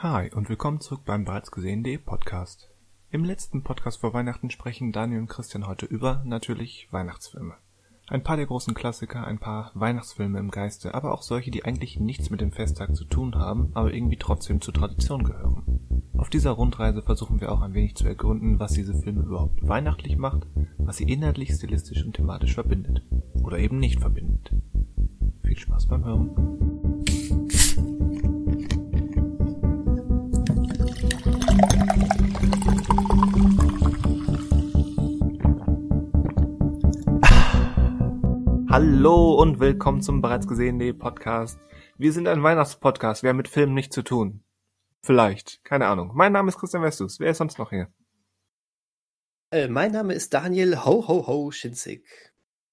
Hi und willkommen zurück beim bereits gesehen.de Podcast. Im letzten Podcast vor Weihnachten sprechen Daniel und Christian heute über natürlich Weihnachtsfilme. Ein paar der großen Klassiker, ein paar Weihnachtsfilme im Geiste, aber auch solche, die eigentlich nichts mit dem Festtag zu tun haben, aber irgendwie trotzdem zur Tradition gehören. Auf dieser Rundreise versuchen wir auch ein wenig zu ergründen, was diese Filme überhaupt weihnachtlich macht, was sie inhaltlich, stilistisch und thematisch verbindet. Oder eben nicht verbindet. Viel Spaß beim Hören. Hallo und willkommen zum bereits gesehenen Podcast. Wir sind ein Weihnachtspodcast. Wir haben mit Filmen nichts zu tun. Vielleicht. Keine Ahnung. Mein Name ist Christian Westus. Wer ist sonst noch hier? Äh, mein Name ist Daniel Ho Ho Ho Schinzig.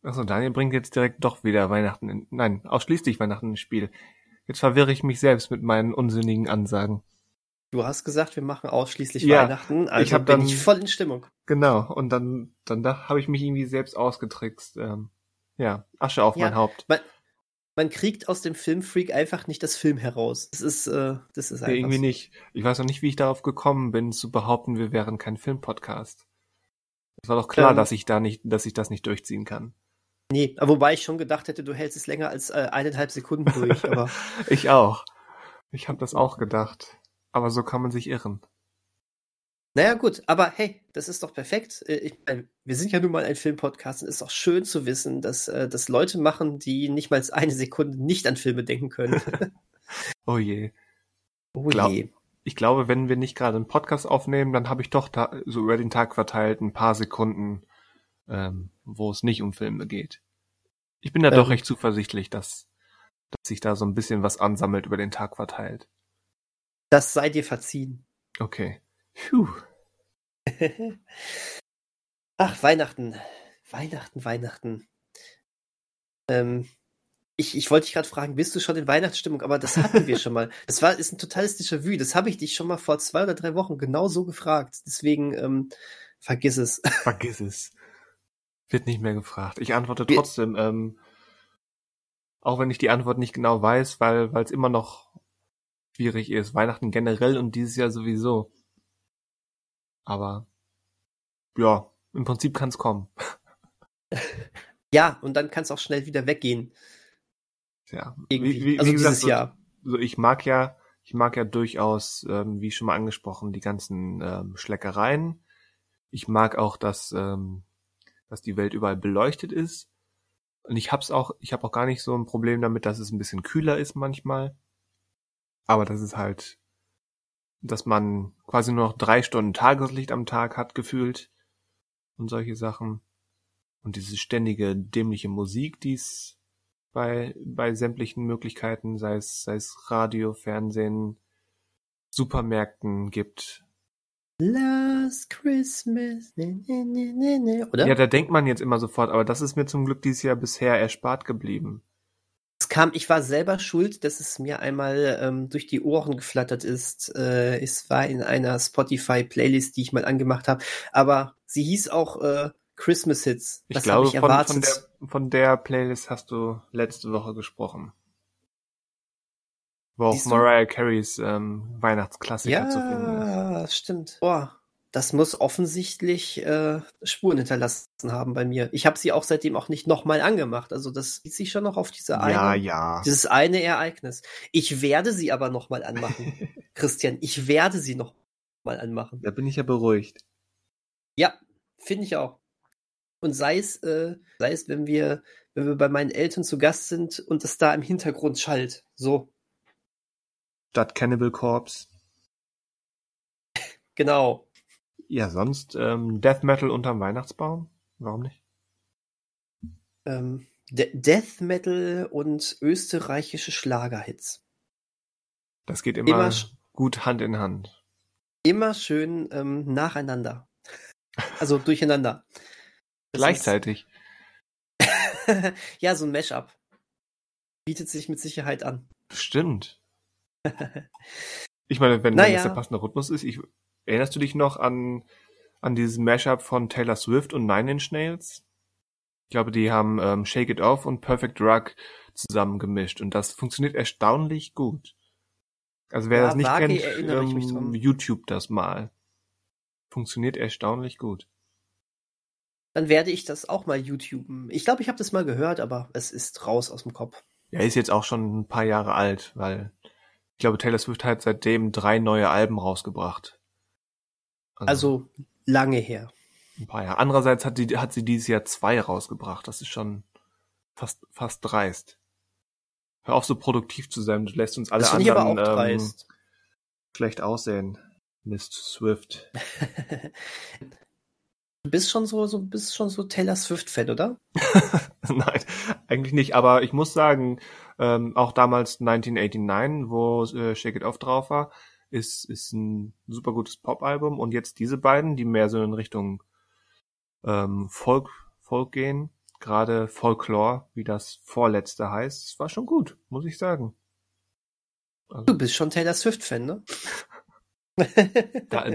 Achso, Daniel bringt jetzt direkt doch wieder Weihnachten in, nein, ausschließlich Weihnachten ins Spiel. Jetzt verwirre ich mich selbst mit meinen unsinnigen Ansagen. Du hast gesagt, wir machen ausschließlich Ja, Weihnachten, also ich hab bin dann- ich voll in Stimmung. Genau. Und dann, dann da habe ich mich irgendwie selbst ausgetrickst. Ähm, ja, Asche auf Ja. mein Haupt. Man, man kriegt aus dem Filmfreak einfach nicht das Film heraus. Das ist, äh, das ist einfach Nee, irgendwie so. nicht. Ich weiß noch nicht, wie ich darauf gekommen bin, zu behaupten, wir wären kein Filmpodcast. Es war doch klar, Ähm. dass ich da nicht, dass ich das nicht durchziehen kann. Nee, aber wobei ich schon gedacht hätte, du hältst es länger als äh, eineinhalb Sekunden durch, aber Ich auch. Ich habe das auch gedacht. Aber so kann man sich irren. naja gut, aber hey, das ist doch perfekt. Äh, Ich mein, wir sind ja nun mal ein Filmpodcast und es ist auch schön zu wissen, dass äh, das Leute machen, die nicht mal eine Sekunde nicht an Filme denken können. Oh je. oh Glaub- je. Ich glaube, wenn wir nicht gerade einen Podcast aufnehmen, dann habe ich doch so über den Tag verteilt ein paar Sekunden, ähm, wo es nicht um Filme geht. Ich bin da Ähm. doch recht zuversichtlich, dass, dass sich da so ein bisschen was ansammelt über den Tag verteilt. Das sei dir verziehen. Okay. Puh. Ach, Weihnachten. Weihnachten, Weihnachten. Ähm, ich, ich wollte dich gerade fragen, bist du schon in Weihnachtsstimmung? Aber das hatten wir schon mal. Das war, ist ein totales Déjà-vu. Das habe ich dich schon mal vor zwei oder drei Wochen genau so gefragt. Deswegen, ähm, vergiss es. Vergiss es. Wird nicht mehr gefragt. Ich antworte trotzdem, ähm, auch wenn ich die Antwort nicht genau weiß, weil weil es immer noch schwierig ist. Weihnachten generell und dieses Jahr sowieso. Aber ja, im Prinzip kann es kommen. Ja, und dann kann es auch schnell wieder weggehen. Ja, Irgendwie. also dieses so, Jahr. so ich mag ja, ich mag ja durchaus, ähm, wie schon mal angesprochen, die ganzen ähm, Schleckereien. Ich mag auch, dass, ähm, dass die Welt überall beleuchtet ist. Und ich hab's auch, ich habe auch gar nicht so ein Problem damit, dass es ein bisschen kühler ist manchmal. Aber das ist halt, dass man quasi nur noch drei Stunden Tageslicht am Tag hat gefühlt und solche Sachen. Und diese ständige dämliche Musik, die es bei, bei sämtlichen Möglichkeiten, sei es, sei es Radio, Fernsehen, Supermärkten gibt. Last Christmas. Ne, ne, ne, ne. Oder? Ja, da denkt man jetzt immer sofort, aber das ist mir zum Glück dieses Jahr bisher erspart geblieben. Es kam, ich war selber schuld, dass es mir einmal ähm, durch die Ohren geflattert ist. Äh, es war in einer Spotify-Playlist, die ich mal angemacht habe. Aber sie hieß auch äh, Christmas Hits. Ich Was glaube, habe ich von, erwartet? von, der, von der Playlist hast du letzte Woche gesprochen. Wo auch? Mariah Careys ähm, Weihnachtsklassiker zu finden ist. ja, stimmt. Boah, das muss offensichtlich äh, Spuren hinterlassen haben bei mir. Ich habe sie auch seitdem auch nicht nochmal angemacht. Also das zieht sich schon noch auf diese eine, Ja, ja. dieses eine Ereignis. Ich werde sie aber nochmal anmachen, Christian. Ich werde sie nochmal anmachen. Da bin ich ja beruhigt. Ja, finde ich auch. Und sei es, äh, sei es, wenn wir, wenn wir bei meinen Eltern zu Gast sind und es da im Hintergrund schallt. So, Statt Cannibal Corpse. genau. Ja, sonst ähm, Death Metal unterm Weihnachtsbaum? Warum nicht? Ähm, De Death Metal und österreichische Schlagerhits. Das geht immer, Immer gut Hand in Hand. Immer schön ähm, nacheinander. Also durcheinander. Gleichzeitig. Ja, so ein Mashup. Bietet sich mit Sicherheit an. Stimmt. Ich meine, wenn, Naja. wenn das der passende Rhythmus ist, ich, erinnerst du dich noch an, an dieses Mashup von Taylor Swift und Nine Inch Nails? Ich glaube, die haben ähm, Shake It Off und Perfect Drug zusammen gemischt und das funktioniert erstaunlich gut. Also wer Ja, das nicht vage kennt, erinnere ich mich ähm. YouTube das mal. Funktioniert erstaunlich gut. Dann werde ich das auch mal YouTuben. Ich glaube, ich habe das mal gehört, aber es ist raus aus dem Kopf. Er ist jetzt auch schon ein paar Jahre alt, weil ich glaube, Taylor Swift hat seitdem drei neue Alben rausgebracht. Also lange her. ein paar Jahre. Andererseits hat, die, hat sie dieses Jahr zwei rausgebracht. Das ist schon fast, fast dreist. Hör auf, so produktiv zu sein. Du lässt uns alle Das finde ich aber auch anderen ähm, dreist. schlecht aussehen. Miss Swift. Du bist schon so, so bist schon so Taylor Swift-Fan, oder? Nein, eigentlich nicht. Aber ich muss sagen, ähm, auch damals 1989, wo äh, Shake It Off drauf war, ist, ist ein super gutes Pop-Album. Und jetzt diese beiden, die mehr so in Richtung ähm, Folk, Folk gehen, gerade Folklore, wie das vorletzte heißt, es war schon gut, muss ich sagen. Also, Du bist schon Taylor Swift-Fan, ne? da,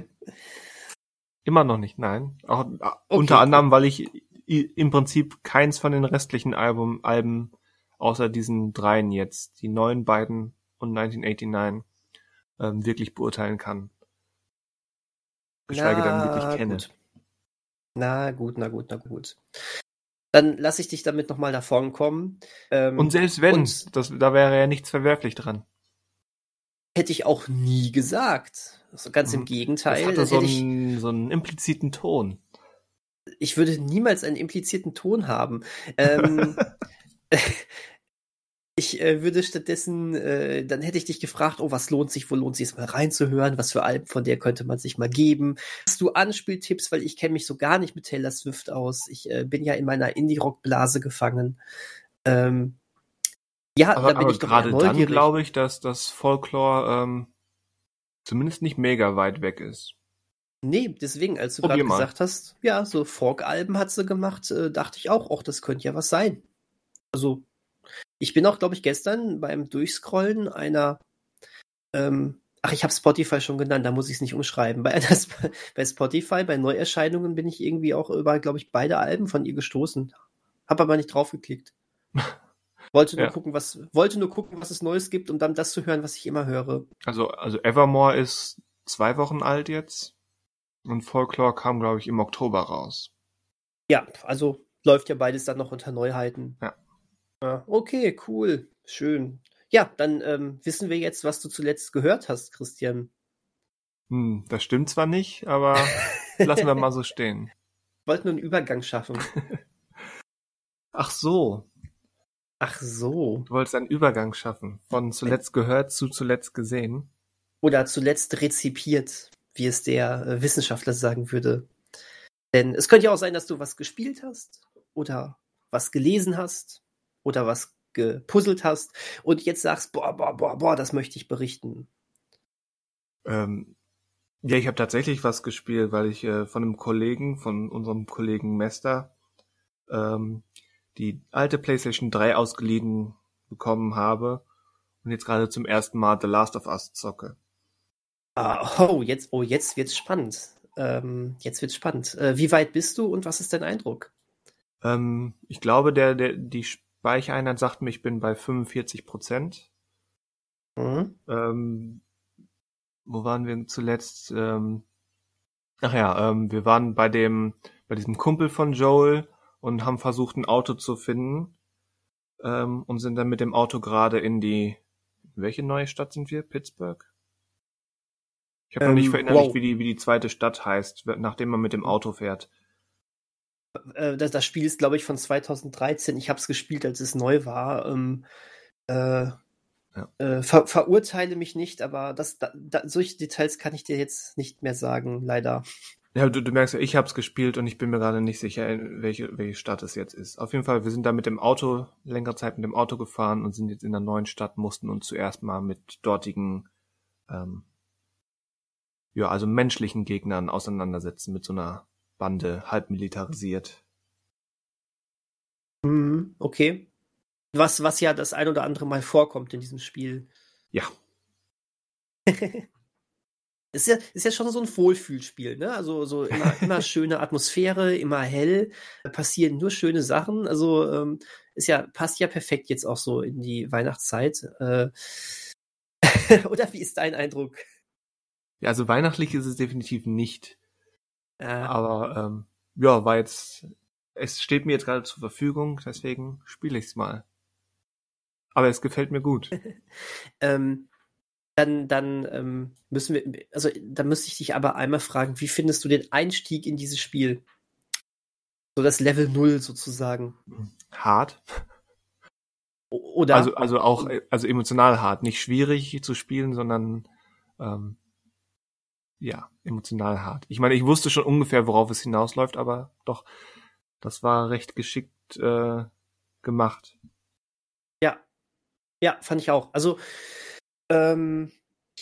immer noch nicht, nein. Auch, Okay, unter cool. anderem, weil ich im Prinzip keins von den restlichen Album, Alben, außer diesen dreien jetzt, die neuen beiden und 1989, ähm, wirklich beurteilen kann. Geschweige denn wirklich kenne. Gut. Na gut, na gut, na gut. Dann lasse ich dich damit nochmal nach vorn kommen. Ähm, Und selbst wenn, und- das, da wäre ja nichts verwerflich dran. hätte ich auch nie gesagt. Also ganz im Mhm. Gegenteil. Das hatte so hätte ich, einen, so einen impliziten Ton. ich würde niemals einen implizierten Ton haben. Ähm, ich äh, würde stattdessen, äh, dann hätte ich dich gefragt, oh, was lohnt sich, wo lohnt sich es mal reinzuhören, was für Alben von der könnte man sich mal geben. Hast du Anspieltipps, weil ich kenne mich so gar nicht mit Taylor Swift aus. Ich äh, bin ja in meiner Indie-Rock-Blase gefangen. Ähm, ja, Aber, da bin aber ich gerade dann glaube ich, dass das Folklore ähm, zumindest nicht mega weit weg ist. Nee, deswegen, als du gerade gesagt hast, ja, so Folk-Alben hat sie gemacht, äh, dachte ich auch, auch das könnte ja was sein. Also, ich bin auch, glaube ich, gestern beim Durchscrollen einer, ähm, ach, ich habe Spotify schon genannt, da muss ich es nicht umschreiben. Bei, Sp- bei Spotify, bei Neuerscheinungen bin ich irgendwie auch über, glaube ich, beide Alben von ihr gestoßen. Hab aber nicht draufgeklickt. Wollte nur Ja. gucken, was, wollte nur gucken, was es Neues gibt, um dann das zu hören, was ich immer höre. Also, also Evermore ist zwei Wochen alt jetzt und Folklore kam, glaube ich, im Oktober raus. Ja, also läuft ja beides dann noch unter Neuheiten. Ja. Okay, cool. Schön. Ja, dann ähm, wissen wir jetzt, was du zuletzt gehört hast, Christian. Hm, das stimmt zwar nicht, aber lassen wir mal so stehen. Wollte nur einen Übergang schaffen. Ach so, Ach so. du wolltest einen Übergang schaffen. Von zuletzt gehört zu zuletzt gesehen. Oder zuletzt rezipiert, wie es der äh, Wissenschaftler sagen würde. Denn es könnte ja auch sein, dass du was gespielt hast oder was gelesen hast oder was gepuzzelt hast und jetzt sagst, boah, boah, boah, boah, das möchte ich berichten. Ähm, ja, ich habe tatsächlich was gespielt, weil ich äh, von einem Kollegen, von unserem Kollegen Mester, ähm, die alte PlayStation 3 ausgeliehen bekommen habe und jetzt gerade zum ersten Mal The Last of Us zocke. Ah, oh, jetzt, oh, jetzt wird's spannend. Ähm, jetzt wird's spannend. Äh, wie weit bist du und was ist dein Eindruck? Ähm, ich glaube, der, der, die Speichereinheit sagt mir, ich bin bei 45 Prozent. Mhm. Ähm, wo waren wir zuletzt? Ähm, ach ja, ähm, wir waren bei dem, bei diesem Kumpel von Joel und haben versucht, ein Auto zu finden ähm, und sind dann mit dem Auto gerade in die, welche neue Stadt sind wir? Pittsburgh? Ich habe noch nicht Ähm, verinnerlicht, wow. wie die, wie die zweite Stadt heißt, nachdem man mit dem Auto fährt. Äh, das, das Spiel ist, glaube ich, von 2013. Ich habe es gespielt, als es neu war. Ähm, äh, Ja. äh, ver verurteile mich nicht, aber das, da, da, solche Details kann ich dir jetzt nicht mehr sagen, leider. Ja, du, du merkst ja, ich hab's gespielt und ich bin mir gerade nicht sicher, welche, welche Stadt es jetzt ist. Auf jeden Fall, wir sind da mit dem Auto, längere Zeit mit dem Auto gefahren und sind jetzt in der neuen Stadt, mussten uns zuerst mal mit dortigen, ähm, ja, also menschlichen Gegnern auseinandersetzen, mit so einer Bande, halb militarisiert. Mhm, okay. Was, was ja das ein oder andere Mal vorkommt in diesem Spiel. Ja. ist ja, ist ja schon so ein Wohlfühlspiel, ne? Also so immer, immer schöne Atmosphäre, immer hell, passieren nur schöne Sachen. Also ähm, ist ja, passt ja perfekt jetzt auch so in die Weihnachtszeit. Äh, Oder wie ist dein Eindruck? Ja, also weihnachtlich ist es definitiv nicht. Äh, Aber ähm, ja, war jetzt, es steht mir jetzt gerade zur Verfügung, deswegen spiele ich es mal. Aber es gefällt mir gut. ähm, dann, dann ähm, müssen wir, also dann müsste ich dich aber einmal fragen, wie findest du den Einstieg in dieses Spiel? So das Level 0 sozusagen. Hart. Oder Also, also auch, äh, also emotional hart. Nicht schwierig zu spielen, sondern ähm, ja, emotional hart. Ich meine, ich wusste schon ungefähr, worauf es hinausläuft, aber doch, das war recht geschickt äh, gemacht. Ja. Ja, fand ich auch. Also, ähm,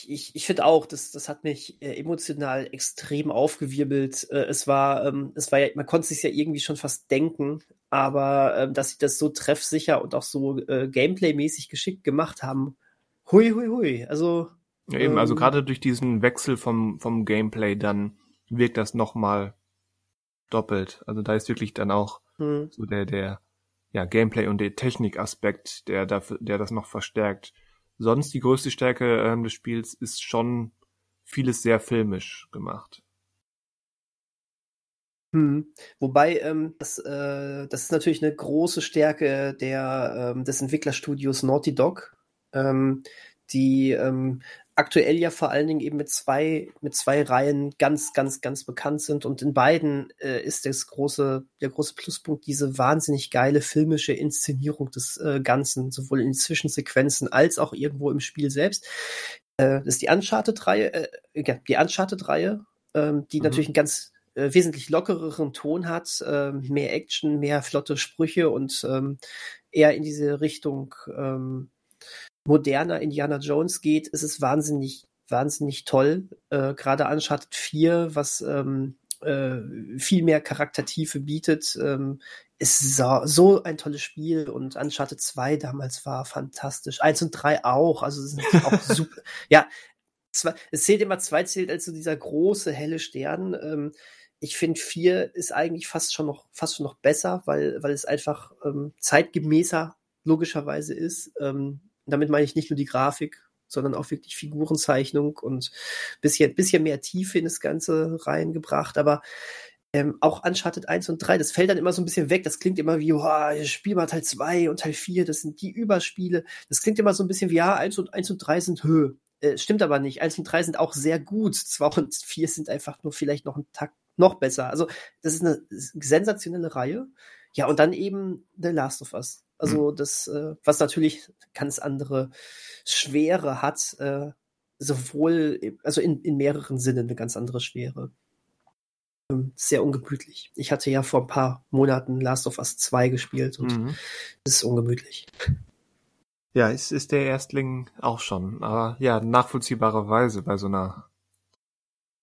ich, ich finde auch, das, das hat mich äh, emotional extrem aufgewirbelt. Äh, es war, ähm, es war ja, man konnte sich ja irgendwie schon fast denken, aber ähm, dass sie das so treffsicher und auch so äh, Gameplay-mäßig geschickt gemacht haben. Hui, hui, hui. Also, Ja, eben, also Ähm. gerade durch diesen Wechsel vom, vom Gameplay dann wirkt das nochmal doppelt. Also da ist wirklich dann auch hm, so der, der, ja, Gameplay und der Technikaspekt, der dafür, der das noch verstärkt. Sonst die größte Stärke ähm, des Spiels ist schon vieles sehr filmisch gemacht. hm. Wobei, ähm, das, äh, das ist natürlich eine große Stärke der, ähm, des Entwicklerstudios Naughty Dog, ähm, die ähm, aktuell ja vor allen Dingen eben mit zwei, mit zwei Reihen ganz, ganz, ganz bekannt sind. Und in beiden äh, ist das große, der große Pluspunkt diese wahnsinnig geile filmische Inszenierung des äh, Ganzen, sowohl in den Zwischensequenzen als auch irgendwo im Spiel selbst. Äh, das ist die Uncharted-Reihe, äh, die Uncharted-Reihe, ähm, die Mhm. natürlich einen ganz äh, wesentlich lockereren Ton hat, äh, mehr Action, mehr flotte Sprüche und ähm, eher in diese Richtung ähm, moderner Indiana Jones geht, ist es wahnsinnig, wahnsinnig toll. Äh, Gerade Uncharted 4, was ähm, äh, viel mehr Charaktertiefe bietet, ähm, ist so, so ein tolles Spiel und Uncharted 2 damals war fantastisch. 1 und 3 auch, also es sind auch super. Ja, zwei, es zählt immer, zwei zählt als so dieser große, helle Stern. Ähm, ich finde, vier ist eigentlich fast schon noch, fast schon noch besser, weil, weil es einfach ähm, zeitgemäßer logischerweise ist. Ähm, damit meine ich nicht nur die Grafik, sondern auch wirklich Figurenzeichnung und bisschen, bisschen mehr Tiefe in das Ganze reingebracht. Aber ähm, auch Uncharted 1 und 3, das fällt dann immer so ein bisschen weg. Das klingt immer wie, oh, spiel mal Teil 2 und Teil 4, das sind die Überspiele. Das klingt immer so ein bisschen wie, ja, 1 und 1 und 3 sind Höhe. Äh, stimmt aber nicht. 1 und 3 sind auch sehr gut. 2 und 4 sind einfach nur vielleicht noch einen Takt noch besser. Also, das ist eine sensationelle Reihe. Ja, und dann eben The Last of Us. Also, das, äh, was natürlich ganz andere Schwere hat, äh, sowohl, also in, in mehreren Sinnen eine ganz andere Schwere. Ähm, Sehr ungemütlich. Ich hatte ja vor ein paar Monaten Last of Us 2 gespielt und Mhm. es ist ungemütlich. Ja, es ist der Erstling auch schon, aber ja, nachvollziehbarerweise bei so einer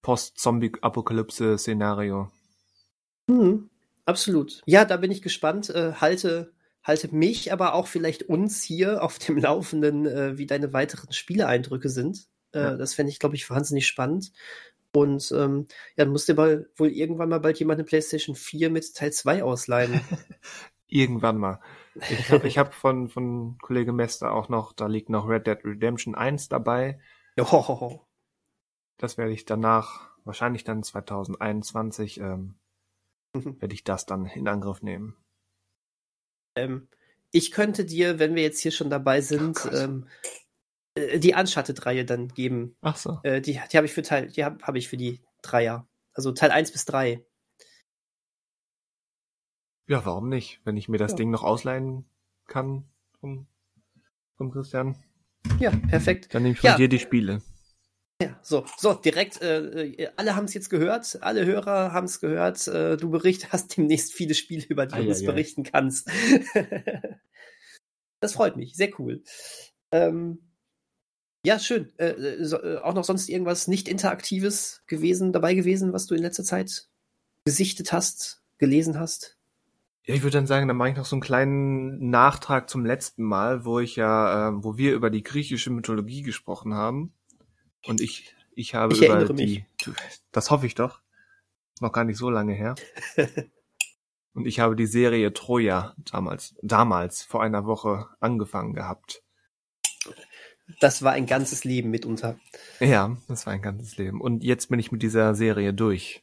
Post-Zombie-Apokalypse-Szenario. Mhm, absolut. Ja, da bin ich gespannt. Äh, halte, halte mich, aber auch vielleicht uns hier auf dem Laufenden, äh, wie deine weiteren Spieleeindrücke sind. Äh, Ja. Das fände ich, glaube ich, wahnsinnig spannend. Und ähm, ja, dann musst dir mal wohl irgendwann mal bald jemand eine PlayStation 4 mit Teil 2 ausleihen. Irgendwann mal. Ich habe ich hab von, von Kollege Mester auch noch, da liegt noch Red Dead Redemption 1 dabei. Johohoho. Das werde ich danach, wahrscheinlich dann 2021, ähm, werde ich das dann in Angriff nehmen. Ähm, ich könnte dir, wenn wir jetzt hier schon dabei sind, Oh ähm, äh, die Uncharted-Reihe dann geben. Ach so. Äh, die die habe ich für Teil, die habe hab ich für die Dreier. Also Teil 1 bis 3. Ja, warum nicht? Wenn ich mir das Ja. Ding noch ausleihen kann vom, vom Christian, Ja, perfekt. dann nehme ich von Ja. dir die Spiele. Ja, so, so, direkt, äh, äh, alle haben es jetzt gehört, alle Hörer haben es gehört, äh, du bericht, hast demnächst viele Spiele, über die du uns Eieiei. berichten kannst. das freut mich, sehr cool. Ähm, ja, schön. Äh, äh, so, äh, auch noch sonst irgendwas nicht Interaktives gewesen, dabei gewesen, was du in letzter Zeit gesichtet hast, gelesen hast? Ja, ich würde dann sagen, dann mache ich noch so einen kleinen Nachtrag zum letzten Mal, wo ich ja, ähm, wo wir über die griechische Mythologie gesprochen haben. Und ich, ich habe Ich über die, das hoffe ich doch, noch gar nicht so lange her. Und ich habe die Serie Troja damals, damals vor einer Woche angefangen gehabt. Das war ein ganzes Leben mitunter. Ja, das war ein ganzes Leben. Und jetzt bin ich mit dieser Serie durch.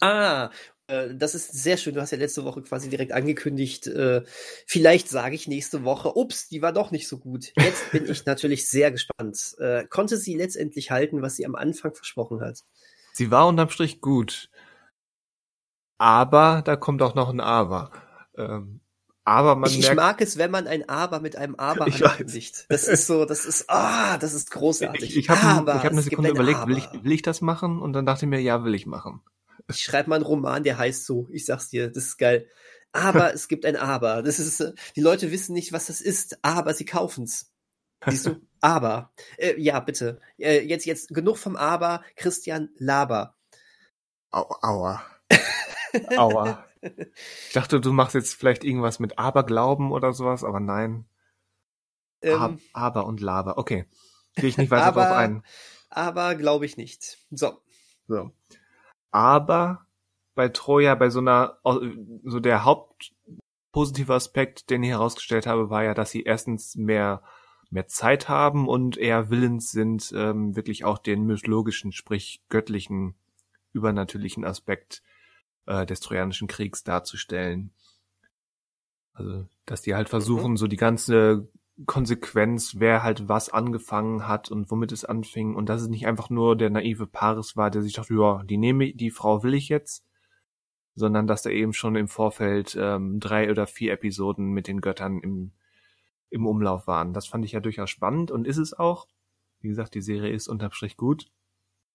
Ah, das ist sehr schön. Du hast ja letzte Woche quasi direkt angekündigt, äh, vielleicht sage ich nächste Woche, ups, die war doch nicht so gut. Jetzt bin ich natürlich sehr gespannt. Äh, konnte sie letztendlich halten, was sie am Anfang versprochen hat? Sie war unterm Strich gut. Aber da kommt auch noch ein Aber. Ähm, aber man ich, merkt, ich mag es, wenn man ein Aber mit einem Aber ankündigt. Das ist so, das ist, ah, das ist großartig. ich, ich habe hab eine Sekunde ein überlegt, will ich, will ich das machen? Und dann dachte ich mir, ja, will ich machen. Ich schreibe mal einen Roman, der heißt so. Ich sag's dir, das ist geil. Aber es gibt ein Aber. Das ist, äh, die Leute wissen nicht, was das ist, aber sie kaufen's. Siehst du? Aber. Äh, ja, bitte. Äh, jetzt, jetzt genug vom Aber. Christian Laber. Au, aua. Aua. Ich dachte, du machst jetzt vielleicht irgendwas mit Aberglauben oder sowas, aber nein. Ähm, Aber und Laber. Okay. Gehe ich nicht weiter Aber- drauf ein. aber glaube ich nicht. So. So. Aber bei Troja, bei so einer, so der hauptpositive Aspekt, den ich herausgestellt habe, war ja, dass sie erstens mehr, mehr Zeit haben und eher willens sind, ähm, wirklich auch den mythologischen, sprich göttlichen, übernatürlichen Aspekt äh, des Trojanischen Kriegs darzustellen. Also, dass die halt versuchen, so die ganze Konsequenz, wer halt was angefangen hat und womit es anfing und dass es nicht einfach nur der naive Paris war, der sich dachte, ja, die nehme, die Frau will ich jetzt, sondern dass da eben schon im Vorfeld ähm, drei oder vier Episoden mit den Göttern im, im Umlauf waren. Das fand ich ja durchaus spannend und ist es auch. Wie gesagt, die Serie ist unterm Strich gut.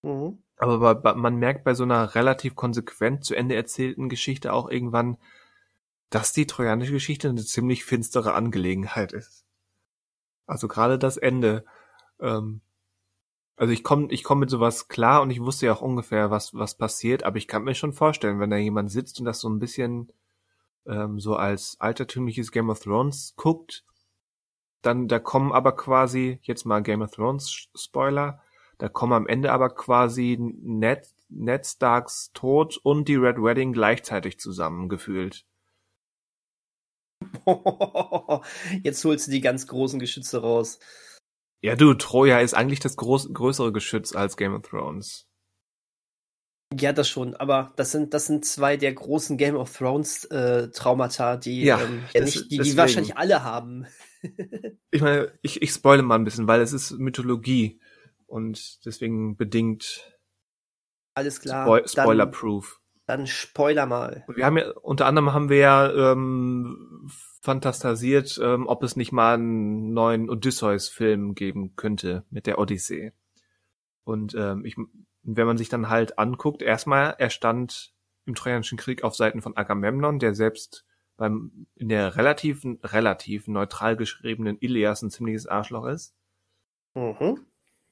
Mhm. Aber bei- bei- man merkt bei so einer relativ konsequent zu Ende erzählten Geschichte auch irgendwann, dass die trojanische Geschichte eine ziemlich finstere Angelegenheit ist. Also gerade das Ende. Ähm, also ich komme ich komm mit sowas klar und ich wusste ja auch ungefähr, was, was passiert, aber ich kann mir schon vorstellen, wenn da jemand sitzt und das so ein bisschen ähm, so als altertümliches Game of Thrones guckt, dann da kommen aber quasi, jetzt mal Game of Thrones Spoiler, da kommen am Ende aber quasi Ned, Ned Starks Tod und die Red Wedding gleichzeitig zusammen gefühlt. Jetzt holst du die ganz großen Geschütze raus. Ja, du, Troja ist eigentlich das groß, größere Geschütz als Game of Thrones. Ja, das schon, aber das sind, das sind zwei der großen Game of Thrones äh, Traumata, die, Ja, ähm, ja das- nicht, die, die wahrscheinlich alle haben. Ich meine, ich, ich spoile mal ein bisschen, weil es ist Mythologie und deswegen bedingt Alles klar. Spoil dann, Spoiler-proof. dann Spoiler mal. Wir haben ja, unter anderem haben wir ja ähm, fantastasiert, ähm, ob es nicht mal einen neuen Odysseus-Film geben könnte mit der Odyssee. Und ähm, ich, wenn man sich dann halt anguckt, erstmal, er stand im Trojanischen Krieg auf Seiten von Agamemnon, der selbst beim in der relativen, relativ neutral geschriebenen Ilias ein ziemliches Arschloch ist. Mhm.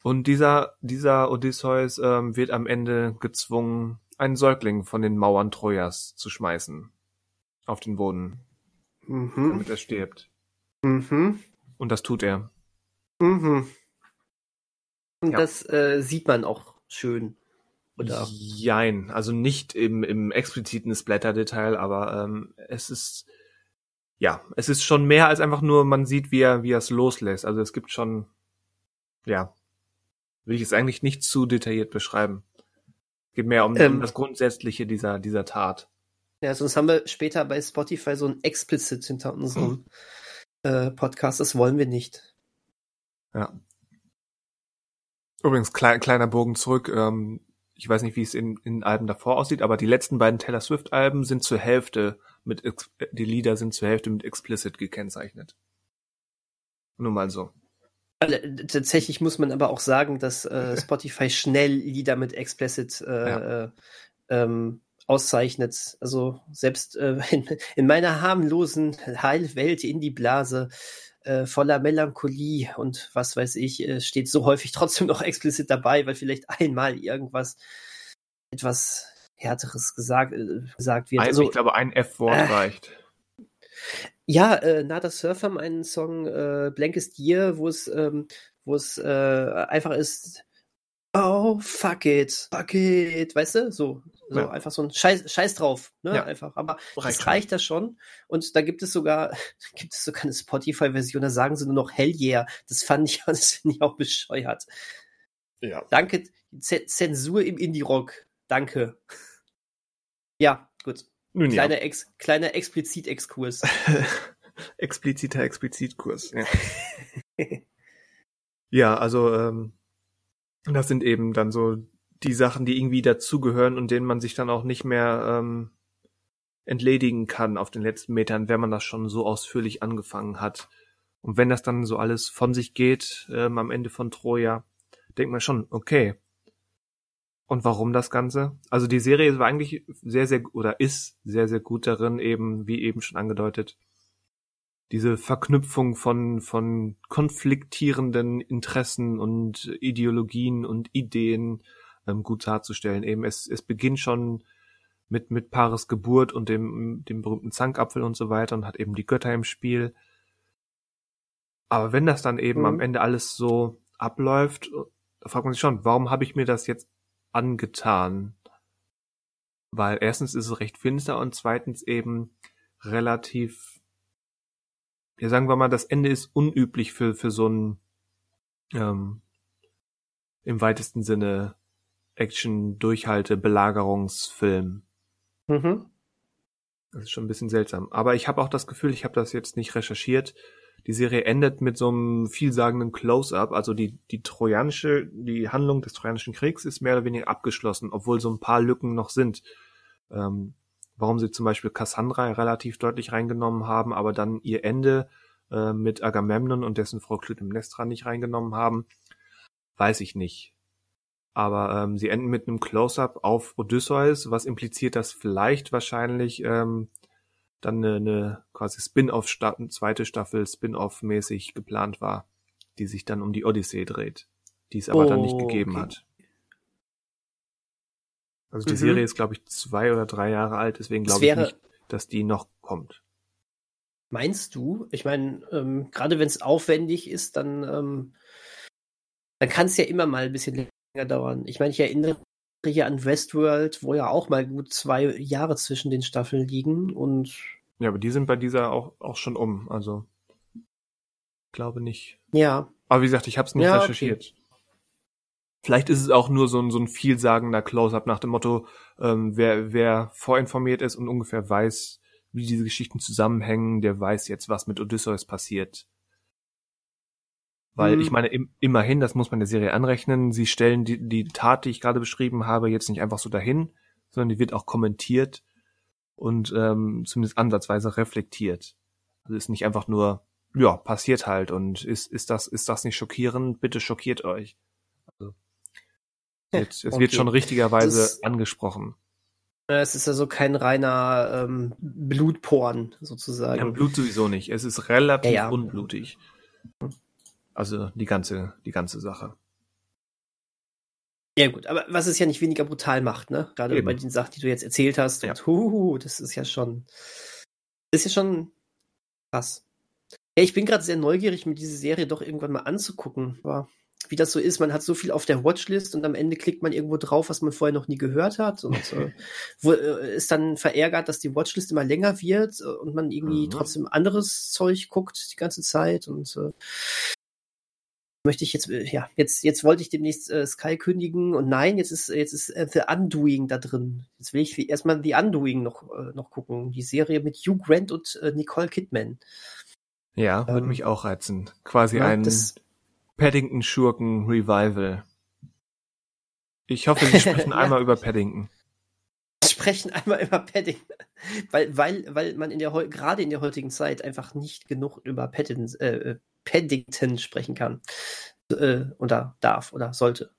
Und dieser, dieser Odysseus ähm, wird am Ende gezwungen, einen Säugling von den Mauern Trojas zu schmeißen. Auf den Boden, Mhm. damit er stirbt. Mhm. Und das tut er. Mhm. Und Ja. das äh, sieht man auch schön. Oder? Jein. Also nicht im, im expliziten Splatter-Detail, aber ähm, es ist, ja, es ist schon mehr als einfach nur, man sieht, wie er, wie er es loslässt. Also es gibt schon, ja, will ich es eigentlich nicht zu detailliert beschreiben. Es geht mehr um, Ähm. um das Grundsätzliche dieser, dieser Tat. Ja, sonst haben wir später bei Spotify so ein Explicit hinter unserem äh, Podcast. Das wollen wir nicht. Ja. Übrigens, klei kleiner Bogen zurück. Ähm, ich weiß nicht, wie es in, in Alben davor aussieht, aber die letzten beiden Taylor Swift-Alben sind zur Hälfte mit, die Lieder sind zur Hälfte mit explicit gekennzeichnet. Nur mal so. Also, tatsächlich muss man aber auch sagen, dass äh, Spotify schnell Lieder mit Explicit äh, Ja. äh, ähm, auszeichnet. Also selbst äh, in, in meiner harmlosen Heilwelt in die Blase äh, voller Melancholie und was weiß ich, äh, steht so häufig trotzdem noch explizit dabei, weil vielleicht einmal irgendwas etwas härteres gesagt, äh, gesagt wird. Ein, also, ich glaube, ein F-Wort äh, reicht. Ja, äh, Nada Surf haben einen Song äh, Blankest Year, wo es, ähm, wo es äh, einfach ist, oh, fuck it, fuck it, weißt du? So, So Ja. einfach so ein Scheiß, Scheiß drauf, ne? Ja. Einfach. Aber Reicht das reicht da schon. Und da gibt es sogar, gibt es sogar eine Spotify-Version, da sagen sie nur noch Hell yeah. Das fand ich, das finde ich auch bescheuert. Ja. Danke, Z Zensur im Indie-Rock. Danke. Ja, gut. Nun ja. Kleiner, Ex kleiner Explizit-Exkurs. Expliziter Explizitkurs. Ja. ja, also ähm, das sind eben dann so die Sachen, die irgendwie dazugehören und denen man sich dann auch nicht mehr ähm, entledigen kann auf den letzten Metern, wenn man das schon so ausführlich angefangen hat. Und wenn das dann so alles von sich geht ähm, am Ende von Troja, denkt man schon, okay. Und warum das Ganze? Also die Serie war eigentlich sehr, sehr oder ist sehr, sehr gut darin, eben, wie eben schon angedeutet, diese Verknüpfung von, von konfliktierenden Interessen und Ideologien und Ideen ähm, gut darzustellen. Eben es, es beginnt schon mit, mit Paris Geburt und dem, dem berühmten Zankapfel und so weiter und hat eben die Götter im Spiel. Aber wenn das dann eben Mhm. am Ende alles so abläuft, da fragt man sich schon, warum habe ich mir das jetzt angetan? Weil erstens ist es recht finster und zweitens eben relativ, ja sagen wir mal, das Ende ist unüblich für, für so einen ähm, im weitesten Sinne Action-Durchhalte-Belagerungsfilm. mhm. Das ist schon ein bisschen seltsam. Aber ich habe auch das Gefühl, ich habe das jetzt nicht recherchiert. Die Serie endet mit so einem vielsagenden Close-up. Also die, die trojanische, die Handlung des Trojanischen Kriegs ist mehr oder weniger abgeschlossen, obwohl so ein paar Lücken noch sind. Ähm, warum sie zum Beispiel Cassandra relativ deutlich reingenommen haben, aber dann ihr Ende äh, mit Agamemnon und dessen Frau Clytemnestra nicht reingenommen haben, weiß ich nicht. Aber ähm, sie enden mit einem Close-up auf Odysseus, was impliziert, dass vielleicht wahrscheinlich ähm, dann eine, eine quasi Spin-off zweite Staffel Spin-off-mäßig geplant war, die sich dann um die Odyssee dreht, die es aber dann nicht Oh, gegeben okay. hat. Also die Mhm. Serie ist, glaube ich, zwei oder drei Jahre alt, deswegen glaube ich nicht, dass die noch kommt. Meinst du? Ich meine, ähm, gerade wenn es aufwendig ist, dann, ähm, dann kann es ja immer mal ein bisschen länger dauern. Ich meine, ich erinnere hier an Westworld, wo ja auch mal gut zwei Jahre zwischen den Staffeln liegen und Ja, aber die sind bei dieser auch, auch schon um, also glaube nicht. ja, Aber wie gesagt, ich habe es nicht Ja, okay. recherchiert. Vielleicht ist es auch nur so ein, so ein vielsagender Close-up nach dem Motto, ähm, wer, wer vorinformiert ist und ungefähr weiß, wie diese Geschichten zusammenhängen, der weiß jetzt, was mit Odysseus passiert. Weil Hm. ich meine, im, immerhin, das muss man der Serie anrechnen, sie stellen die, die Tat, die ich gerade beschrieben habe, jetzt nicht einfach so dahin, sondern die wird auch kommentiert und ähm, zumindest ansatzweise reflektiert. Also ist nicht einfach nur, ja, passiert halt und ist, ist das, ist das nicht schockierend? Bitte schockiert euch. Also, wird, es okay. wird schon richtigerweise Das angesprochen. es ist also kein reiner ähm, Blutporn sozusagen. Ja, Blut sowieso nicht. Es ist relativ Ja, ja. unblutig. Also die ganze, die ganze Sache. Ja gut, aber was es ja nicht weniger brutal macht, ne? Gerade Eben. bei den Sachen, die du jetzt erzählt hast. Ja. Und huhu, das ist ja schon, ist ja schon krass. Ja, ich bin gerade sehr neugierig, mir diese Serie doch irgendwann mal anzugucken. Aber wie das so ist, man hat so viel auf der Watchlist und am Ende klickt man irgendwo drauf, was man vorher noch nie gehört hat und äh, wo, äh, ist dann verärgert, dass die Watchlist immer länger wird äh, und man irgendwie Mhm. trotzdem anderes Zeug guckt die ganze Zeit und äh, möchte ich jetzt, äh, ja, jetzt, jetzt wollte ich demnächst äh, Sky kündigen und nein, jetzt ist, jetzt ist äh, The Undoing da drin. Jetzt will ich erstmal The Undoing noch, äh, noch gucken. Die Serie mit Hugh Grant und äh, Nicole Kidman. Ja, würde Ähm, mich auch reizen. Quasi Ja, ein Paddington-Schurken-Revival. Ich hoffe, Sie sprechen Ja. einmal über Paddington. sprechen einmal über Paddington, weil, weil, weil man in der gerade in der heutigen Zeit einfach nicht genug über Paddington, äh, äh, Paddington sprechen kann. Äh, oder darf oder sollte.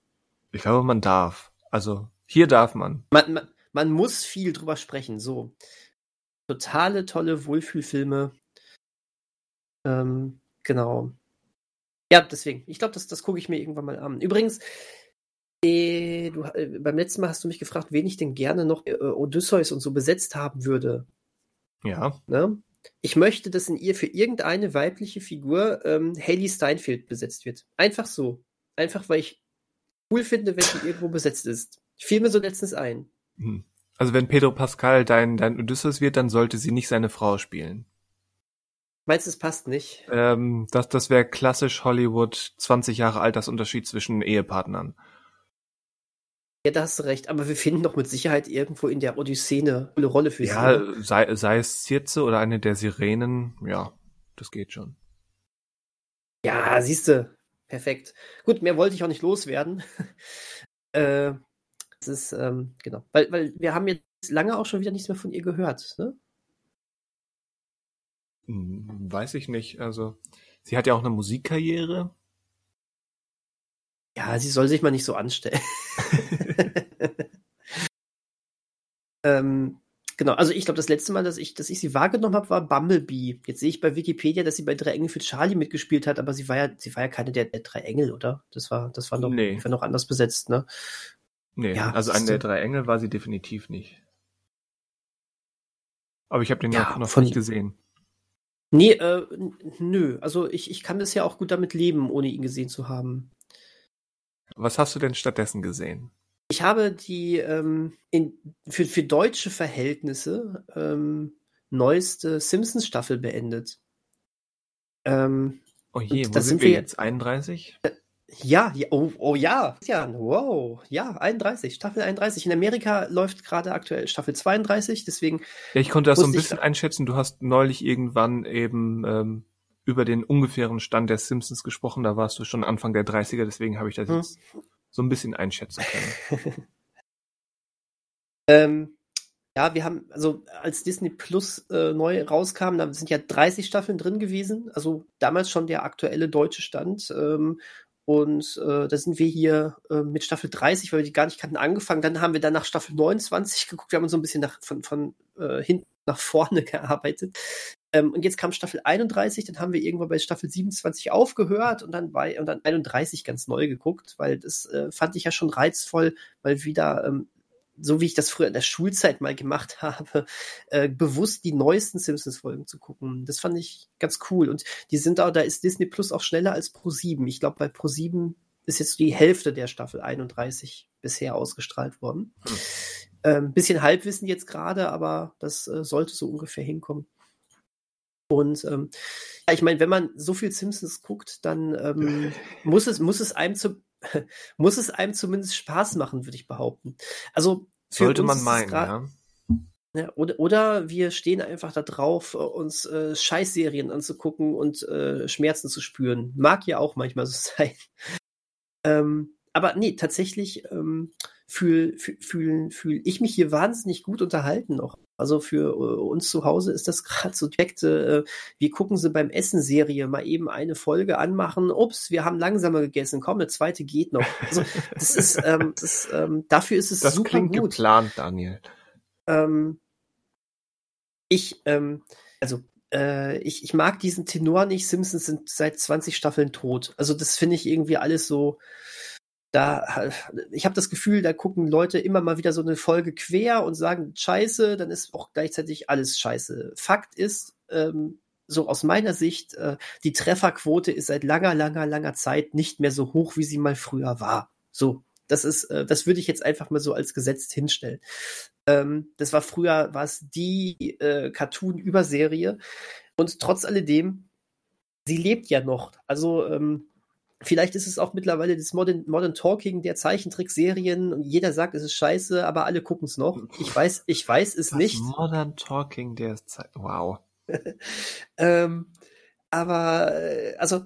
Ich glaube, man darf. Also hier darf man. Man, man, man muss viel drüber sprechen. So. Totale tolle Wohlfühlfilme. Ähm, genau. Ja, deswegen. Ich glaube, das, das gucke ich mir irgendwann mal an. Übrigens, äh, du, äh, beim letzten Mal hast du mich gefragt, wen ich denn gerne noch äh, Odysseus und so besetzt haben würde. Ja. Ne? Ich möchte, dass in ihr für irgendeine weibliche Figur ähm, Haley Steinfeld besetzt wird. Einfach so. Einfach, weil ich cool finde, wenn sie irgendwo besetzt ist. Fiel mir so letztens ein. Hm. Also wenn Pedro Pascal dein, dein Odysseus wird, dann sollte sie nicht seine Frau spielen. Meinst du, es passt nicht? Ähm, das das wäre klassisch Hollywood 20 Jahre Altersunterschied zwischen Ehepartnern. Ja, da hast du recht, aber wir finden doch mit Sicherheit irgendwo in der Odyssee eine coole Rolle für Ja, sie. sei, sei es Circe oder eine der Sirenen, ja, das geht schon. Ja, siehst du. Perfekt. Gut, mehr wollte ich auch nicht loswerden. äh, das ist, ähm, genau. Weil, weil wir haben jetzt lange auch schon wieder nichts mehr von ihr gehört, ne? Hm, Weiß ich nicht. Also, sie hat ja auch eine Musikkarriere. Ja, sie soll sich mal nicht so anstellen. ähm, genau, also ich glaube, das letzte Mal, dass ich, dass ich sie wahrgenommen habe, war Bumblebee. Jetzt sehe ich bei Wikipedia, dass sie bei Drei Engel für Charlie mitgespielt hat, aber sie war ja, sie war ja keine der, der drei Engel, oder? Das war, das war noch, Nee. war noch anders besetzt, ne? Nee, Ja, also eine der drei Engel war sie definitiv nicht. Aber ich habe den Ja, noch, noch von- nicht gesehen. Nee, äh, nö. Also ich, ich kann das ja auch gut damit leben, ohne ihn gesehen zu haben. Was hast du denn stattdessen gesehen? Ich habe die ähm, in, für, für deutsche Verhältnisse ähm, neueste Simpsons-Staffel beendet. Ähm, Oh je, wo sind sind wir jetzt? 31? ja, ja, oh, oh ja, ja, wow, ja, 31, Staffel 31. In Amerika läuft gerade aktuell Staffel 32, deswegen, Ja, ich konnte das so ein bisschen einschätzen. Du hast neulich irgendwann eben ähm, über den ungefähren Stand der Simpsons gesprochen. Da warst du schon Anfang der 30er, deswegen habe ich das Hm. jetzt so ein bisschen einschätzen können. ähm, ja, wir haben, also als Disney Plus äh, neu rauskam, da sind ja 30 Staffeln drin gewesen, also damals schon der aktuelle deutsche Stand. Ähm, und äh, da sind wir hier äh, mit Staffel 30, weil wir die gar nicht kannten, angefangen. Dann haben wir dann nach Staffel 29 geguckt. Wir haben uns so ein bisschen nach, von, von äh, hinten nach vorne gearbeitet. Ähm, und jetzt kam Staffel 31, dann haben wir irgendwann bei Staffel 27 aufgehört und dann bei und dann 31 ganz neu geguckt, weil das äh, fand ich ja schon reizvoll, weil wieder ähm, so wie ich das früher in der Schulzeit mal gemacht habe, äh, bewusst die neuesten Simpsons-Folgen zu gucken. Das fand ich ganz cool. Und die sind auch, da ist Disney Plus auch schneller als Pro7. Ich glaube, bei Pro7 ist jetzt die Hälfte der Staffel 31 bisher ausgestrahlt worden. Hm. Ähm, bisschen Halbwissen jetzt gerade, aber das äh, sollte so ungefähr hinkommen. Und ähm, ja, ich meine, wenn man so viel Simpsons guckt, dann ähm, muss es muss es einem zu, muss es einem zumindest Spaß machen, würde ich behaupten. Also Sollte man meinen, ja. ja, oder, oder wir stehen einfach da drauf, äh, uns äh, Scheißserien anzugucken und äh, Schmerzen zu spüren. Mag ja auch manchmal so sein. Ähm, aber nee, tatsächlich ähm, fühle fühl, fühl, fühl ich mich hier wahnsinnig gut unterhalten noch. Also für äh, uns zu Hause ist das gerade so direkt, äh, wir gucken sie beim Essen Serie mal eben eine Folge anmachen. Ups, wir haben langsamer gegessen. Komm, eine zweite geht noch. Also das ist, ähm, das, ähm, dafür ist es Das super klingt gut. geplant, Daniel. Ähm, ich, ähm, also, äh, ich, ich mag diesen Tenor nicht. Simpsons sind seit 20 Staffeln tot. Also, das finde ich irgendwie alles so. Da, ich habe das Gefühl, da gucken Leute immer mal wieder so eine Folge quer und sagen Scheiße, dann ist auch gleichzeitig alles Scheiße. Fakt ist, ähm, so aus meiner Sicht, äh, die Trefferquote ist seit langer, langer, langer Zeit nicht mehr so hoch, wie sie mal früher war. So, das ist, äh, das würde ich jetzt einfach mal so als gesetzt hinstellen. Ähm, das war früher, war es die äh, Cartoon-Überserie. Und trotz alledem, sie lebt ja noch. Also, ähm, vielleicht ist es auch mittlerweile das Modern, Modern Talking der Zeichentrickserien und jeder sagt, es ist scheiße, aber alle gucken es noch. Ich weiß, ich weiß es Das nicht. Modern Talking der Zeit. Wow. Ähm, aber, äh, also,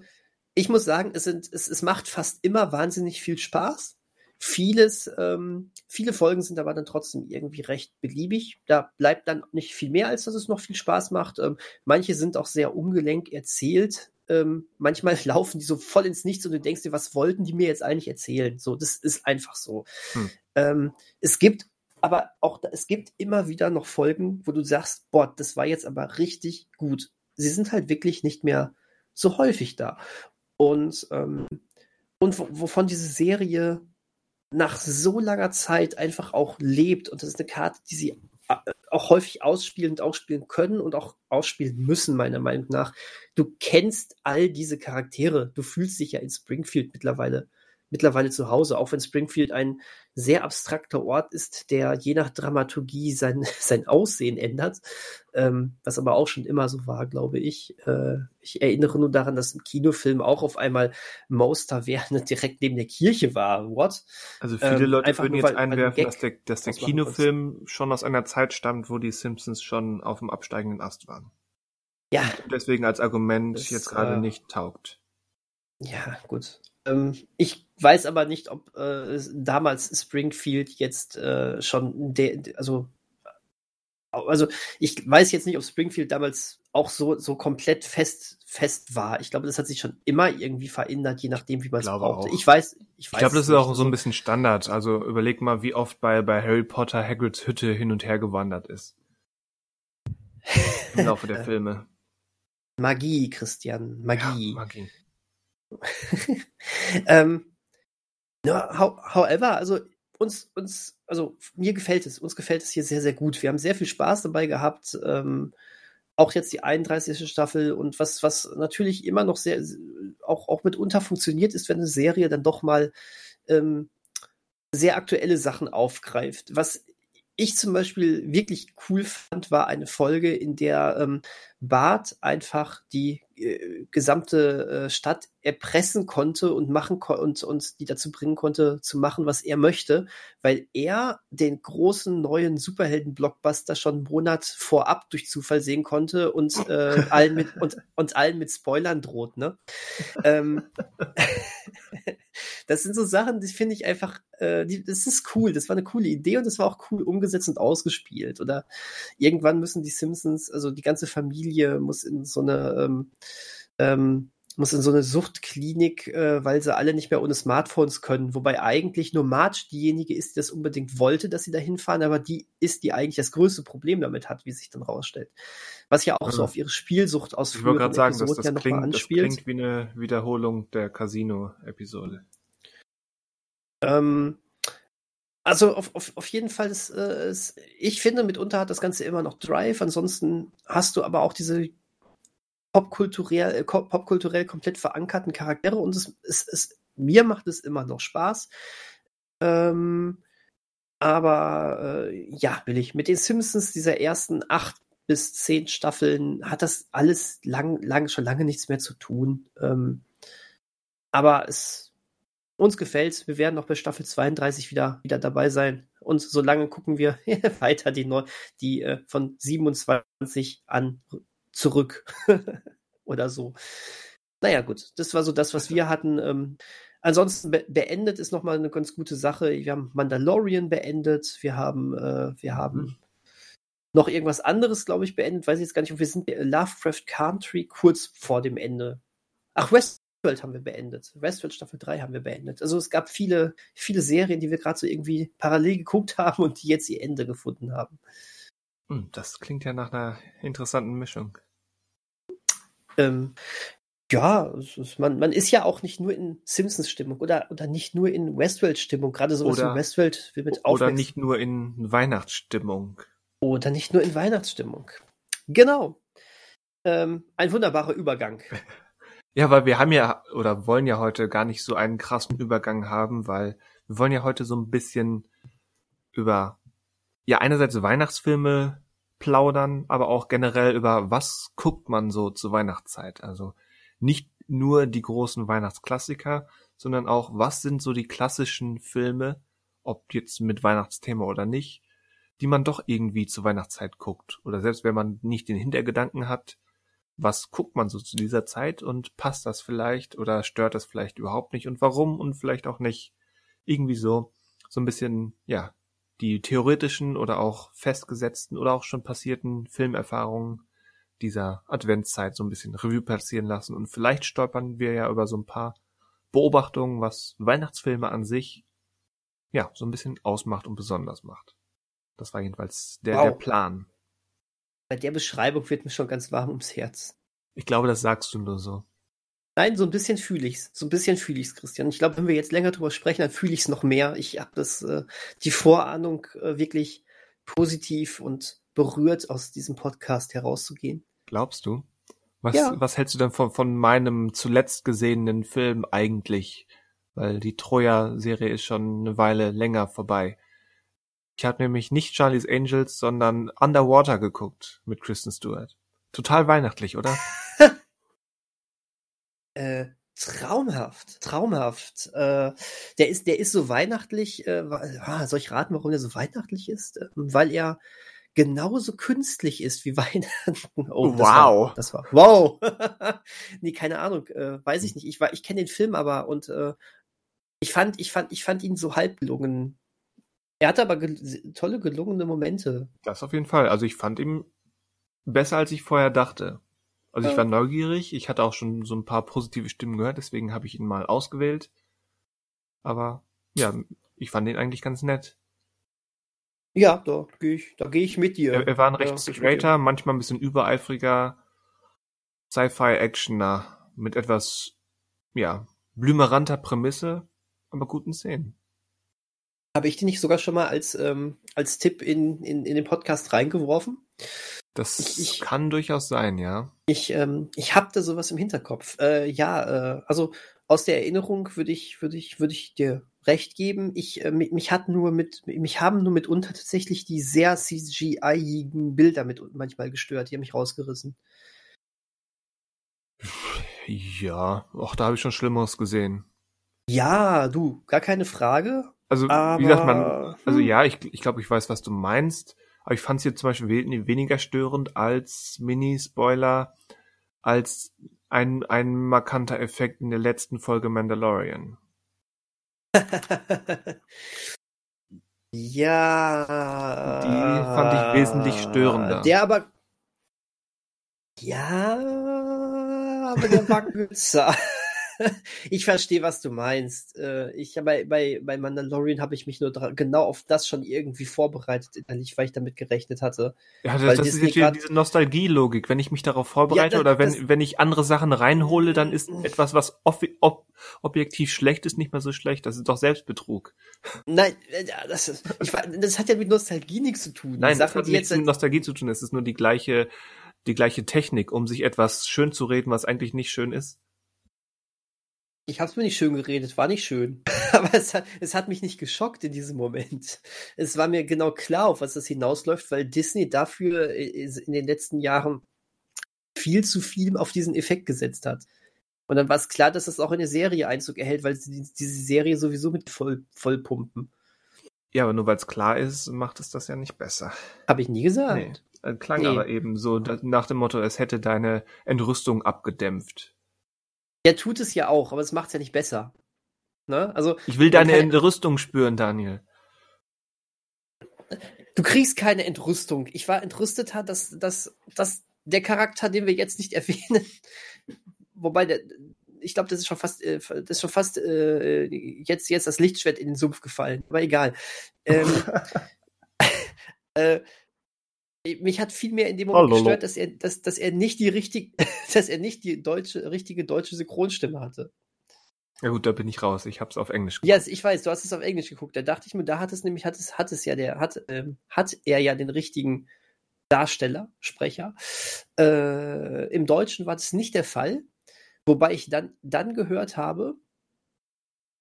ich muss sagen, es, sind, es, es macht fast immer wahnsinnig viel Spaß. Vieles, ähm, viele Folgen sind aber dann trotzdem irgendwie recht beliebig. Da bleibt dann nicht viel mehr, als dass es noch viel Spaß macht. Ähm, manche sind auch sehr ungelenk erzählt. Ähm, manchmal laufen die so voll ins Nichts und du denkst dir, was wollten die mir jetzt eigentlich erzählen? So, das ist einfach so. Hm. Ähm, es gibt aber auch, da- es gibt immer wieder noch Folgen, wo du sagst, boah, das war jetzt aber richtig gut. Sie sind halt wirklich nicht mehr so häufig da. Und, ähm, und wo- wovon diese Serie nach so langer Zeit einfach auch lebt. Und das ist eine Karte, die sie auch häufig ausspielen und ausspielen können und auch ausspielen müssen, meiner Meinung nach. Du kennst all diese Charaktere. Du fühlst dich ja in Springfield mittlerweile mittlerweile zu Hause, auch wenn Springfield ein sehr abstrakter Ort ist, der je nach Dramaturgie sein, sein Aussehen ändert, ähm, was aber auch schon immer so war, glaube ich. Äh, ich erinnere nur daran, dass im Kinofilm auch auf einmal Mouse Taverne direkt neben der Kirche war. What? Also viele ähm, Leute würden jetzt einwerfen, dass der, dass der Kinofilm schon aus einer Zeit stammt, wo die Simpsons schon auf dem absteigenden Ast waren. Ja. deswegen als Argument das, jetzt gerade äh, nicht taugt. Ja, gut. Ähm, ich weiß aber nicht, ob äh, damals Springfield jetzt äh, schon der, also also ich weiß jetzt nicht, ob Springfield damals auch so, so komplett fest, fest war. Ich glaube, das hat sich schon immer irgendwie verändert, je nachdem, wie man es brauchte. Ich weiß, ich weiß. Ich glaube, das ist auch so ein bisschen Standard. Also überleg mal, wie oft bei, bei Harry Potter Hagrids Hütte hin und her gewandert ist. Im Laufe der Filme. Magie, Christian, Magie. Ja, Magie. ähm, no, however, also uns, uns, also mir gefällt es, uns gefällt es hier sehr, sehr gut. Wir haben sehr viel Spaß dabei gehabt. Ähm, auch jetzt die 31. Staffel und was, was natürlich immer noch sehr, auch, auch mitunter funktioniert, ist, wenn eine Serie dann doch mal ähm, sehr aktuelle Sachen aufgreift. Was ich zum Beispiel wirklich cool fand, war eine Folge, in der ähm, Bart einfach die äh, gesamte äh, Stadt erpressen konnte und machen ko und und die dazu bringen konnte zu machen, was er möchte, weil er den großen neuen Superhelden-Blockbuster schon einen Monat vorab durch Zufall sehen konnte und äh, allen mit und und allen mit Spoilern droht, ne? ähm, das sind so Sachen, die finde ich einfach, äh, die, das ist cool. Das war eine coole Idee und das war auch cool umgesetzt und ausgespielt. Oder irgendwann müssen die Simpsons, also die ganze Familie muss in so eine ähm, ähm, muss in so eine Suchtklinik, äh, weil sie alle nicht mehr ohne Smartphones können. Wobei eigentlich nur Marge diejenige ist, die das unbedingt wollte, dass sie da hinfahren, aber die ist, die eigentlich das größte Problem damit hat, wie sich dann rausstellt. Was ja auch ja. so auf ihre Spielsucht aus Ich wollte gerade sagen, dass das, ja klingt, das klingt wie eine Wiederholung der Casino-Episode. Ähm, also auf, auf, auf jeden Fall, ist, äh, ist, ich finde, mitunter hat das Ganze immer noch Drive. Ansonsten hast du aber auch diese popkulturell, äh, popkulturell komplett verankerten Charaktere und es, es, es, mir macht es immer noch Spaß. Ähm, aber äh, ja, will ich. Mit den Simpsons dieser ersten acht bis zehn Staffeln hat das alles lang, lang, schon lange nichts mehr zu tun. Ähm, aber es uns gefällt. Wir werden noch bei Staffel 32 wieder, wieder dabei sein. Und solange gucken wir weiter die, Neu die äh, von 27 an zurück oder so. Naja, gut, das war so das, was wir hatten. Ähm, ansonsten be beendet ist nochmal eine ganz gute Sache. Wir haben Mandalorian beendet, wir haben, äh, wir haben mhm. noch irgendwas anderes, glaube ich, beendet. Weiß ich jetzt gar nicht. Wir sind Lovecraft Country kurz vor dem Ende. Ach, Westworld haben wir beendet. Westworld Staffel 3 haben wir beendet. Also es gab viele, viele Serien, die wir gerade so irgendwie parallel geguckt haben und die jetzt ihr Ende gefunden haben. Hm, das klingt ja nach einer interessanten Mischung. Ähm, ja, ist, man, man ist ja auch nicht nur in Simpsons-Stimmung oder, oder nicht nur in Westworld-Stimmung. Gerade so oder, wie Westworld will mit Oder nicht nur in Weihnachtsstimmung. Oder nicht nur in Weihnachtsstimmung. Genau. Ähm, ein wunderbarer Übergang. Ja, weil wir haben ja oder wollen ja heute gar nicht so einen krassen Übergang haben, weil wir wollen ja heute so ein bisschen über ja einerseits Weihnachtsfilme plaudern, aber auch generell über was guckt man so zur Weihnachtszeit. Also nicht nur die großen Weihnachtsklassiker, sondern auch was sind so die klassischen Filme, ob jetzt mit Weihnachtsthema oder nicht, die man doch irgendwie zur Weihnachtszeit guckt. Oder selbst wenn man nicht den Hintergedanken hat, was guckt man so zu dieser Zeit und passt das vielleicht oder stört das vielleicht überhaupt nicht und warum und vielleicht auch nicht. Irgendwie so, so ein bisschen, ja, die theoretischen oder auch festgesetzten oder auch schon passierten Filmerfahrungen dieser Adventszeit so ein bisschen Revue passieren lassen und vielleicht stolpern wir ja über so ein paar Beobachtungen, was Weihnachtsfilme an sich ja so ein bisschen ausmacht und besonders macht. Das war jedenfalls der, wow. der Plan. Bei der Beschreibung wird mir schon ganz warm ums Herz. Ich glaube, das sagst du nur so. Nein, so ein bisschen fühle ich's. So ein bisschen fühle ich's, Christian. Ich glaube, wenn wir jetzt länger drüber sprechen, dann fühle ich's noch mehr. Ich habe das, äh, die Vorahnung äh, wirklich positiv und berührt aus diesem Podcast herauszugehen. Glaubst du? Was, ja. was hältst du denn von, von meinem zuletzt gesehenen Film eigentlich? weil die Troja-Serie ist schon eine Weile länger vorbei. Ich habe nämlich nicht Charlie's Angels, sondern Underwater geguckt mit Kristen Stewart. Total weihnachtlich, oder? äh, traumhaft, traumhaft. Äh, der ist, der ist so weihnachtlich. Äh, ah, soll ich raten, warum der so weihnachtlich ist? Äh, weil er genauso künstlich ist wie Weihnachten. Oh, das wow. War, das war wow. nee, keine Ahnung, äh, weiß ich nicht. Ich war, ich kenne den Film aber und äh, ich fand, ich fand, ich fand ihn so halb gelungen. Er hatte aber gel tolle gelungene Momente. Das auf jeden Fall. Also ich fand ihn besser als ich vorher dachte. Also ich war neugierig, ich hatte auch schon so ein paar positive Stimmen gehört, deswegen habe ich ihn mal ausgewählt. Aber ja, ich fand ihn eigentlich ganz nett. Ja, da gehe ich, da gehe ich mit dir. Er, er war ein recht geh straighter, manchmal ein bisschen übereifriger Sci-Fi-Actioner mit etwas, ja, blümeranter Prämisse, aber guten Szenen. Habe ich den nicht sogar schon mal als, ähm, als Tipp in, in, in den Podcast reingeworfen? Das Ich- ich- kann durchaus sein, ja. Ich, ähm, ich habe da sowas im Hinterkopf. Äh, ja, äh, also aus der Erinnerung würde ich, würde ich, würde ich dir recht geben. Ich, äh, mich, mich hat nur mit, mich haben nur mitunter tatsächlich die sehr CGI-igen Bilder mit manchmal gestört. Die haben mich rausgerissen. Ja, auch da habe ich schon Schlimmeres gesehen. Ja, du, gar keine Frage. Also, Aber wie gesagt, man, also hm. ja, ich, ich glaube, ich weiß, was du meinst. Aber ich fand es hier zum Beispiel we weniger störend als Mini-Spoiler, als ein, ein markanter Effekt in der letzten Folge Mandalorian. ja. Die fand ich wesentlich störender. Der aber. Ja, aber der war kürzer. Ich verstehe, was du meinst. Äh, Ich bei, bei, bei Mandalorian habe ich mich nur genau auf das schon irgendwie vorbereitet, innerlich, weil ich damit gerechnet hatte. Ja, das, das ist jetzt diese Nostalgie-Logik. Wenn ich mich darauf vorbereite Ja, da- oder wenn, das- wenn ich andere Sachen reinhole, dann ist etwas, was ob, ob, objektiv schlecht ist, nicht mehr so schlecht. Das ist doch Selbstbetrug. Nein, äh, das, ist, ich, das hat ja mit Nostalgie nichts zu tun. Die Nein, das Sachen, hat die nichts mit Nostalgie zu tun. Es ist nur die gleiche, die gleiche Technik, um sich etwas schön zu reden, was eigentlich nicht schön ist. Ich habe es mir nicht schön geredet, war nicht schön. Aber es hat, es hat mich nicht geschockt in diesem Moment. Es war mir genau klar, auf was das hinausläuft, weil Disney dafür äh, in den letzten Jahren viel zu viel auf diesen Effekt gesetzt hat. Und dann war es klar, dass das auch in eine Serie Einzug erhält, weil sie die- diese Serie sowieso mit voll, vollpumpen. Ja, aber nur weil es klar ist, macht es das ja nicht besser. Habe ich nie gesagt. Nee. Äh, Klang Nee. aber eben so nach dem Motto, es hätte deine Entrüstung abgedämpft. Der tut es ja auch, aber es macht es ja nicht besser. Ne? Also, Ich will deine kann- Entrüstung spüren, Daniel. Du kriegst keine Entrüstung. Ich war entrüsteter, dass, dass, dass der Charakter, den wir jetzt nicht erwähnen, wobei der, ich glaube, das ist schon fast, äh, das ist schon fast äh, jetzt, jetzt das Lichtschwert in den Sumpf gefallen. Aber egal. Ähm, äh, mich hat viel mehr in dem Moment Hallo. gestört, dass er, dass, dass er nicht die richtige, dass er nicht die deutsche, richtige deutsche Synchronstimme hatte. Ja gut, da bin ich raus. Ich hab's auf Englisch Ja, ich weiß, du hast es auf Englisch geguckt. Da dachte ich mir, da hat es nämlich, hat es, hat es ja der, hat, ähm, hat er ja den richtigen Darsteller, Sprecher. Äh, Im Deutschen war das nicht der Fall, wobei ich dann, dann gehört habe,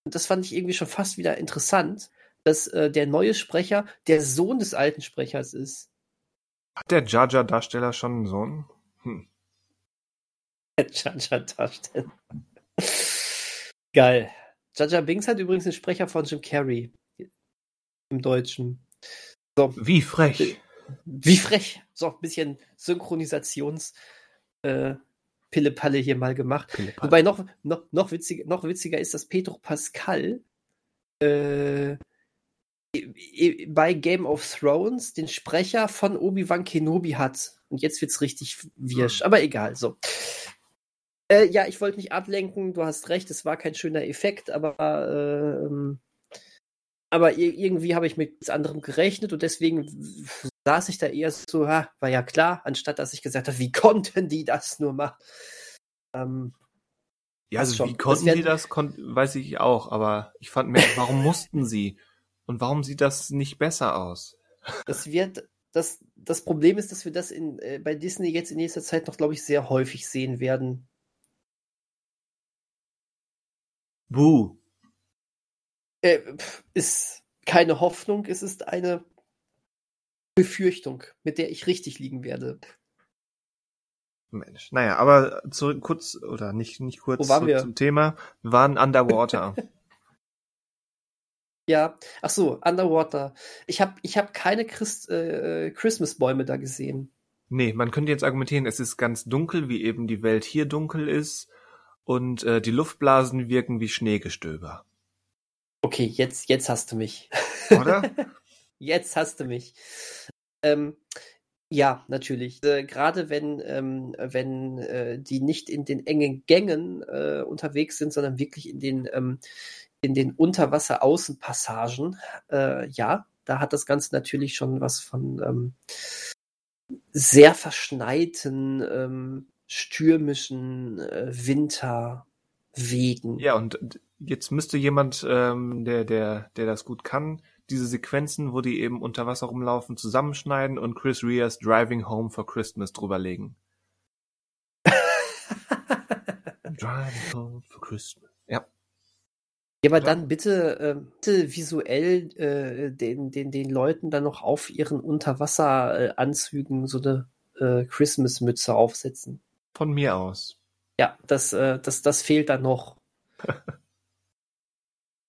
und das fand ich irgendwie schon fast wieder interessant, dass äh, der neue Sprecher der Sohn des alten Sprechers ist. Hat der Jaja-Darsteller schon einen Sohn? Hm. Jaja Darsteller. Geil. Jaja Binks hat übrigens den Sprecher von Jim Carrey im Deutschen. Wie frech. Wie frech. So, ein bisschen Synchronisations äh, Pille-Palle hier mal gemacht. Wobei noch, noch, noch, witziger, noch witziger ist, dass Pedro Pascal äh, bei Game of Thrones den Sprecher von Obi-Wan Kenobi hat. Und jetzt wird's richtig wirsch. Aber egal, so. Äh, ja, ich wollte nicht ablenken, du hast recht, es war kein schöner Effekt, aber äh, ähm, aber ir- irgendwie habe ich mit was anderem gerechnet und deswegen saß ich da eher so, ha, war ja klar, anstatt dass ich gesagt habe, wie konnten die das nur machen? Ähm, Ja, also schon. wie konnten Das die wär- das, kon weiß ich auch, aber ich fand mehr, warum mussten sie? Und warum sieht das nicht besser aus? das wird, das, das Problem ist, dass wir das in, äh, bei Disney jetzt in nächster Zeit noch, glaube ich, sehr häufig sehen werden. Buh. Äh, ist keine Hoffnung, es ist eine Befürchtung, mit der ich richtig liegen werde. Mensch, naja, aber zurück kurz, oder nicht, nicht kurz Wo waren wir? zum Thema. Wir waren underwater. Ja, ach so, Underwater. Ich habe ich hab keine Christ, äh, Christmas-Bäume da gesehen. nee, man könnte jetzt argumentieren, es ist ganz dunkel, wie eben die Welt hier dunkel ist. Und äh, die Luftblasen wirken wie Schneegestöber. Okay, jetzt, jetzt hast du mich. Oder? Jetzt hast du mich. Ähm, ja, natürlich. Äh, Gerade wenn, ähm, wenn äh, die nicht in den engen Gängen äh, unterwegs sind, sondern wirklich in den, ähm, in den Unterwasser-Außenpassagen, äh, ja, da hat das Ganze natürlich schon was von ähm, sehr verschneiten, ähm, stürmischen äh, Winterwegen. Ja, und jetzt müsste jemand, ähm, der, der, der das gut kann, diese Sequenzen, wo die eben unter Wasser rumlaufen, zusammenschneiden und Chris Rias Driving Home for Christmas drüberlegen. Driving Home for Christmas. Ja. Aber dann bitte, ähm, bitte visuell äh, den, den, den Leuten dann noch auf ihren Unterwasseranzügen so eine äh, Christmas-Mütze aufsetzen. Von mir aus. Ja, das, äh, das, das fehlt dann noch.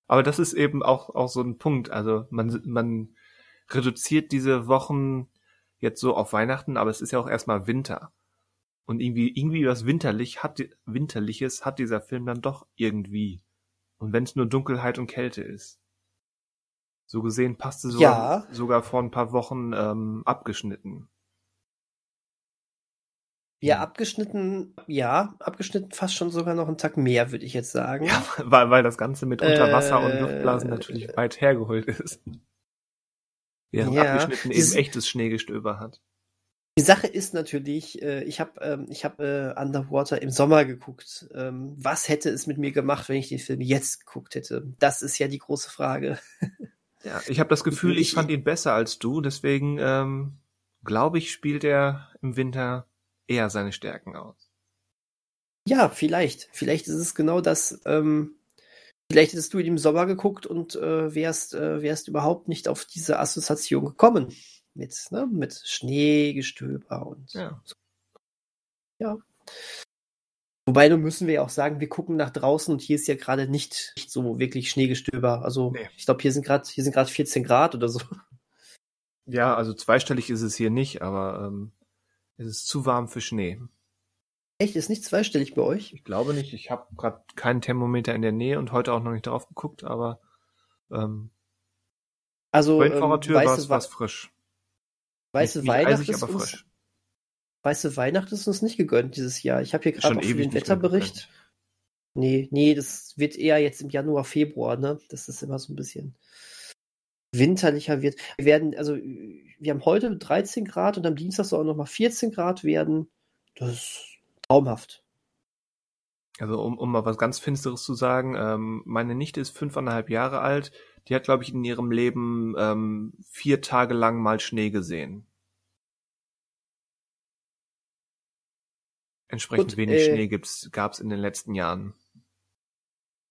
Aber das ist eben auch, auch so ein Punkt. Also man, man reduziert diese Wochen jetzt so auf Weihnachten, aber es ist ja auch erstmal Winter. Und irgendwie, irgendwie was winterlich hat, winterliches hat dieser Film dann doch irgendwie. Und wenn es nur Dunkelheit und Kälte ist. So gesehen passte sogar, Ja. sogar vor ein paar Wochen ähm, abgeschnitten. Ja, abgeschnitten, ja, abgeschnitten fast schon sogar noch einen Tag mehr, würde ich jetzt sagen. Ja, weil, weil das Ganze mit Unterwasser und Äh, Luftblasen natürlich weit hergeholt ist. Während Ja, abgeschnitten eben echtes Schneegestöber hat. Die Sache ist natürlich, äh, ich habe ähm, ich hab, äh, Underwater im Sommer geguckt. Ähm, was hätte es mit mir gemacht, wenn ich den Film jetzt geguckt hätte? Das ist ja die große Frage. Ja, ich habe das Gefühl, ich Ich- fand ihn besser als du, deswegen ähm, glaube ich, spielt er im Winter eher seine Stärken aus. Ja, vielleicht. Vielleicht ist es genau das. Ähm, vielleicht hättest du ihn im Sommer geguckt und äh, wärst, äh, wärst überhaupt nicht auf diese Assoziation gekommen. Mit, ne, mit Schneegestöber und Ja. Wobei, nun müssen wir ja auch sagen, wir gucken nach draußen und hier ist ja gerade nicht, nicht so wirklich Schneegestöber. Also Nee. ich glaube, hier sind gerade hier sind gerade 14 Grad oder so. Ja, also zweistellig ist es hier nicht, aber ähm, es ist zu warm für Schnee. Echt, ist nicht zweistellig bei euch? Ich glaube nicht, ich habe gerade keinen Thermometer in der Nähe und heute auch noch nicht drauf geguckt, aber ähm, Also vorhin vor ähm, der Tür war es was frisch. Weiße Weihnacht ist uns, frisch. weiße Weihnacht ist uns nicht gegönnt dieses Jahr. Ich habe hier gerade auch für den Wetterbericht. Nee, nee, das wird eher jetzt im Januar, Februar, ne? Das ist immer so ein bisschen winterlicher wird. Wir werden, also wir haben heute 13 Grad und am Dienstag soll auch noch mal 14 Grad werden. Das ist traumhaft. Also um, um mal was ganz Finsteres zu sagen, ähm, meine Nichte ist fünfeinhalb Jahre alt. Die hat, glaube ich, in ihrem Leben ähm, vier Tage lang mal Schnee gesehen. Entsprechend Gut, wenig äh, Schnee gibt's, gab's in den letzten Jahren.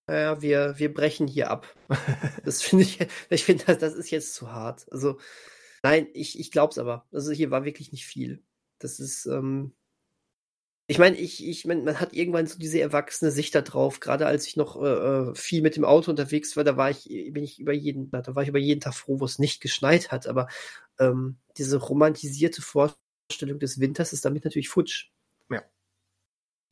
Naja, wir, wir brechen hier ab. Das finde ich, ich finde, das, das ist jetzt zu hart. Also, nein, ich, ich glaube es aber. Also hier war wirklich nicht viel. Das ist, ähm, ich meine, ich, ich mein, man hat irgendwann so diese erwachsene Sicht da drauf. Gerade als ich noch äh, äh, viel mit dem Auto unterwegs war, da war ich, bin ich über jeden, da war ich über jeden Tag froh, wo es nicht geschneit hat. Aber ähm, diese romantisierte Vorstellung des Winters ist damit natürlich futsch.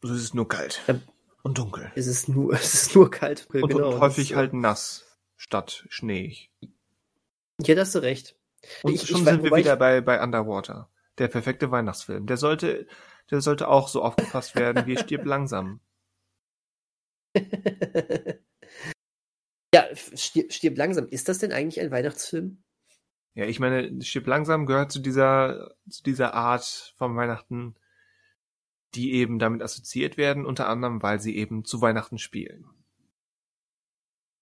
Es ist nur kalt Ja. und dunkel. Es ist nur, es ist nur kalt. Und, genau, und häufig halt nass statt schneeig. Ja, da hast du recht. Und Ich- schon ich- sind wir wieder bei, bei Underwater. Der perfekte Weihnachtsfilm. Der sollte, der sollte auch so aufgefasst werden wie Stirb langsam. ja, stirb, stirb langsam. Ist das denn eigentlich ein Weihnachtsfilm? Ja, ich meine, Stirb langsam gehört zu dieser, zu dieser Art von Weihnachten, die eben damit assoziiert werden, unter anderem, weil sie eben zu Weihnachten spielen.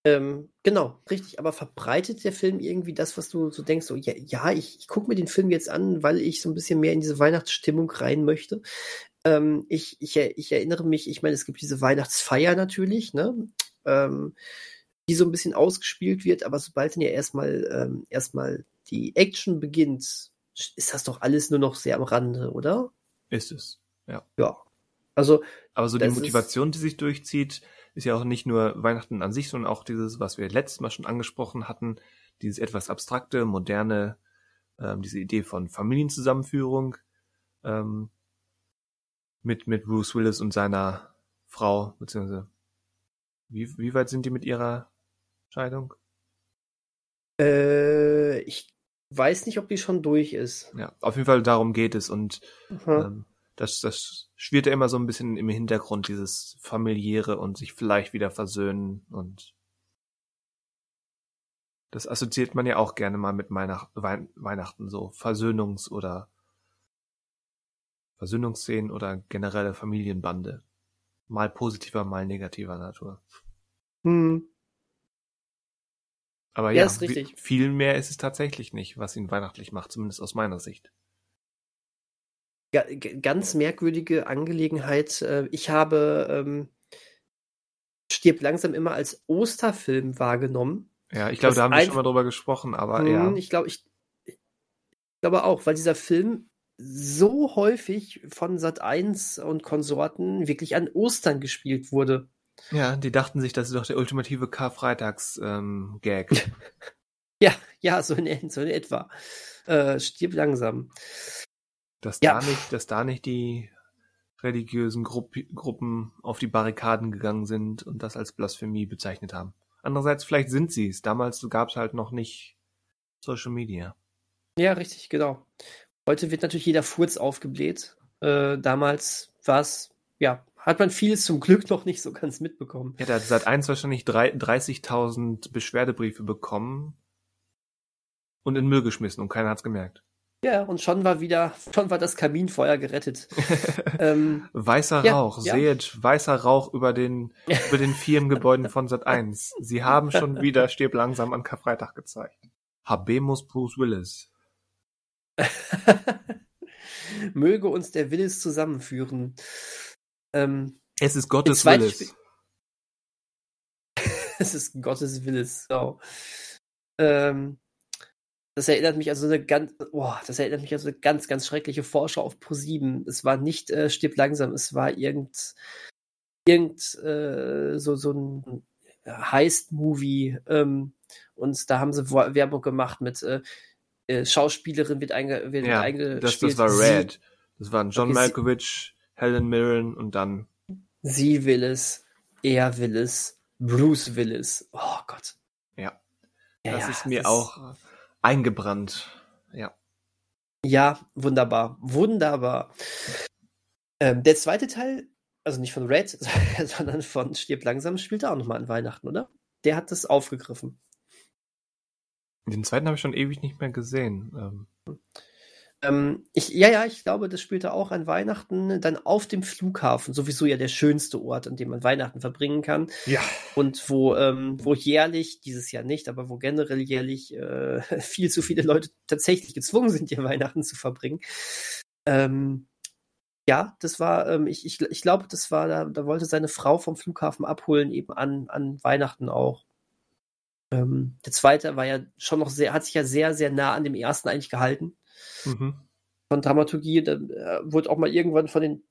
Ähm, genau, richtig. Aber verbreitet der Film irgendwie das, was du so denkst, so, ja, ja ich, ich gucke mir den Film jetzt an, weil ich so ein bisschen mehr in diese Weihnachtsstimmung rein möchte. Ähm, ich, ich, ich erinnere mich, ich meine, es gibt diese Weihnachtsfeier natürlich, ne? Ähm, die so ein bisschen ausgespielt wird, aber sobald dann ja erstmal ähm, erstmal die Action beginnt, ist das doch alles nur noch sehr am Rande, oder? Ist es, ja. Ja. Also. Aber so die Motivation, die sich durchzieht, ist ja auch nicht nur Weihnachten an sich, sondern auch dieses, was wir letztes Mal schon angesprochen hatten, dieses etwas abstrakte, moderne, ähm, diese Idee von Familienzusammenführung ähm, mit, mit Bruce Willis und seiner Frau, beziehungsweise wie, wie weit sind die mit ihrer Scheidung? Äh, ich weiß nicht, ob die schon durch ist. Ja, auf jeden Fall darum geht es und ähm, das, das schwirrt ja immer so ein bisschen im Hintergrund, dieses familiäre und sich vielleicht wieder versöhnen und das assoziiert man ja auch gerne mal mit Weihnacht, Weihnachten, so Versöhnungs- oder Versöhnungsszenen oder generelle Familienbande. Mal positiver, mal negativer Natur. Hm. Aber ja, ja ist richtig. viel mehr ist es tatsächlich nicht, was ihn weihnachtlich macht, zumindest aus meiner Sicht. Ganz merkwürdige Angelegenheit. Äh, ich habe ähm, Stirb langsam immer als Osterfilm wahrgenommen. Ja, ich glaube, da haben wir schon mal drüber gesprochen, aber mh, ja. Ich glaube, ich, ich glaube auch, weil dieser Film so häufig von Sat 1 und Konsorten wirklich an Ostern gespielt wurde. Ja, die dachten sich, das ist doch der ultimative Karfreitags-Gag. Ähm, ja, ja, so in, so in etwa. Äh, stirb langsam. Dass, ja. da nicht, dass da nicht die religiösen Grupp Gruppen auf die Barrikaden gegangen sind und das als Blasphemie bezeichnet haben. Andererseits, vielleicht sind sie es. Damals gab es halt noch nicht Social Media. Ja, richtig, genau. Heute wird natürlich jeder Furz aufgebläht. Äh, damals war es, ja, hat man vieles zum Glück noch nicht so ganz mitbekommen. Ja, der hat seit eins wahrscheinlich 30.000 Beschwerdebriefe bekommen und in Müll geschmissen und keiner hat's gemerkt. Ja, und schon war wieder, schon war das Kaminfeuer gerettet. ähm, weißer ja, Rauch, ja. seht, weißer Rauch über den, über den Firmengebäuden von Sat 1. Sie haben schon wieder Stirb langsam an Karfreitag gezeigt. Habemus Bruce Willis. Möge uns der Willis zusammenführen. Ähm, es ist Gottes Willis. es ist Gottes Willis. So. Ähm, das erinnert mich also eine ganz, boah, das erinnert mich also eine ganz, ganz schreckliche Vorschau auf Pro7. Es war nicht äh, Stirb langsam, es war irgend, irgend äh, so, so ein Heist-Movie. Ähm, und da haben sie Werbung gemacht mit äh, äh, Schauspielerin wird, einge wird ja, eingespielt. Das, das war Red. Das waren John okay, Malkovich, Helen Mirren und dann. Sie will es, er will es, Bruce will es. Oh Gott. Ja. ja das ja, ist mir das auch eingebrannt. Ja. Ja, wunderbar. Wunderbar. Ähm, der zweite Teil, also nicht von Red, sondern von Stirb langsam, spielt auch nochmal an Weihnachten, oder? Der hat das aufgegriffen. Den zweiten habe ich schon ewig nicht mehr gesehen. Ähm. Ähm, ich, ja, ja, ich glaube, das spielte auch an Weihnachten dann auf dem Flughafen, sowieso ja der schönste Ort, an dem man Weihnachten verbringen kann. Ja. Und wo, ähm, wo jährlich, dieses Jahr nicht, aber wo generell jährlich äh, viel zu viele Leute tatsächlich gezwungen sind, ihr Weihnachten zu verbringen. Ähm, ja, das war, ähm, ich, ich, ich glaube, das war, da, da wollte seine Frau vom Flughafen abholen, eben an, an Weihnachten auch. Ähm, der zweite war ja schon noch sehr, hat sich ja sehr, sehr nah an dem ersten eigentlich gehalten. Mhm. Von Dramaturgie, da äh, wurde auch mal irgendwann von den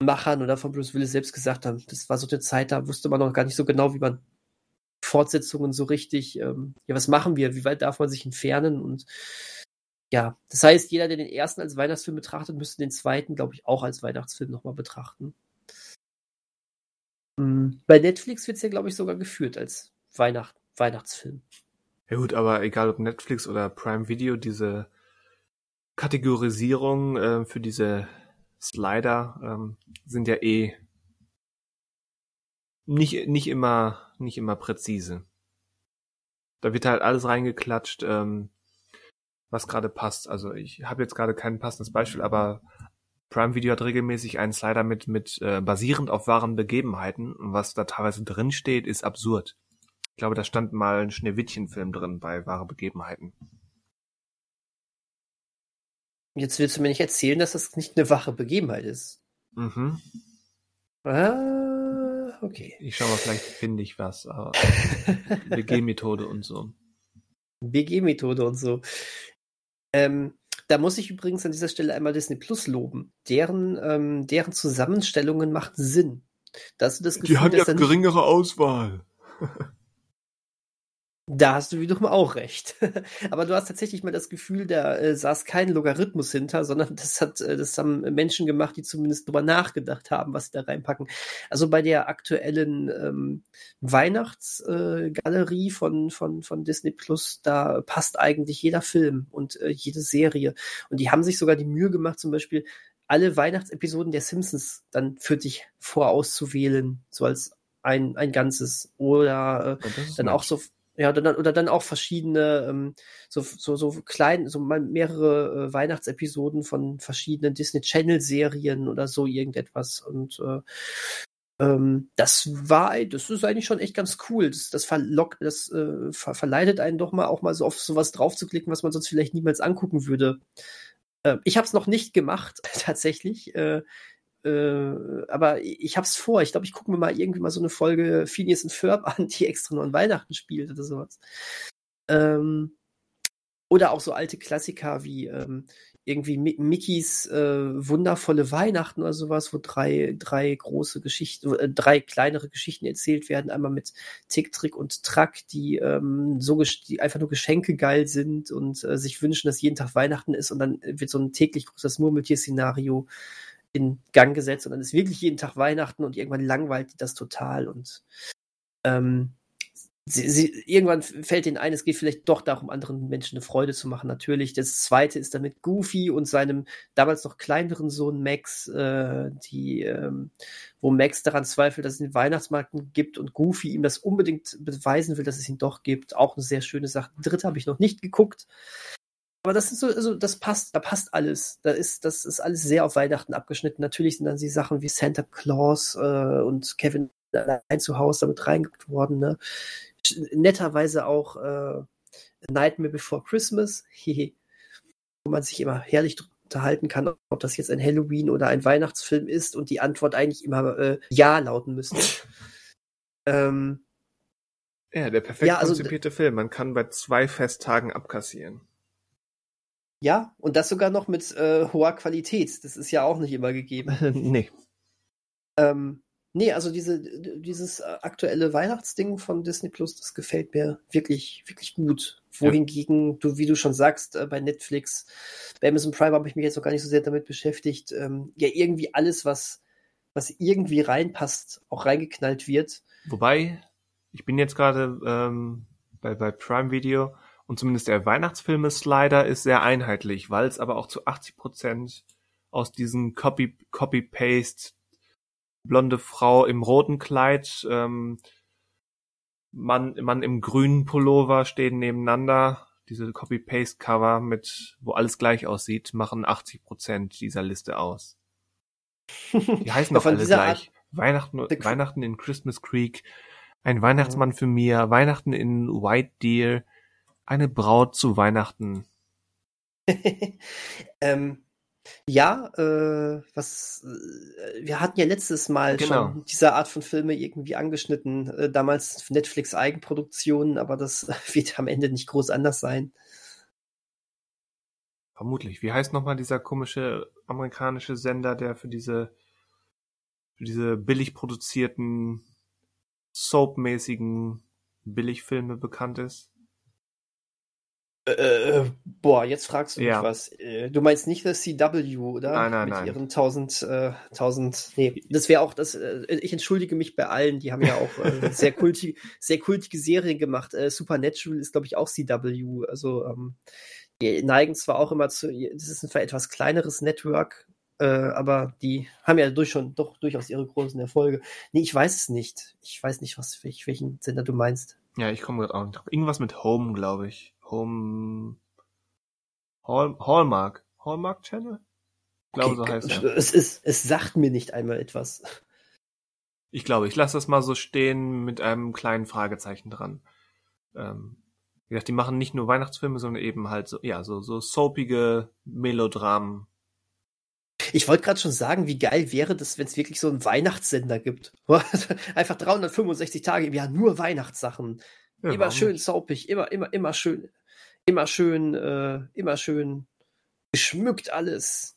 Machern oder von Bruce Willis selbst gesagt haben, das war so eine Zeit, da wusste man noch gar nicht so genau, wie man Fortsetzungen so richtig, ähm, ja, was machen wir, wie weit darf man sich entfernen und ja, das heißt, jeder, der den ersten als Weihnachtsfilm betrachtet, müsste den zweiten, glaube ich, auch als Weihnachtsfilm nochmal betrachten. Mhm. Bei Netflix wird es ja, glaube ich, sogar geführt als Weihnacht, Weihnachtsfilm. Ja gut, aber egal ob Netflix oder Prime Video, diese Kategorisierung äh, für diese Slider ähm, sind ja eh nicht, nicht immer, nicht immer präzise. Da wird halt alles reingeklatscht, ähm, was gerade passt. Also ich habe jetzt gerade kein passendes Beispiel, aber Prime Video hat regelmäßig einen Slider mit, mit äh, basierend auf wahren Begebenheiten und was da teilweise drin steht, ist absurd. Ich glaube, da stand mal ein Schneewittchen-Film drin bei wahre Begebenheiten. Jetzt willst du mir nicht erzählen, dass das nicht eine wache Begebenheit ist. Mhm. Ah, okay. Ich schau mal, vielleicht finde ich was, aber WG-Methode und so. BG-Methode und so. Ähm, da muss ich übrigens an dieser Stelle einmal Disney Plus loben. Deren, ähm, deren Zusammenstellungen machen Sinn. Da hast du das Gefühl, Die hat ja dass geringere Auswahl. Da hast du wiederum auch recht. Aber du hast tatsächlich mal das Gefühl, da äh, saß kein Logarithmus hinter, sondern das hat, äh, das haben Menschen gemacht, die zumindest drüber nachgedacht haben, was sie da reinpacken. Also bei der aktuellen ähm, Weihnachtsgalerie äh, von, von, von Disney Plus, da passt eigentlich jeder Film und äh, jede Serie. Und die haben sich sogar die Mühe gemacht, zum Beispiel alle Weihnachtsepisoden der Simpsons dann für dich vorauszuwählen, so als ein, ein Ganzes. Oder äh, dann auch so ja oder dann, oder dann auch verschiedene ähm, so so so klein so mal mehrere äh, Weihnachtsepisoden von verschiedenen Disney Channel Serien oder so irgendetwas. Und äh, ähm, das war das ist eigentlich schon echt ganz cool. Das das verlockt das äh, ver verleitet einen doch mal auch mal so auf sowas draufzuklicken was man sonst vielleicht niemals angucken würde. Äh, ich habe es noch nicht gemacht tatsächlich. Äh, äh, aber ich hab's vor. Ich glaube, ich gucke mir mal irgendwie mal so eine Folge Phineas und Ferb an, die extra nur an Weihnachten spielt oder sowas. Ähm, oder auch so alte Klassiker wie ähm, irgendwie Mi Mickeys äh, wundervolle Weihnachten oder sowas, wo drei, drei große Geschichten, äh, drei kleinere Geschichten erzählt werden. Einmal mit Tick, Trick und Track, die ähm, so die einfach nur Geschenke geil sind und äh, sich wünschen, dass jeden Tag Weihnachten ist und dann wird so ein täglich großes Murmeltier-Szenario in Gang gesetzt und dann ist wirklich jeden Tag Weihnachten und irgendwann langweilt die das total und ähm, sie, sie, irgendwann fällt ihnen ein, es geht vielleicht doch darum, anderen Menschen eine Freude zu machen. Natürlich. Das zweite ist dann mit Goofy und seinem damals noch kleineren Sohn Max, äh, die, ähm, wo Max daran zweifelt, dass es den Weihnachtsmarkt gibt und Goofy ihm das unbedingt beweisen will, dass es ihn doch gibt. Auch eine sehr schöne Sache. Dritte habe ich noch nicht geguckt. Aber das ist so, also das passt, da passt alles. Da ist, das ist alles sehr auf Weihnachten abgeschnitten. Natürlich sind dann die Sachen wie Santa Claus äh, und Kevin allein zu Hause damit reingeguckt worden. Ne? Netterweise auch äh, Nightmare Before Christmas, wo man sich immer herrlich unterhalten kann, ob das jetzt ein Halloween oder ein Weihnachtsfilm ist und die Antwort eigentlich immer äh, Ja lauten müsste. ähm, Ja, der perfekt Ja, also- konzipierte Film. Man kann bei zwei Festtagen abkassieren. Ja, und das sogar noch mit äh, hoher Qualität. Das ist ja auch nicht immer gegeben. nee. Ähm, nee, also diese, dieses aktuelle Weihnachtsding von Disney Plus, das gefällt mir wirklich, wirklich gut. Wohingegen, du, wie du schon sagst, äh, bei Netflix, bei Amazon Prime habe ich mich jetzt noch gar nicht so sehr damit beschäftigt, ähm, ja, irgendwie alles, was, was irgendwie reinpasst, auch reingeknallt wird. Wobei, ich bin jetzt gerade ähm, bei, bei Prime Video und zumindest der Weihnachtsfilme-Slider ist sehr einheitlich, weil es aber auch zu 80 Prozent aus diesen Copy, Copy-Paste blonde Frau im roten Kleid, ähm, Mann, Mann im grünen Pullover stehen nebeneinander. Diese Copy-Paste-Cover mit, wo alles gleich aussieht, machen 80 Prozent dieser Liste aus. Die heißen doch alle gleich. Weihnachten, The Cr- Weihnachten in Christmas Creek, ein Weihnachtsmann für mir, Weihnachten in White Deer, eine Braut zu Weihnachten. ähm, ja, äh, was äh, wir hatten ja letztes Mal Genau. schon diese Art von Filme irgendwie angeschnitten, äh, damals Netflix Eigenproduktionen, aber das wird am Ende nicht groß anders sein. Vermutlich. Wie heißt nochmal dieser komische amerikanische Sender, der für diese, für diese billig produzierten, soapmäßigen Billigfilme bekannt ist? Äh, boah, jetzt fragst du mich Ja. was. Äh, du meinst nicht das CW, oder? Nein, nein, Mit nein. ihren 1000, äh, 1000, nee, das wäre auch das, äh, ich entschuldige mich bei allen, die haben ja auch äh, sehr kultige, sehr kultige Serien gemacht. Äh, Supernatural ist, glaube ich, auch CW, also, ähm, die neigen zwar auch immer zu, das ist ein zwar etwas kleineres Network, äh, aber die haben ja durch schon doch durchaus ihre großen Erfolge. Nee, ich weiß es nicht. Ich weiß nicht, was, welch, welchen Sender du meinst. Ja, ich komme gerade auch nicht drauf. Irgendwas mit Home, glaube ich. Home. Hall, Hallmark. Hallmark Channel? Ich glaube, so Okay, heißt er. Es ist, es sagt mir nicht einmal etwas. Ich glaube, ich lasse das mal so stehen mit einem kleinen Fragezeichen dran. Ähm, wie gesagt, die machen nicht nur Weihnachtsfilme, sondern eben halt so, ja, so, so soapige Melodramen. Ich wollte gerade schon sagen, wie geil wäre das, wenn es wirklich so einen Weihnachtssender gibt. Einfach 365 Tage im Jahr nur Weihnachtssachen. Ja, immer schön saupig, immer, immer, immer schön, immer schön, äh, immer schön geschmückt alles.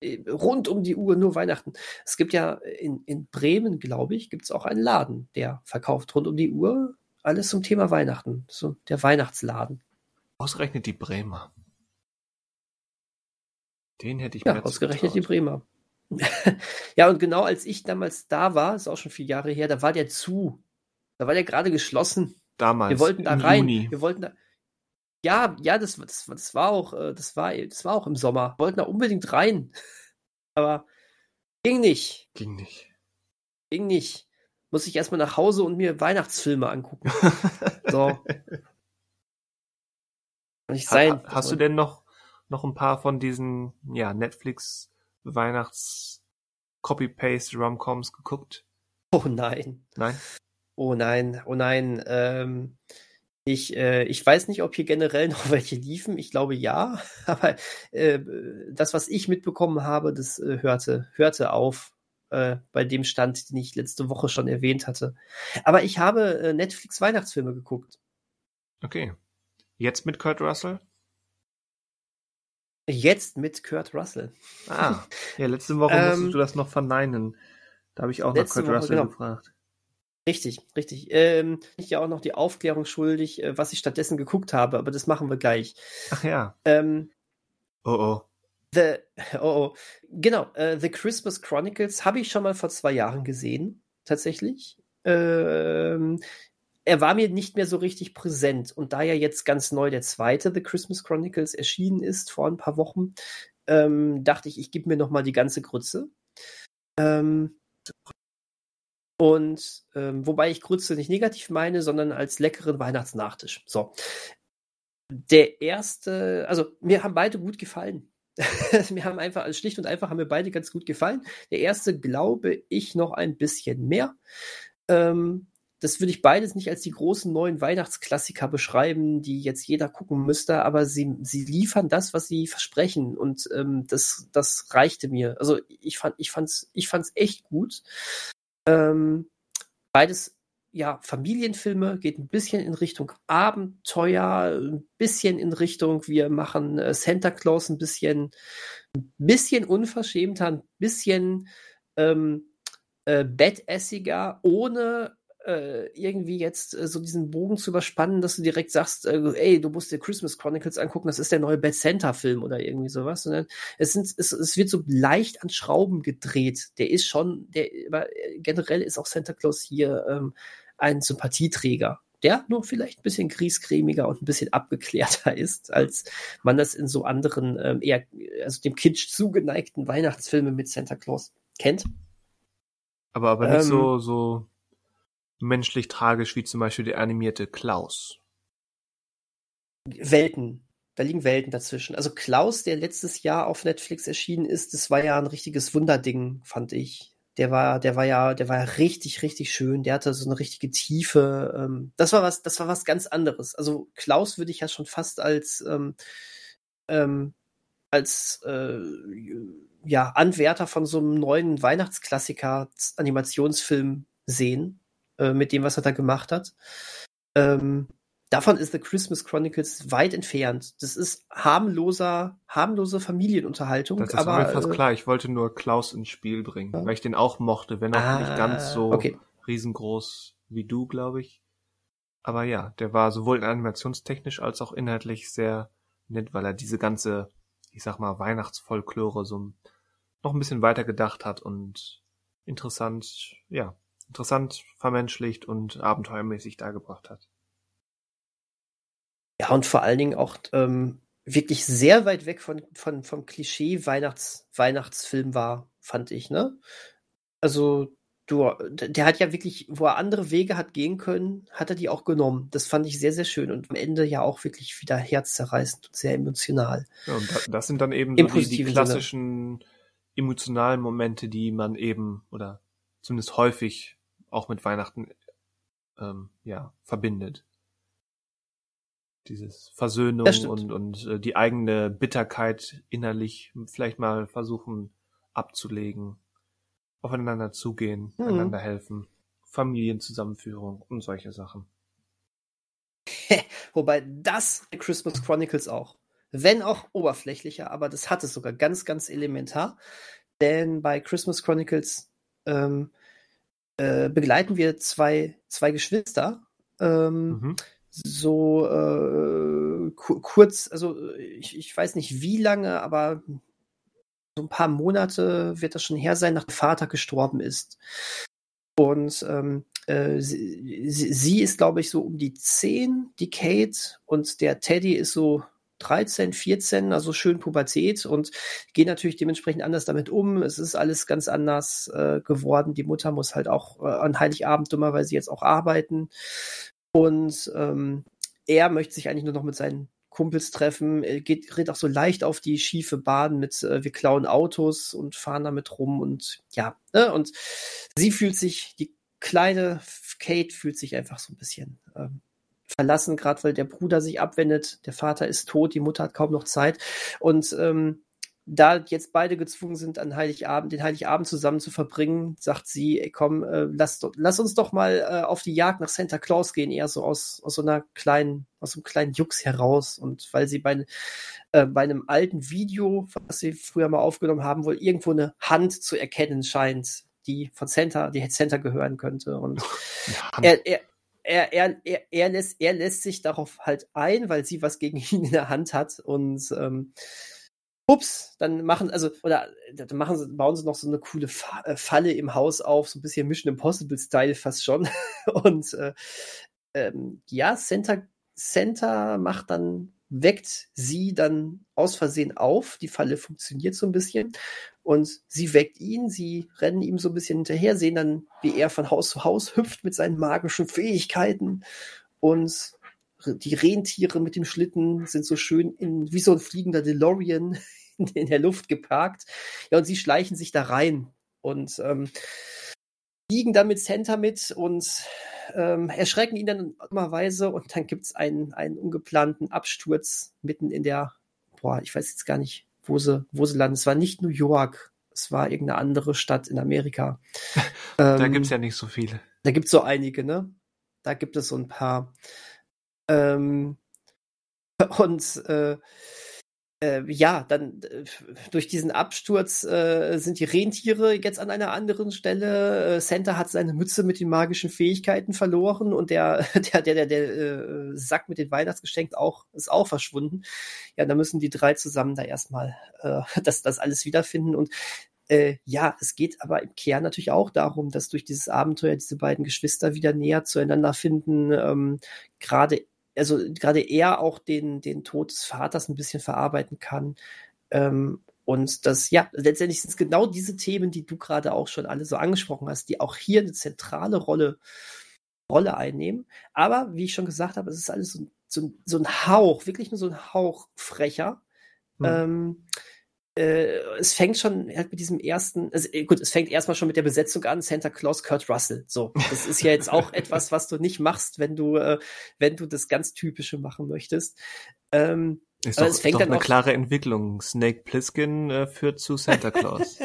Äh, rund um die Uhr nur Weihnachten. Es gibt ja in, in Bremen, glaube ich, gibt es auch einen Laden, der verkauft rund um die Uhr alles zum Thema Weihnachten. So der Weihnachtsladen. Ausgerechnet die Bremer. Den hätte ich ja, ausgerechnet die Bremer. ja, und genau als ich damals da war, ist auch schon vier Jahre her, da war der zu. Da war der gerade geschlossen. Damals. Wir wollten da rein. Juni. Wir wollten da. Ja, ja, das, das, das war auch, äh, das war, das war auch im Sommer. Wir wollten da unbedingt rein. Aber ging nicht. Ging nicht. Ging nicht. Muss ich erstmal nach Hause und mir Weihnachtsfilme angucken. so. Nicht sein. Ha, hast du denn noch noch ein paar von diesen ja, Netflix Weihnachts Copy-Paste Romcoms geguckt? Oh nein. Nein? Oh nein, oh nein. Ähm, ich, äh, ich weiß nicht, ob hier generell noch welche liefen. Ich glaube ja, aber äh, das, was ich mitbekommen habe, das äh, hörte, hörte auf äh, bei dem Stand, den ich letzte Woche schon erwähnt hatte. Aber ich habe äh, Netflix Weihnachtsfilme geguckt. Okay. Jetzt mit Kurt Russell? Jetzt mit Kurt Russell. Ah, ja, letzte Woche musstest ähm, du das noch verneinen. Da habe ich auch nach Kurt Woche, Russell genau. gefragt. Richtig, richtig. Ähm, ich ja auch noch die Aufklärung schuldig, äh, was ich stattdessen geguckt habe, aber das machen wir gleich. Ach ja. Ähm, oh oh. The, oh oh. Genau, äh, The Christmas Chronicles habe ich schon mal vor zwei Jahren gesehen, tatsächlich. Ähm, er war mir nicht mehr so richtig präsent. Und da ja jetzt ganz neu der zweite The Christmas Chronicles erschienen ist vor ein paar Wochen, ähm, dachte ich, ich gebe mir noch mal die ganze Grütze. Ähm, und ähm, wobei ich Grütze nicht negativ meine, sondern als leckeren Weihnachtsnachtisch. So. Der erste, also mir haben beide gut gefallen. mir haben einfach, also schlicht und einfach haben mir beide ganz gut gefallen. Der erste glaube ich noch ein bisschen mehr. Ähm, das würde ich beides nicht als die großen neuen Weihnachtsklassiker beschreiben, die jetzt jeder gucken müsste, aber sie, sie liefern das, was sie versprechen und ähm, das, das reichte mir. Also ich fand, ich fand's, ich fand's echt gut. Ähm, beides, ja, Familienfilme geht ein bisschen in Richtung Abenteuer, ein bisschen in Richtung, wir machen äh, Santa Claus ein bisschen, ein bisschen unverschämter, ein bisschen ähm, äh, bettässiger, ohne äh, irgendwie jetzt äh, so diesen Bogen zu überspannen, dass du direkt sagst, äh, ey, du musst dir Christmas Chronicles angucken, das ist der neue Bad Center Film oder irgendwie sowas, sondern es sind, es, es wird so leicht an Schrauben gedreht. Der ist schon, der, aber äh, generell ist auch Santa Claus hier ähm, ein Sympathieträger der nur vielleicht ein bisschen griescremiger und ein bisschen abgeklärter ist, als man das in so anderen, ähm, eher, also dem Kitsch zugeneigten Weihnachtsfilmen mit Santa Claus kennt. Aber, aber nicht ähm, so, so menschlich tragisch wie zum Beispiel der animierte Klaus. Welten. Da liegen Welten dazwischen. Also Klaus, der letztes Jahr auf Netflix erschienen ist, das war ja ein richtiges Wunderding, fand ich. Der war, der war ja, der war ja richtig, richtig schön. Der hatte so eine richtige Tiefe. Ähm, das war was, das war was ganz anderes. Also Klaus würde ich ja schon fast als ähm, ähm, als äh, ja Anwärter von so einem neuen Weihnachtsklassiker Animationsfilm sehen. Äh, mit dem, was er da gemacht hat. Ähm, davon ist The Christmas Chronicles weit entfernt. Das ist harmloser, harmlose Familienunterhaltung. Das ist aber, mir fast äh, klar. Ich wollte nur Klaus ins Spiel bringen, ja. weil ich den auch mochte, wenn auch ah, nicht ganz so okay. riesengroß wie du, glaube ich. Aber ja, der war sowohl animationstechnisch als auch inhaltlich sehr nett, weil er diese ganze, ich sag mal, Weihnachtsfolklore so noch ein bisschen weiter gedacht hat und interessant, ja, interessant vermenschlicht und abenteuermäßig dargebracht hat. Ja, und vor allen Dingen auch ähm, wirklich sehr weit weg von, von, vom Klischee Weihnachts, Weihnachtsfilm war, fand ich, ne? Also, du, der hat ja wirklich, wo er andere Wege hat gehen können, hat er die auch genommen. Das fand ich sehr, sehr schön und am Ende ja auch wirklich wieder herzzerreißend und sehr emotional. Ja, und das sind dann eben so die, die, klassischen Sinne. emotionalen Momente, die man eben, oder zumindest häufig auch mit Weihnachten ähm, ja verbindet. Dieses Versöhnung und und äh, die eigene Bitterkeit innerlich vielleicht mal versuchen abzulegen, aufeinander zugehen, Mhm. einander helfen, Familienzusammenführung und solche Sachen. Wobei das bei Christmas Chronicles auch. Wenn auch oberflächlicher, aber das hat es sogar ganz, ganz elementar. Denn bei Christmas Chronicles ähm, äh, begleiten wir zwei, zwei Geschwister. Ähm, Mhm. So äh, ku kurz, also ich, ich weiß nicht wie lange, aber so ein paar Monate wird das schon her sein, nachdem Vater gestorben ist. Und ähm, äh, sie, sie, sie ist, glaube ich, so um die 10, die Kate, und der Teddy ist so 13, 14, also schön Pubertät und gehen natürlich dementsprechend anders damit um. Es ist alles ganz anders äh, geworden. Die Mutter muss halt auch äh, an Heiligabend dummerweise jetzt auch arbeiten. Und ähm, er möchte sich eigentlich nur noch mit seinen Kumpels treffen, er geht, redet auch so leicht auf die schiefe Bahn mit, äh, wir klauen Autos und fahren damit rum und ja, ne? und sie fühlt sich, die kleine Kate fühlt sich einfach so ein bisschen ähm, verlassen, gerade weil der Bruder sich abwendet, der Vater ist tot, die Mutter hat kaum noch Zeit und ähm, da jetzt beide gezwungen sind, an Heiligabend, den Heiligabend zusammen zu verbringen, sagt sie, ey, komm, äh, lass, lass uns doch mal äh, auf die Jagd nach Santa Claus gehen, eher so aus, aus so einer kleinen, aus so einem kleinen Jux heraus. Und weil sie bei, äh, bei einem alten Video, was sie früher mal aufgenommen haben, wohl irgendwo eine Hand zu erkennen scheint, die von Santa, die Santa gehören könnte. Und Ja, er, er, er, er, er, er, lässt, er lässt sich darauf halt ein, weil sie was gegen ihn in der Hand hat und ähm, ups, dann machen, also, oder dann machen sie, bauen sie noch so eine coole äh, Falle im Haus auf, so ein bisschen Mission Impossible-Style fast schon. Und äh, ähm, ja, Santa, Santa macht dann, weckt sie dann aus Versehen auf. Die Falle funktioniert so ein bisschen. Und sie weckt ihn, sie rennen ihm so ein bisschen hinterher, sehen dann, wie er von Haus zu Haus hüpft mit seinen magischen Fähigkeiten. Und die Rentiere mit dem Schlitten sind so schön in, wie so ein fliegender DeLorean in, der Luft geparkt. Ja, und sie schleichen sich da rein und ähm, fliegen dann mit Santa mit und ähm, erschrecken ihn dann dummerweise und dann gibt's einen, einen ungeplanten Absturz mitten in der, boah, ich weiß jetzt gar nicht, wo sie, wo sie landen. Es war nicht New York, es war irgendeine andere Stadt in Amerika. da Ähm, gibt's ja nicht so viele. da gibt's so einige, ne? Da gibt es so ein paar. Ähm, und äh, äh, ja, dann äh, durch diesen Absturz äh, sind die Rentiere jetzt an einer anderen Stelle. Äh, Santa hat seine Mütze mit den magischen Fähigkeiten verloren und der, der, der, der, der äh, Sack mit den Weihnachtsgeschenken auch, ist auch verschwunden. Ja, da müssen die drei zusammen da erstmal das, das alles wiederfinden und ja, es geht aber im Kern natürlich auch darum, dass durch dieses Abenteuer diese beiden Geschwister wieder näher zueinander finden. Ähm, gerade, also gerade er auch den, den Tod des Vaters ein bisschen verarbeiten kann. Ähm, und das, ja, letztendlich sind es genau diese Themen, die du gerade auch schon alle so angesprochen hast, die auch hier eine zentrale Rolle, Rolle einnehmen. Aber wie ich schon gesagt habe, es ist alles so, ein- so, so ein Hauch, wirklich nur so ein Hauch frecher. Hm. Ähm, äh, es fängt schon halt mit diesem ersten, also äh, gut, es fängt erstmal schon mit der Besetzung an, Santa Claus, Kurt Russell. So, das ist ja jetzt auch etwas, was du nicht machst, wenn du, äh, wenn du das ganz Typische machen möchtest. Ähm, Ist doch, es ist fängt doch dann eine auch- klare Entwicklung. Snake Plissken äh, führt zu Santa Claus.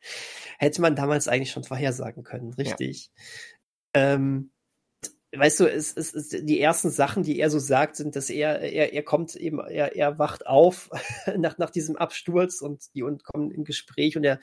hätte man damals eigentlich schon vorhersagen können, richtig. Ähm, weißt du, es, es, es, die ersten Sachen, die er so sagt, sind, dass er, er, er kommt eben, er, er wacht auf nach, nach diesem Absturz und die und kommen in Gespräch und er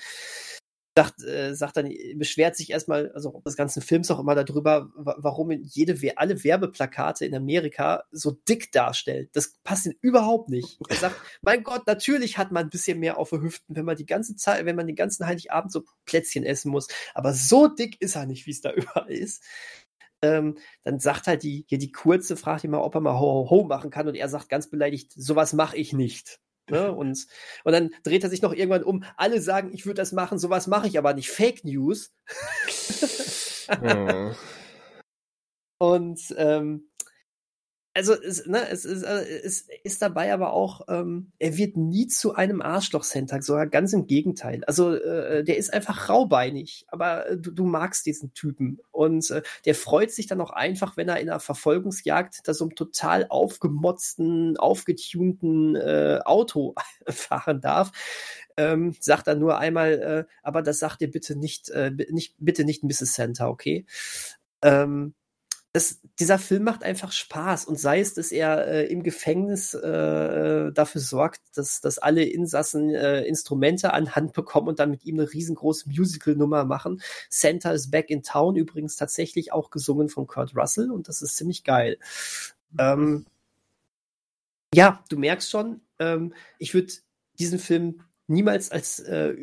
sagt, äh, sagt dann, beschwert sich erstmal, also des ganzen Films auch immer darüber, wa- warum jede, alle Werbeplakate in Amerika so dick darstellen. Das passt ihm überhaupt nicht. Er sagt, mein Gott, natürlich hat man ein bisschen mehr auf den Hüften, wenn man die ganze Zeit, wenn man den ganzen Heiligabend so Plätzchen essen muss. Aber so dick ist er nicht, wie es da überall ist. Ähm, dann sagt halt die, hier die Kurze, fragt ihn mal, ob er mal Ho, Ho, Ho machen kann und er sagt ganz beleidigt, sowas mache ich nicht. Ne? Und, und dann dreht er sich noch irgendwann um. Alle sagen, ich würde das machen, sowas mache ich aber nicht. Fake News. Hm. Und ähm, also es, ne, es, ist, äh, es ist dabei aber auch, ähm, er wird nie zu einem Arschloch-Sentag, sogar ganz im Gegenteil. Also äh, der ist einfach raubeinig, aber äh, du, du magst diesen Typen. Und äh, der freut sich dann auch einfach, wenn er in einer Verfolgungsjagd da so einem total aufgemotzten, aufgetunten äh, Auto fahren darf. Ähm, sagt er nur einmal, äh, aber das sagt ihr bitte nicht, äh, nicht, bitte nicht Mrs. Santa, okay? Ähm, das, dieser Film macht einfach Spaß und sei es, dass er äh, im Gefängnis äh, dafür sorgt, dass, dass alle Insassen äh, Instrumente an Hand bekommen und dann mit ihm eine riesengroße Musical-Nummer machen. Santa is Back in Town übrigens tatsächlich auch gesungen von Kurt Russell und das ist ziemlich geil. Ähm, ja, du merkst schon, ähm, ich würde diesen Film niemals als äh,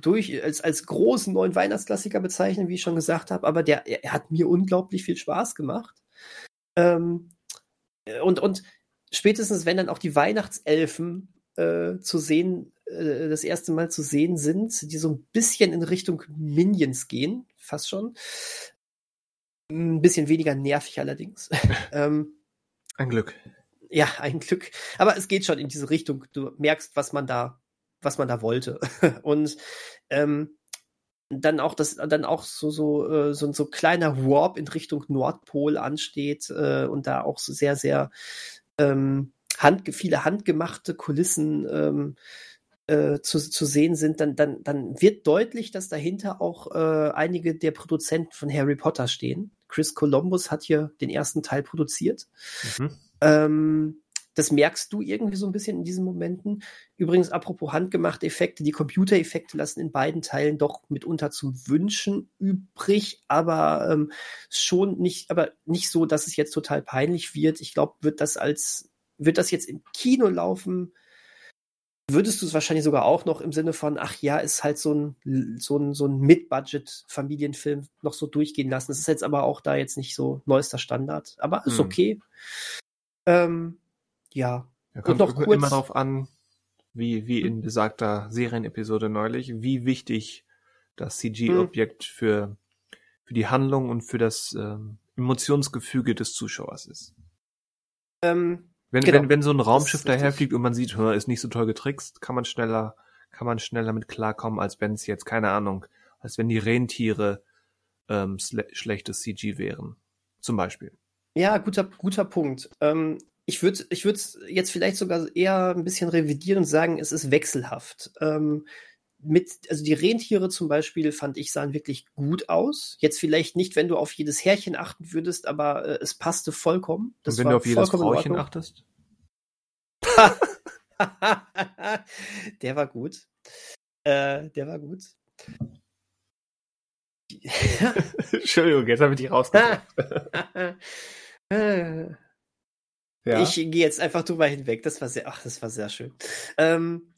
durch als als großen neuen Weihnachtsklassiker bezeichnen, wie ich schon gesagt habe, aber der er, hat mir unglaublich viel Spaß gemacht. Ähm, und und spätestens wenn dann auch die Weihnachtselfen äh, zu sehen äh, das erste Mal zu sehen sind, die so ein bisschen in Richtung Minions gehen, fast schon. Ein bisschen weniger nervig allerdings. ähm, ein Glück. Ja, ein Glück. Aber es geht schon in diese Richtung. Du merkst, was man da was man da wollte. Und ähm, dann auch das dann auch so so äh, so so kleiner Warp in Richtung Nordpol ansteht äh, und da auch so sehr sehr ähm, hand viele handgemachte Kulissen ähm, äh, zu, zu sehen sind, dann, dann, dann wird deutlich, dass dahinter auch äh, einige der Produzenten von Harry Potter stehen. Chris Columbus hat hier den ersten Teil produziert. Mhm. Ähm, das merkst du irgendwie so ein bisschen in diesen Momenten. Übrigens, apropos handgemachte Effekte, die Computereffekte lassen in beiden Teilen doch mitunter zum Wünschen übrig, aber ähm, schon nicht, aber nicht so, dass es jetzt total peinlich wird. Ich glaube, wird das als, wird das jetzt im Kino laufen, würdest du es wahrscheinlich sogar auch noch im Sinne von, ach ja, ist halt so ein, so ein, so ein Mid-Budget-Familienfilm noch so durchgehen lassen. Das ist jetzt aber auch da jetzt nicht so neuester Standard. Aber ist hm. okay. Ähm, ja. ja kommt und noch kurz, immer darauf an, wie, wie in besagter Serienepisode neulich, wie wichtig das CG-Objekt hm. für, für die Handlung und für das ähm, Emotionsgefüge des Zuschauers ist. Ähm, wenn, genau. wenn, wenn so ein Raumschiff daherfliegt und man sieht, hör, ist nicht so toll getrickst, kann man schneller, kann man schneller damit klarkommen, als wenn es jetzt, keine Ahnung, als wenn die Rentiere ähm, schlechtes CG wären. Zum Beispiel. Ja, guter, guter Punkt. Ähm, ich würde ich würde jetzt vielleicht sogar eher ein bisschen revidieren und sagen, es ist wechselhaft. Ähm, mit, also die Rentiere zum Beispiel fand ich sahen wirklich gut aus. Jetzt vielleicht nicht, wenn du auf jedes Härchen achten würdest, aber äh, es passte vollkommen. Das und wenn du auf jedes Frauchen achtest? der war gut. Äh, der war gut. Entschuldigung, jetzt habe ich dich rausgebracht. Ja. Ich gehe jetzt einfach drüber hinweg. Das war sehr, ach, das war sehr schön. Ähm,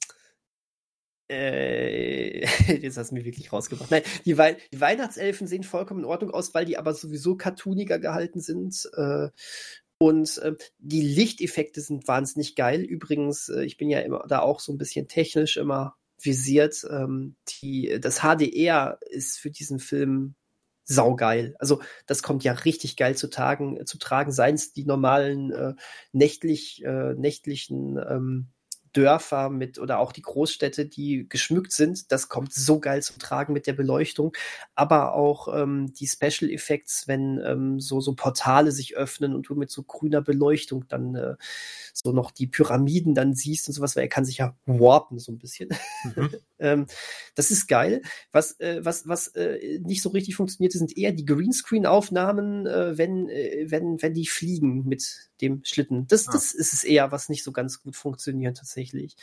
äh, jetzt hast du mich wirklich rausgebracht. Nein, die, Wei die, Weihnachtselfen sehen vollkommen in Ordnung aus, weil die aber sowieso cartooniger gehalten sind. Äh, und äh, die Lichteffekte sind wahnsinnig geil. Übrigens, äh, ich bin ja immer da auch so ein bisschen technisch immer visiert. Ähm, die, das HDR ist für diesen Film saugeil. Also das kommt ja richtig geil zu, Tagen, zu tragen, seien es die normalen äh, nächtlich, äh, nächtlichen ähm, Dörfer mit oder auch die Großstädte, die geschmückt sind. Das kommt so geil zum Tragen mit der Beleuchtung. Aber auch ähm, die Special Effects, wenn ähm, so, so Portale sich öffnen und du mit so grüner Beleuchtung dann äh, so noch die Pyramiden dann siehst und sowas, weil er kann sich ja warpen so ein bisschen. Mhm. ähm, das ist geil. Was, äh, was, was äh, nicht so richtig funktioniert, sind eher die Greenscreen-Aufnahmen, äh, wenn, äh, wenn, wenn die fliegen mit dem Schlitten. Das, ah. das ist es eher, was nicht so ganz gut funktioniert tatsächlich.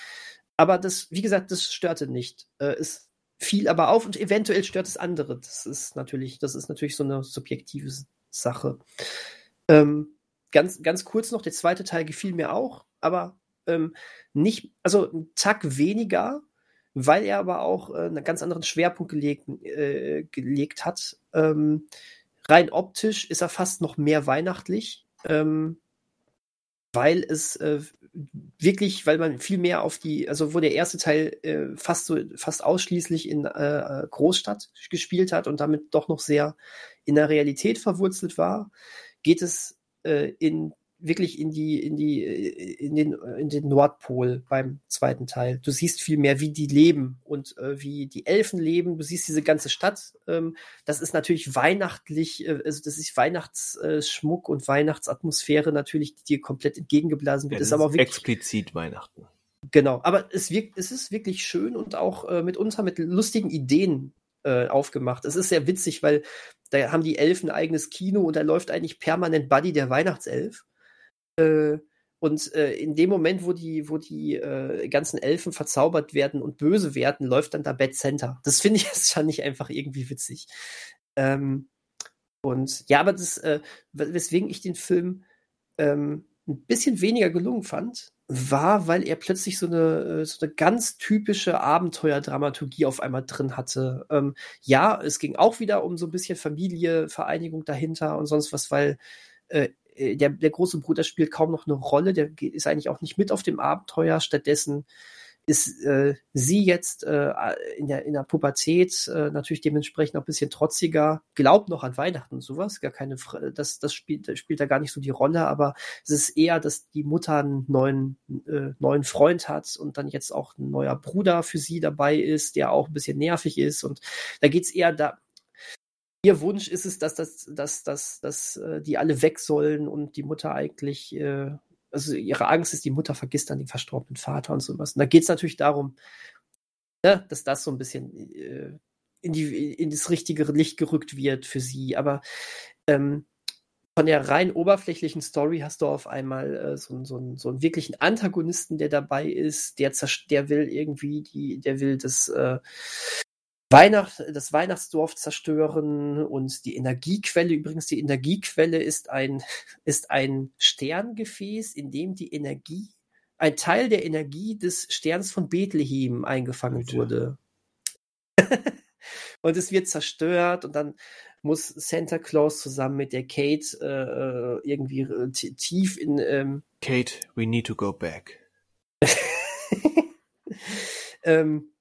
Aber das, wie gesagt, das störte nicht. Äh, es fiel aber auf und eventuell stört es andere. Das ist natürlich, das ist natürlich so eine subjektive Sache. Ähm, ganz, ganz kurz noch, der zweite Teil gefiel mir auch, aber ähm, nicht, also ein Tack weniger, weil er aber auch äh, einen ganz anderen Schwerpunkt gelegt, äh, gelegt hat. Ähm, rein optisch ist er fast noch mehr weihnachtlich. Ähm, weil es äh, wirklich, weil man viel mehr auf die, also wo der erste Teil äh, fast so, fast ausschließlich in äh, Großstadt gespielt hat und damit doch noch sehr in der Realität verwurzelt war, geht es äh, in wirklich in die, in die, äh, in den, in den Nordpol beim zweiten Teil. Du siehst viel mehr, wie die leben und äh, wie die Elfen leben. Du siehst diese ganze Stadt. Ähm, das ist natürlich weihnachtlich, äh, also das ist Weihnachtsschmuck und Weihnachtsatmosphäre natürlich, die dir komplett entgegengeblasen wird. Ja, ist aber auch wirklich explizit Weihnachten. Genau, aber es wirkt, es ist wirklich schön und auch äh, mitunter mit lustigen Ideen äh, aufgemacht. Es ist sehr witzig, weil da haben die Elfen ein eigenes Kino und da läuft eigentlich permanent Buddy der Weihnachtself. Äh, und äh, in dem Moment, wo die, wo die äh, ganzen Elfen verzaubert werden und böse werden, läuft dann da Bad Center. Das finde ich jetzt schon nicht einfach irgendwie witzig. Ähm, und ja, aber das, äh, weswegen ich den Film ähm, ein bisschen weniger gelungen fand, war, weil er plötzlich so eine, äh, so eine ganz typische Abenteuerdramaturgie auf einmal drin hatte. Ähm, ja, es ging auch wieder um so ein bisschen Familie, Vereinigung dahinter und sonst was, weil äh, der, der große Bruder spielt kaum noch eine Rolle, der ist eigentlich auch nicht mit auf dem Abenteuer. Stattdessen ist äh, sie jetzt äh, in, der, in der Pubertät äh, natürlich dementsprechend auch ein bisschen trotziger, glaubt noch an Weihnachten und sowas, gar keine, das, das spielt, spielt da gar nicht so die Rolle, aber es ist eher, dass die Mutter einen neuen, äh, neuen Freund hat und dann jetzt auch ein neuer Bruder für sie dabei ist, der auch ein bisschen nervig ist und da geht's eher da, Ihr Wunsch ist es, dass, das, dass, dass, dass, äh, die alle weg sollen und die Mutter eigentlich äh, also ihre Angst ist, die Mutter vergisst dann den verstorbenen Vater und sowas. Und da geht es natürlich darum, ne, dass das so ein bisschen äh, in, die, in das richtige Licht gerückt wird für sie. Aber ähm, von der rein oberflächlichen Story hast du auf einmal äh, so, so, so einen wirklichen Antagonisten, der dabei ist, der, der will irgendwie die, der will das äh, Weihnacht, das Weihnachtsdorf zerstören und die Energiequelle, übrigens die Energiequelle ist ein, ist ein Sterngefäß, in dem die Energie, ein Teil der Energie des Sterns von Bethlehem eingefangen Bitte. wurde. und es wird zerstört und dann muss Santa Claus zusammen mit der Kate äh, äh irgendwie äh, tief in ähm, Kate, we need to go back. ähm,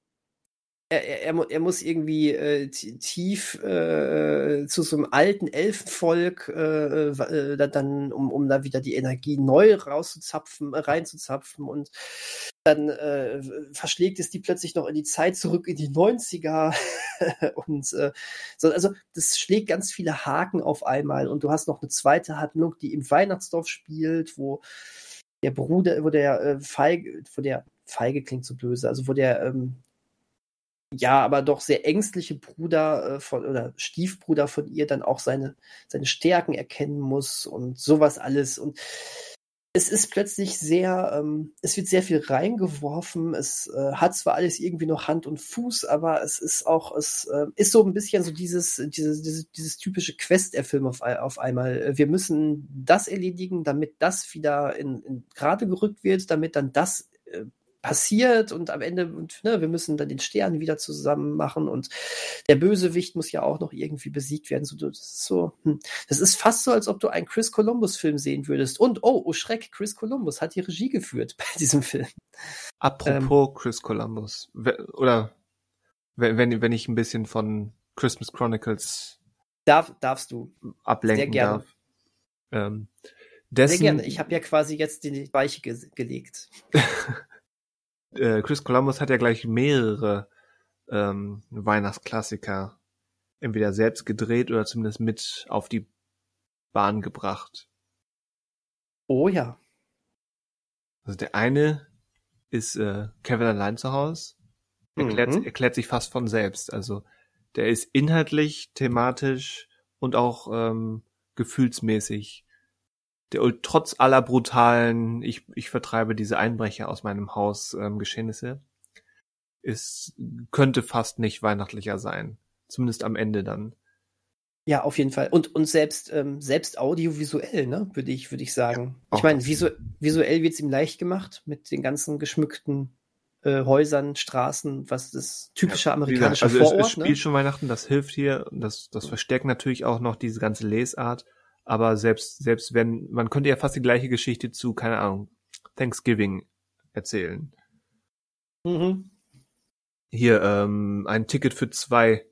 er, er, er muss irgendwie äh, tief äh, zu so einem alten Elfenvolk äh, äh, dann, um, um da wieder die Energie neu rauszuzapfen, äh, reinzuzapfen und dann äh, verschlägt es die plötzlich noch in die Zeit zurück in die 90er und so, also das schlägt ganz viele Haken auf einmal und du hast noch eine zweite Handlung, die im Weihnachtsdorf spielt, wo der Bruder, wo der Feige, wo der Feige klingt so böse, also wo der ähm, ja, aber doch sehr ängstliche Bruder äh, von oder Stiefbruder von ihr dann auch seine, seine Stärken erkennen muss und sowas alles. Und es ist plötzlich sehr, ähm, es wird sehr viel reingeworfen. Es äh, hat zwar alles irgendwie noch Hand und Fuß, aber es ist auch, es äh, ist so ein bisschen so dieses, dieses, dieses, dieses typische Quest-Erfilm auf, auf einmal. Wir müssen das erledigen, damit das wieder in, in gerade gerückt wird, damit dann das äh, passiert und am Ende, und, ne, wir müssen dann den Stern wieder zusammen machen und der Bösewicht muss ja auch noch irgendwie besiegt werden. So, das ist so, hm. das ist fast so, als ob du einen Chris Columbus-Film sehen würdest. Und oh, oh Schreck, Chris Columbus hat die Regie geführt bei diesem Film. Apropos ähm, Chris Columbus, oder wenn, wenn ich ein bisschen von Christmas Chronicles darf, darfst du ablenken Sehr gerne. darf. Ähm, dessen, Sehr gerne. Ich habe ja quasi jetzt die Weiche ge gelegt. äh, Chris Columbus hat ja gleich mehrere ähm, Weihnachtsklassiker entweder selbst gedreht oder zumindest mit auf die Bahn gebracht. Oh ja. Also der eine ist äh, Kevin allein zu Hause. Erklärt, mhm. erklärt sich fast von selbst. Also der ist inhaltlich, thematisch und auch ähm, gefühlsmäßig der trotz aller brutalen, ich, ich vertreibe diese Einbrecher aus meinem Haus ähm, Geschehnisse, ist, könnte fast nicht weihnachtlicher sein. Zumindest am Ende dann. Ja, auf jeden Fall. Und, und selbst, ähm, selbst audiovisuell, ne, würde ich, würde ich sagen. Ja, ich meine, visu visuell wird's ihm leicht gemacht mit den ganzen geschmückten äh, Häusern, Straßen, was das typische ja, amerikanische gesagt, also Vorort. Es, es spielt ne? schon Weihnachten, das hilft hier. Das, das verstärkt natürlich auch noch diese ganze Lesart. Aber selbst, selbst wenn, man könnte ja fast die gleiche Geschichte zu, keine Ahnung, Thanksgiving erzählen. Mhm. Hier, ähm, ein Ticket für zwei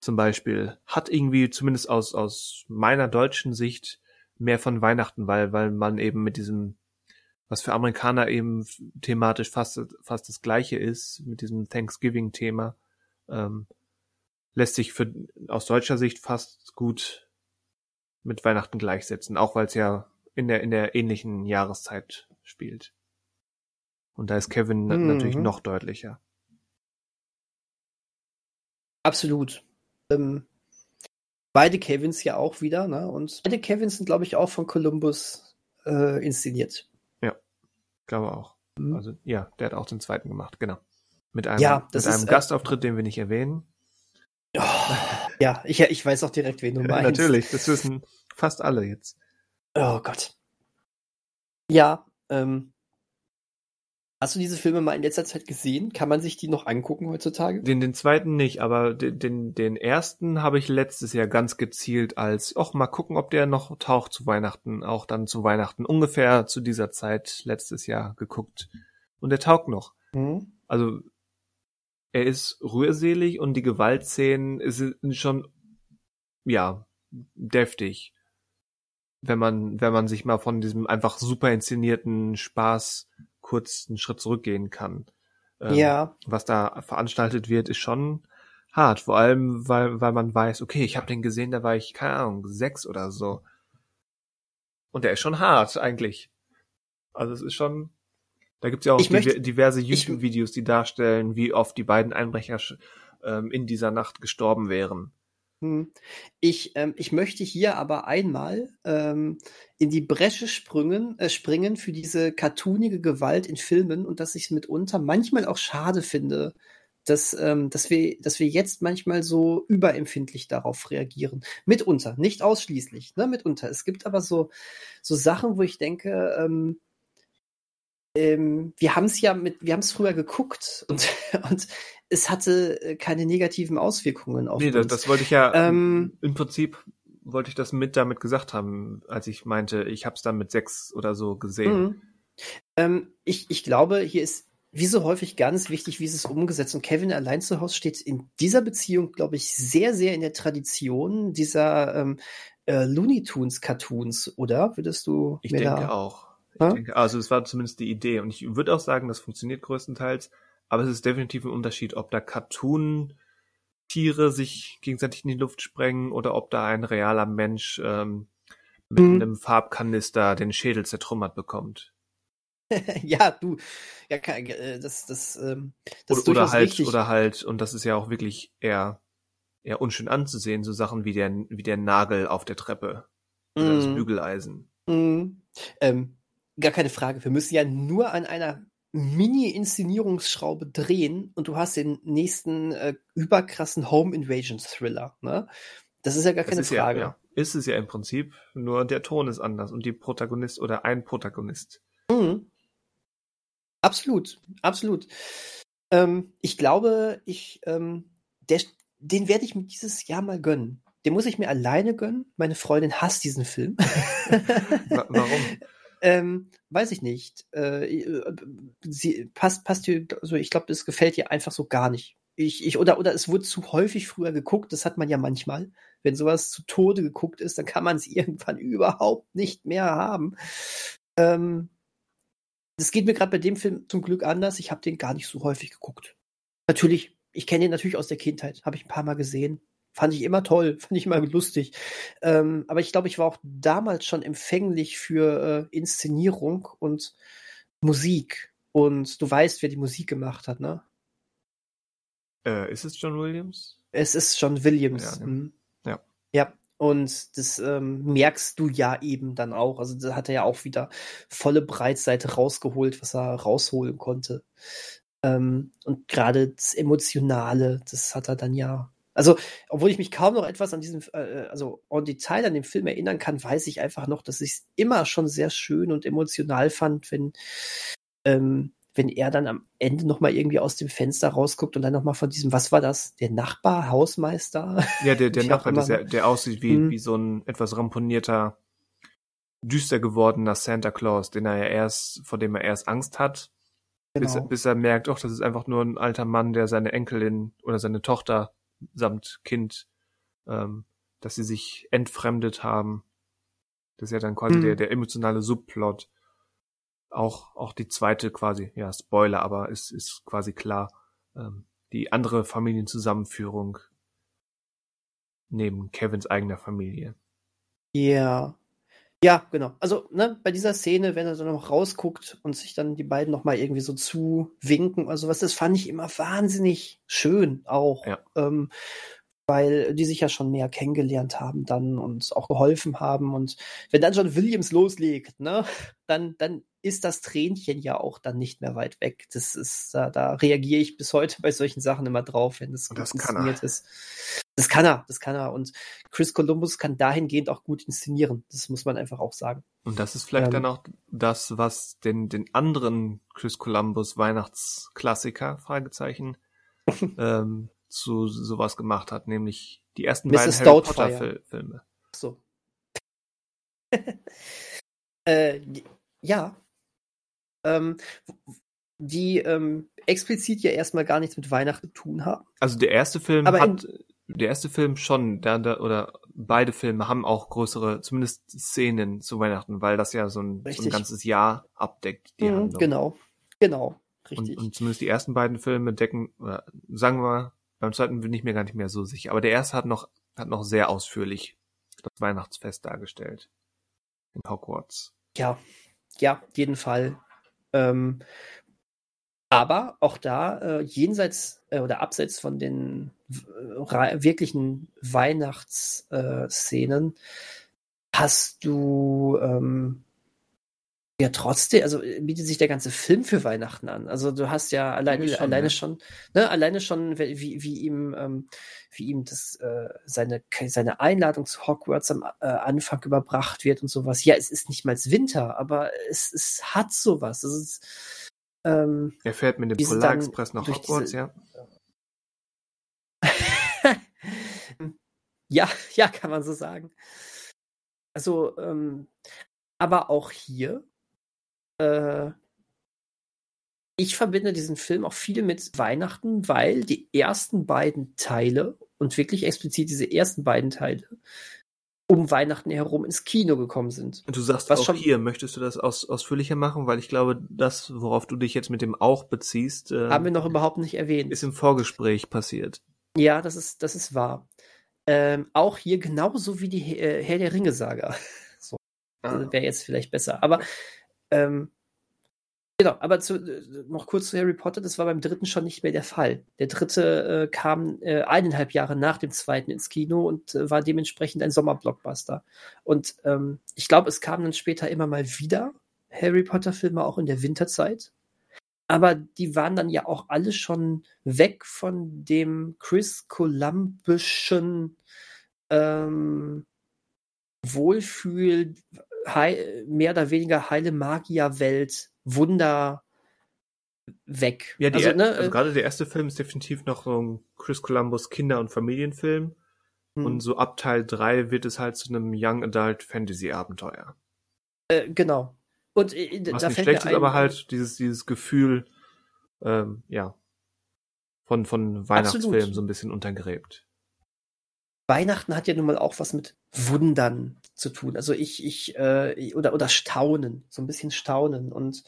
zum Beispiel hat irgendwie, zumindest aus, aus meiner deutschen Sicht, mehr von Weihnachten, weil, weil man eben mit diesem, was für Amerikaner eben thematisch fast, fast das gleiche ist, mit diesem Thanksgiving-Thema, ähm, lässt sich für, aus deutscher Sicht fast gut mit Weihnachten gleichsetzen, auch weil es ja in der, in der ähnlichen Jahreszeit spielt. Und da ist Kevin mhm. natürlich noch deutlicher. Absolut. Ähm, beide Kevins ja auch wieder, ne? Und beide Kevins sind, glaube ich, auch von Columbus äh, inszeniert. Ja, glaube auch. Mhm. Also ja, der hat auch den zweiten gemacht, genau. Mit einem, ja, mit einem ist, äh, Gastauftritt, den wir nicht erwähnen. Oh, ja, ich, ich weiß auch direkt, wen du meinst. Natürlich, das wissen fast alle jetzt. Oh Gott. Ja, ähm, Hast du diese Filme mal in letzter Zeit gesehen? Kann man sich die noch angucken heutzutage? Den, den zweiten nicht, aber den, den, den ersten habe ich letztes Jahr ganz gezielt als, ach, mal gucken, ob der noch taucht zu Weihnachten, auch dann zu Weihnachten, ungefähr zu dieser Zeit letztes Jahr geguckt. Und der taugt noch. Mhm. Also, er ist rührselig und die Gewaltszenen sind schon, ja, deftig. Wenn man, wenn man sich mal von diesem einfach super inszenierten Spaß kurz einen Schritt zurückgehen kann. Ähm, ja. Was da veranstaltet wird, ist schon hart. Vor allem, weil, weil man weiß, okay, ich habe den gesehen, da war ich, keine Ahnung, sechs oder so. Und der ist schon hart, eigentlich. Also es ist schon. Da gibt's ja auch möchte, diverse YouTube-Videos, die darstellen, wie oft die beiden Einbrecher ähm, in dieser Nacht gestorben wären. Hm. Ich, ähm, ich möchte hier aber einmal ähm, in die Bresche springen, äh, springen für diese cartoonige Gewalt in Filmen und dass ich es mitunter manchmal auch schade finde, dass, ähm, dass, wir, dass wir jetzt manchmal so überempfindlich darauf reagieren. Mitunter, nicht ausschließlich, ne, mitunter. Es gibt aber so, so Sachen, wo ich denke, ähm, ähm, wir haben es ja mit, wir haben es früher geguckt und, und es hatte äh, keine negativen Auswirkungen auf nee, uns. Nee, das, das wollte ich ja ähm, im Prinzip wollte ich das mit damit gesagt haben, als ich meinte, ich habe es dann mit sechs oder so gesehen. Mhm. Ähm, ich, ich glaube, hier ist wie so häufig ganz wichtig, wie es ist umgesetzt. Und Kevin allein zu Hause steht in dieser Beziehung, glaube ich, sehr, sehr in der Tradition dieser ähm, äh, Looney Tunes Cartoons, oder? Würdest du? Ich denke da... auch. Ich denke, also es war zumindest die Idee. Und ich würde auch sagen, das funktioniert größtenteils. Aber es ist definitiv ein Unterschied, ob da Cartoon-Tiere sich gegenseitig in die Luft sprengen oder ob da ein realer Mensch ähm, mit mhm. einem Farbkanister den Schädel zertrümmert bekommt. ja, du, ja, äh, das, das, ähm, das ist oder halt, richtig. oder halt, und das ist ja auch wirklich eher, eher unschön anzusehen, so Sachen wie der, wie der Nagel auf der Treppe oder das mhm. Bügeleisen. Mm. Ähm, gar keine Frage. Wir müssen ja nur an einer Mini-Inszenierungsschraube drehen und du hast den nächsten äh, überkrassen Home Invasion Thriller. Ne? Das ist ja gar keine ist Frage. Ja, ja. Ist es ja im Prinzip, nur der Ton ist anders und die Protagonist oder ein Protagonist. Mhm. Absolut, absolut. Ähm, ich glaube, ich, ähm, der, den werde ich mir dieses Jahr mal gönnen. Den muss ich mir alleine gönnen. Meine Freundin hasst diesen Film. Warum? Ähm, weiß ich nicht. Äh, äh, sie passt, passt dir, also ich glaube, das gefällt ihr einfach so gar nicht. Ich, ich, oder, oder es wurde zu häufig früher geguckt, das hat man ja manchmal. Wenn sowas zu Tode geguckt ist, dann kann man es irgendwann überhaupt nicht mehr haben. Ähm, das geht mir gerade bei dem Film zum Glück anders. Ich habe den gar nicht so häufig geguckt. Natürlich, ich kenne den natürlich aus der Kindheit, habe ich ein paar Mal gesehen. Fand ich immer toll, fand ich immer lustig. Ähm, aber ich glaube, ich war auch damals schon empfänglich für äh, Inszenierung und Musik. Und du weißt, wer die Musik gemacht hat, ne? Äh, ist es John Williams? Es ist John Williams. Ja. Mhm. Ja. ja. Und das ähm, merkst du ja eben dann auch. Also da hat er ja auch wieder volle Breitseite rausgeholt, was er rausholen konnte. Ähm, und gerade das Emotionale, das hat er dann ja also, obwohl ich mich kaum noch etwas an diesem, äh, also en Detail an dem Film erinnern kann, weiß ich einfach noch, dass ich es immer schon sehr schön und emotional fand, wenn, ähm, wenn er dann am Ende nochmal irgendwie aus dem Fenster rausguckt und dann nochmal von diesem, was war das? Der Nachbar, Hausmeister? Ja, der, der Nachbar, der, der aussieht wie, hm. wie so ein etwas ramponierter, düster gewordener Santa Claus, den er ja erst, vor dem er erst Angst hat. Genau. Bis, bis er merkt, ach, das ist einfach nur ein alter Mann, der seine Enkelin oder seine Tochter samt Kind, ähm, dass sie sich entfremdet haben. Das ist ja dann quasi Mhm. der, der emotionale Subplot. Auch, auch die zweite quasi, ja, Spoiler, aber es ist quasi klar, ähm, die andere Familienzusammenführung neben Kevins eigener Familie. Ja. Ja, genau. Also, ne, bei dieser Szene, wenn er so noch rausguckt und sich dann die beiden noch mal irgendwie so zuwinken, also was, das fand ich immer wahnsinnig schön auch. Ja. Ähm, weil die sich ja schon mehr kennengelernt haben dann und auch geholfen haben. Und wenn dann John Williams loslegt, ne, dann, dann ist das Tränchen ja auch dann nicht mehr weit weg. Das ist, da, da reagiere ich bis heute bei solchen Sachen immer drauf, wenn das gut das er. inszeniert ist. Das kann er, das kann er. Und Chris Columbus kann dahingehend auch gut inszenieren. Das muss man einfach auch sagen. Und das ist vielleicht Ähm. dann auch das, was den, den anderen Chris Columbus Weihnachtsklassiker, Fragezeichen, ähm, zu sowas gemacht hat, nämlich die ersten Mrs. beiden Harry. Potter Fil Filme. So. äh, ja. Ähm, die ähm, explizit ja erstmal gar nichts mit Weihnachten zu tun haben. Also der erste Film Aber hat, der erste Film schon, der, der, oder beide Filme haben auch größere, zumindest Szenen zu Weihnachten, weil das ja so ein, so ein ganzes Jahr abdeckt, die Mhm, Handlung. genau, genau, Und, richtig. und zumindest die ersten beiden Filme decken, oder sagen wir mal, beim zweiten bin ich mir gar nicht mehr so sicher. Aber der erste hat noch, hat noch sehr ausführlich das Weihnachtsfest dargestellt. In Hogwarts. Ja, ja, jeden Fall. Ähm, aber auch da, äh, jenseits äh, oder abseits von den äh, wirklichen Weihnachtsszenen, hast du ähm, ja trotzdem, also äh, bietet sich der ganze Film für Weihnachten an. Also du hast ja alleine, schon, alleine ja. schon, ne, alleine schon, wie, wie ihm, ähm, wie ihm das, äh, seine, seine Einladung zu Hogwarts am äh, Anfang überbracht wird und sowas. Ja, es ist nicht mal Winter, aber es, es hat sowas. Es ist, ähm, Er fährt mit dem Polar Express nach Hogwarts, diese- ja. ja, ja, kann man so sagen. Also, ähm, aber auch hier, äh, ich verbinde diesen Film auch viel mit Weihnachten, weil die ersten beiden Teile und wirklich explizit diese ersten beiden Teile um Weihnachten herum ins Kino gekommen sind. Und du sagst Was auch schon- hier, möchtest du das aus, ausführlicher machen? Weil ich glaube, das, worauf du dich jetzt mit dem auch beziehst, äh, Haben wir noch überhaupt nicht erwähnt. ist im Vorgespräch passiert. Ja, das ist, das ist wahr. Ähm, auch hier genauso wie die äh, Herr der Ringe-Saga. So, Ah. wäre jetzt vielleicht besser. Aber ähm, genau, aber zu, äh, noch kurz zu Harry Potter, das war beim dritten schon nicht mehr der Fall. Der dritte äh, kam äh, eineinhalb Jahre nach dem zweiten ins Kino und äh, war dementsprechend ein Sommerblockbuster. Und ähm, ich glaube, es kamen dann später immer mal wieder Harry Potter-Filme auch in der Winterzeit. Aber die waren dann ja auch alle schon weg von dem Chris Columbischen ähm, Wohlfühl, hei, mehr oder weniger heile Magierwelt, Wunder weg. Ja, also, ne, also äh, gerade der erste Film ist definitiv noch so ein Chris Columbus Kinder- und Familienfilm. hm, Und so ab Teil 3 wird es halt zu einem Young Adult Fantasy Abenteuer. äh, genau. Und äh, Was da nicht fällt schlecht ist, aber halt dieses, dieses Gefühl, ähm, ja, von, von Weihnachtsfilmen Absolut. so ein bisschen untergräbt. Weihnachten hat ja nun mal auch was mit Wundern zu tun. Also ich, ich, äh, oder, oder Staunen, so ein bisschen Staunen. Und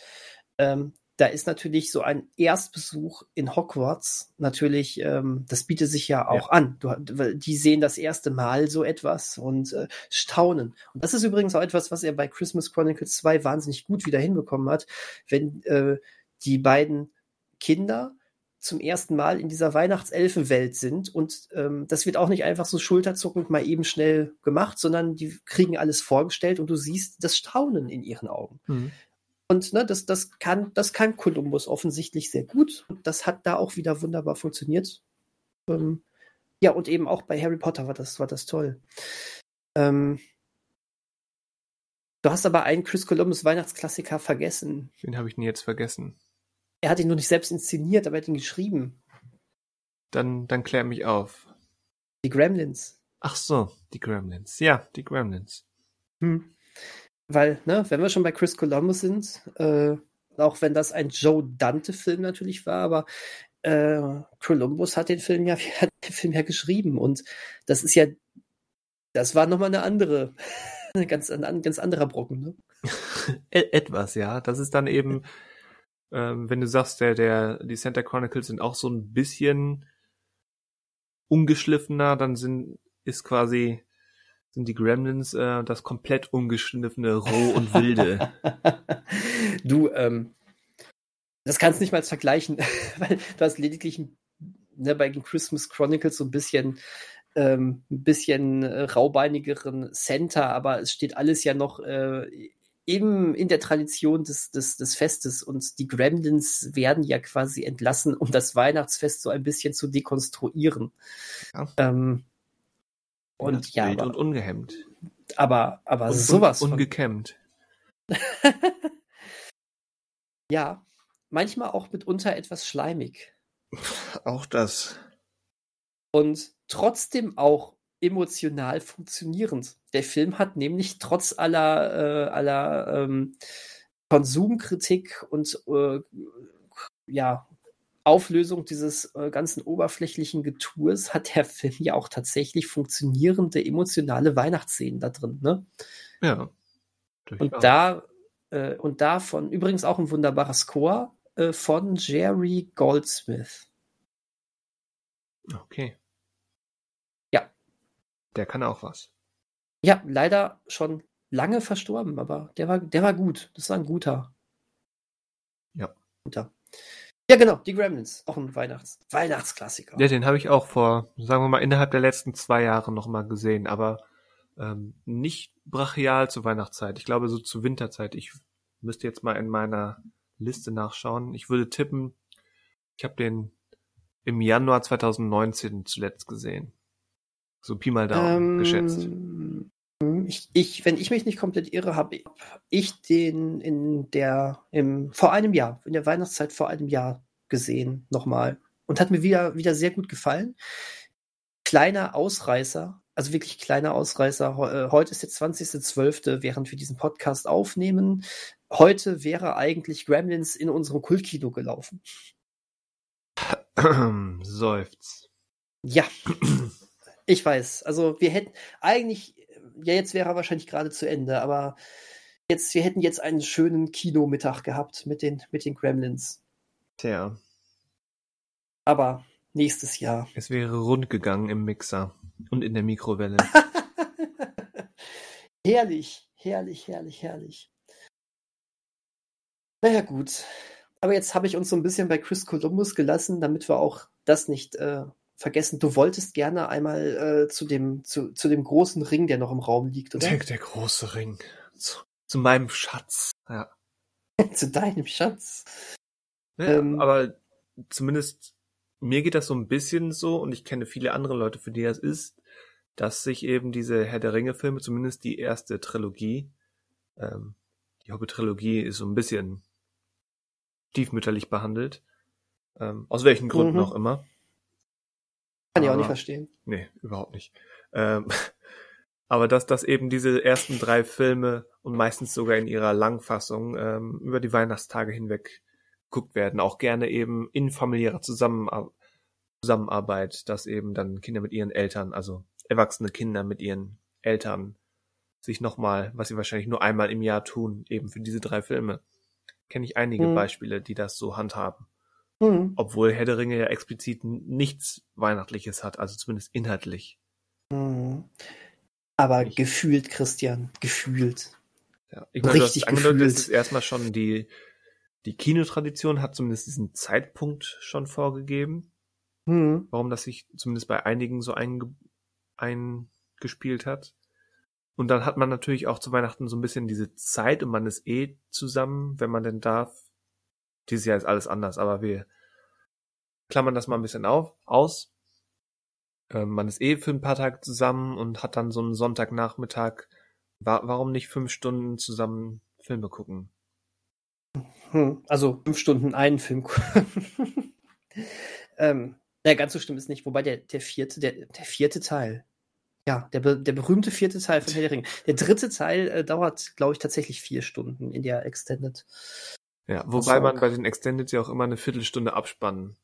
ähm, da ist natürlich so ein Erstbesuch in Hogwarts natürlich, ähm, das bietet sich ja auch an. Du, die sehen das erste Mal so etwas und äh, staunen. Und das ist übrigens auch etwas, was er bei Christmas Chronicles 2 wahnsinnig gut wieder hinbekommen hat, wenn äh, die beiden Kinder zum ersten Mal in dieser Weihnachtselfenwelt sind und ähm, das wird auch nicht einfach so schulterzuckend mal eben schnell gemacht, sondern die kriegen alles vorgestellt und du siehst das Staunen in ihren Augen. Und ne, das, das kann, das kann Columbus offensichtlich sehr gut. Und das hat da auch wieder wunderbar funktioniert. Ähm, ja, und eben auch bei Harry Potter war das, war das toll. Ähm, du hast aber einen Chris Columbus Weihnachtsklassiker vergessen. Den habe ich denn jetzt vergessen. Er hat ihn nur nicht selbst inszeniert, aber er hat ihn geschrieben. Dann, dann klär mich auf. Die Gremlins. Ach so, die Gremlins. Ja, die Gremlins. Hm. Weil, ne, wenn wir schon bei Chris Columbus sind, äh, auch wenn das ein Joe Dante-Film natürlich war, aber äh, Columbus hat den Film ja, hat den Film ja geschrieben und das ist ja, das war nochmal eine andere, Ein ganz, ein ganz anderer Brocken, ne? E- Etwas, ja. Das ist dann eben, ähm, wenn du sagst, der, der, die Santa Chronicles sind auch so ein bisschen ungeschliffener, dann sind, ist quasi, sind die Gremlins äh, das komplett ungeschliffene Roh und Wilde. du, ähm, das kannst du nicht mal vergleichen, weil du hast lediglich ne, bei den Christmas Chronicles so ein bisschen ähm, ein bisschen äh, raubeinigeren Center, aber es steht alles ja noch äh, eben in der Tradition des, des, des Festes und die Gremlins werden ja quasi entlassen, um das Weihnachtsfest so ein bisschen zu dekonstruieren. Ja. Ähm, und ja, aber, und ungehemmt. aber, aber Und, sowas und ungekämmt. ja, manchmal auch mitunter etwas schleimig. Auch das. und trotzdem auch emotional funktionierend. Der Film hat nämlich trotz aller, äh, aller ähm, Konsumkritik und äh, ja, Auflösung dieses äh, ganzen oberflächlichen Getours hat der Film ja auch tatsächlich funktionierende emotionale Weihnachtsszenen da drin. Ne? Ja. Und da äh, und davon übrigens auch ein wunderbarer Score äh, von Jerry Goldsmith. Okay. Der kann auch was. Ja, leider schon lange verstorben, aber der war, der war gut. Das war ein guter. Ja. Guter. Ja, genau, die Gremlins. Auch ein Weihnachts Weihnachtsklassiker. Ja, den habe ich auch vor, sagen wir mal, innerhalb der letzten zwei Jahre noch mal gesehen, aber ähm, nicht brachial zur Weihnachtszeit. Ich glaube so zur Winterzeit. Ich müsste jetzt mal in meiner Liste nachschauen. Ich würde tippen, ich habe den im Januar 2019 zuletzt gesehen. So Pi mal Daumen geschätzt. Ähm, Ich, ich, wenn ich mich nicht komplett irre, habe ich den in der, im, vor einem Jahr, in der Weihnachtszeit vor einem Jahr gesehen, nochmal. Und hat mir wieder, wieder sehr gut gefallen. Kleiner Ausreißer, also wirklich kleiner Ausreißer. Äh, Heute ist der 20.12., während wir diesen Podcast aufnehmen. Heute wäre eigentlich Gremlins in unserem Kultkino gelaufen. Seufz. Ja, ich weiß. Also wir hätten eigentlich, ja, jetzt wäre er wahrscheinlich gerade zu Ende, aber jetzt, wir hätten jetzt einen schönen Kinomittag gehabt mit den, mit den Gremlins. Tja, Aber nächstes Jahr. es wäre rund gegangen im Mixer und in der Mikrowelle. herrlich, herrlich, herrlich, herrlich. Naja, gut. Aber jetzt habe ich uns so ein bisschen bei Chris Columbus gelassen, damit wir auch das nicht äh, vergessen. Du wolltest gerne einmal äh, zu, dem, zu, zu dem großen Ring, der noch im Raum liegt, oder? Der, der große Ring. Zu, zu meinem Schatz. Ja. zu deinem Schatz. Ja, Ähm. aber zumindest mir geht das so ein bisschen so und ich kenne viele andere Leute, für die das ist, dass sich eben diese Herr der Ringe Filme, zumindest die erste Trilogie, ähm, die Hobbit-Trilogie ist so ein bisschen stiefmütterlich behandelt. Ähm, aus welchen Gründen Mhm. auch immer. Kann ich auch nicht verstehen. Nee, überhaupt nicht. Ähm, aber dass, dass eben diese ersten drei Filme und meistens sogar in ihrer Langfassung ähm, über die Weihnachtstage hinweg geguckt werden, auch gerne eben in familiärer Zusammenar Zusammenarbeit, dass eben dann Kinder mit ihren Eltern, also erwachsene Kinder mit ihren Eltern sich nochmal, was sie wahrscheinlich nur einmal im Jahr tun, eben für diese drei Filme. Kenne ich einige Mhm. Beispiele, die das so handhaben. Mhm. Obwohl Herr der Ringe ja explizit nichts Weihnachtliches hat, also zumindest inhaltlich. Mhm. Aber Ich- gefühlt, Christian, gefühlt. Ja, ich meine, du Richtig hast angedeutet, gefühlt. es ist erstmal schon die, die Kinotradition hat zumindest diesen Zeitpunkt schon vorgegeben, Mhm. warum das sich zumindest bei einigen so einge, eingespielt hat. Und dann hat man natürlich auch zu Weihnachten so ein bisschen diese Zeit und man ist eh zusammen, wenn man denn darf. Dieses Jahr ist alles anders, aber wir klammern das mal ein bisschen auf, aus. Ähm, man ist eh für ein paar Tage zusammen und hat dann so einen Sonntagnachmittag. Wa warum nicht fünf Stunden zusammen Filme gucken? Hm. Also fünf Stunden einen Film gucken. ähm, ganz so stimmt es nicht. Wobei der, der vierte, der, der vierte Teil. Ja, der, der berühmte vierte Teil von Herr der Ringe. Der dritte Teil äh, dauert, glaube ich, tatsächlich vier Stunden in der Extended. Ja, wobei man bei den Extended ja auch immer eine Viertelstunde abspannen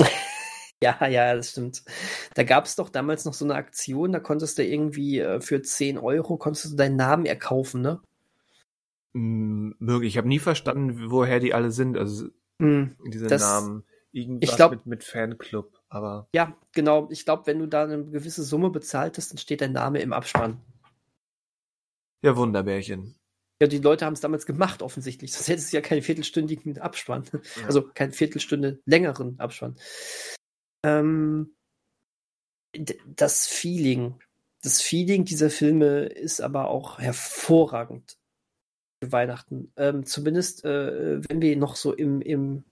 Ja, ja, das stimmt. Da gab es doch damals noch so eine Aktion, da konntest du irgendwie äh, für 10 Euro konntest du deinen Namen erkaufen, ne? Möglich. Ich habe nie verstanden, woher die alle sind. Also Mm, diese Das- Namen. Irgendwas ich glaub- mit, mit Fanclub, aber Ja, genau. Ich glaube, wenn du da eine gewisse Summe bezahlt hast, dann steht dein Name im Abspann. ja, Wunderbärchen. Ja, die Leute haben es damals gemacht, offensichtlich. Sonst hättest du ja keinen viertelstündigen Abspann. Ja. Also keinen Viertelstunde längeren Abspann. Ähm, das Feeling, das Feeling dieser Filme ist aber auch hervorragend für Weihnachten. Ähm, zumindest, äh, wenn wir noch so im, im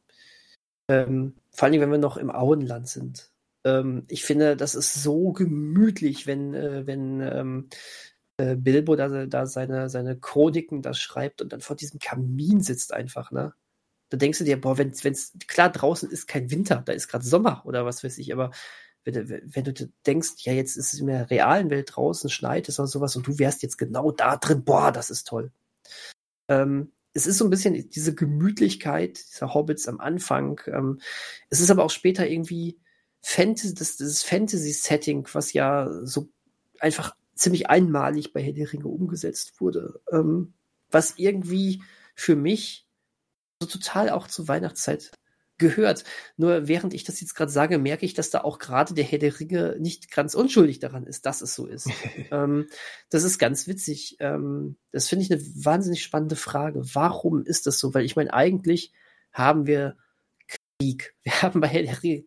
ähm, vor allem, wenn wir noch im Auenland sind. Ähm, ich finde, das ist so gemütlich, wenn, äh, wenn ähm, äh, Bilbo da, da seine, seine Chroniken da schreibt und dann vor diesem Kamin sitzt einfach, ne? Da denkst du dir, boah, wenn es klar draußen ist kein Winter, da ist gerade Sommer oder was weiß ich, aber wenn, du- wenn du denkst, ja, jetzt ist es in der realen Welt draußen, schneit es oder sowas und du wärst jetzt genau da drin, boah, das ist toll. Ähm, es ist so ein bisschen diese Gemütlichkeit dieser Hobbits am Anfang. Ähm, es ist aber auch später irgendwie Fantasy, das, das Fantasy-Setting, was ja so einfach ziemlich einmalig bei Herr der Ringe umgesetzt wurde, ähm, was irgendwie für mich so total auch zur Weihnachtszeit gehört. Nur während ich das jetzt gerade sage, merke ich, dass da auch gerade der Herr der Ringe nicht ganz unschuldig daran ist, dass es so ist. ähm, das ist ganz witzig. Ähm, das finde ich eine wahnsinnig spannende Frage. Warum ist das so? Weil ich meine, eigentlich haben wir Krieg. Wir haben bei Herr der Ringe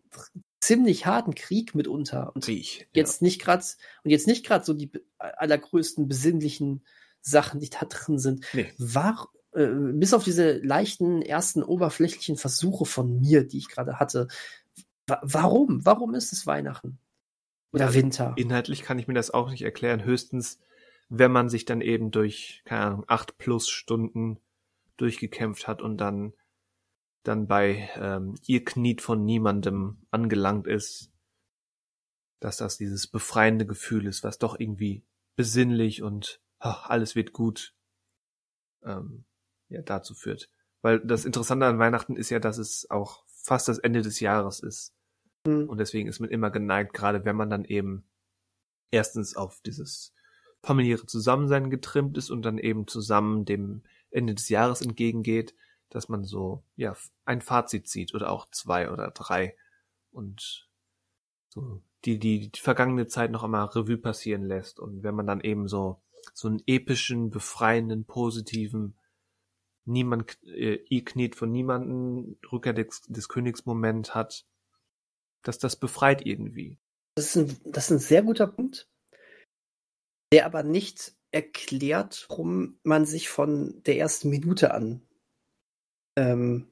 ziemlich harten Krieg mitunter. Und Krieg. jetzt nicht gerade und jetzt nicht gerade so die allergrößten besinnlichen Sachen, die da drin sind. Ja. Nee. War, äh, bis auf diese leichten ersten oberflächlichen Versuche von mir, die ich gerade hatte, wa warum? Warum ist es Weihnachten? Oder Ja, Winter? Inhaltlich kann ich mir das auch nicht erklären. Höchstens, wenn man sich dann eben durch, keine Ahnung, acht plus Stunden durchgekämpft hat und dann, dann bei ähm, ihr kniet von niemandem angelangt ist, dass das dieses befreiende Gefühl ist, was doch irgendwie besinnlich und ach, alles wird gut ähm, ja, dazu führt. Weil das Interessante an Weihnachten ist ja, dass es auch fast das Ende des Jahres ist. Hm. Und deswegen ist man immer geneigt, gerade wenn man dann eben erstens auf dieses familiäre Zusammensein getrimmt ist und dann eben zusammen dem Ende des Jahres entgegengeht, dass man so, ja, ein Fazit zieht oder auch zwei oder drei und so die, die, die vergangene Zeit noch einmal Revue passieren lässt. Und wenn man dann eben so, so einen epischen, befreienden, positiven, niemand, äh, ihr kniet von niemanden, Rückkehr des, des Königs Moment hat, dass das befreit irgendwie. Das ist, ein, das ist ein sehr guter Punkt, der aber nicht erklärt, warum man sich von der ersten Minute an ähm,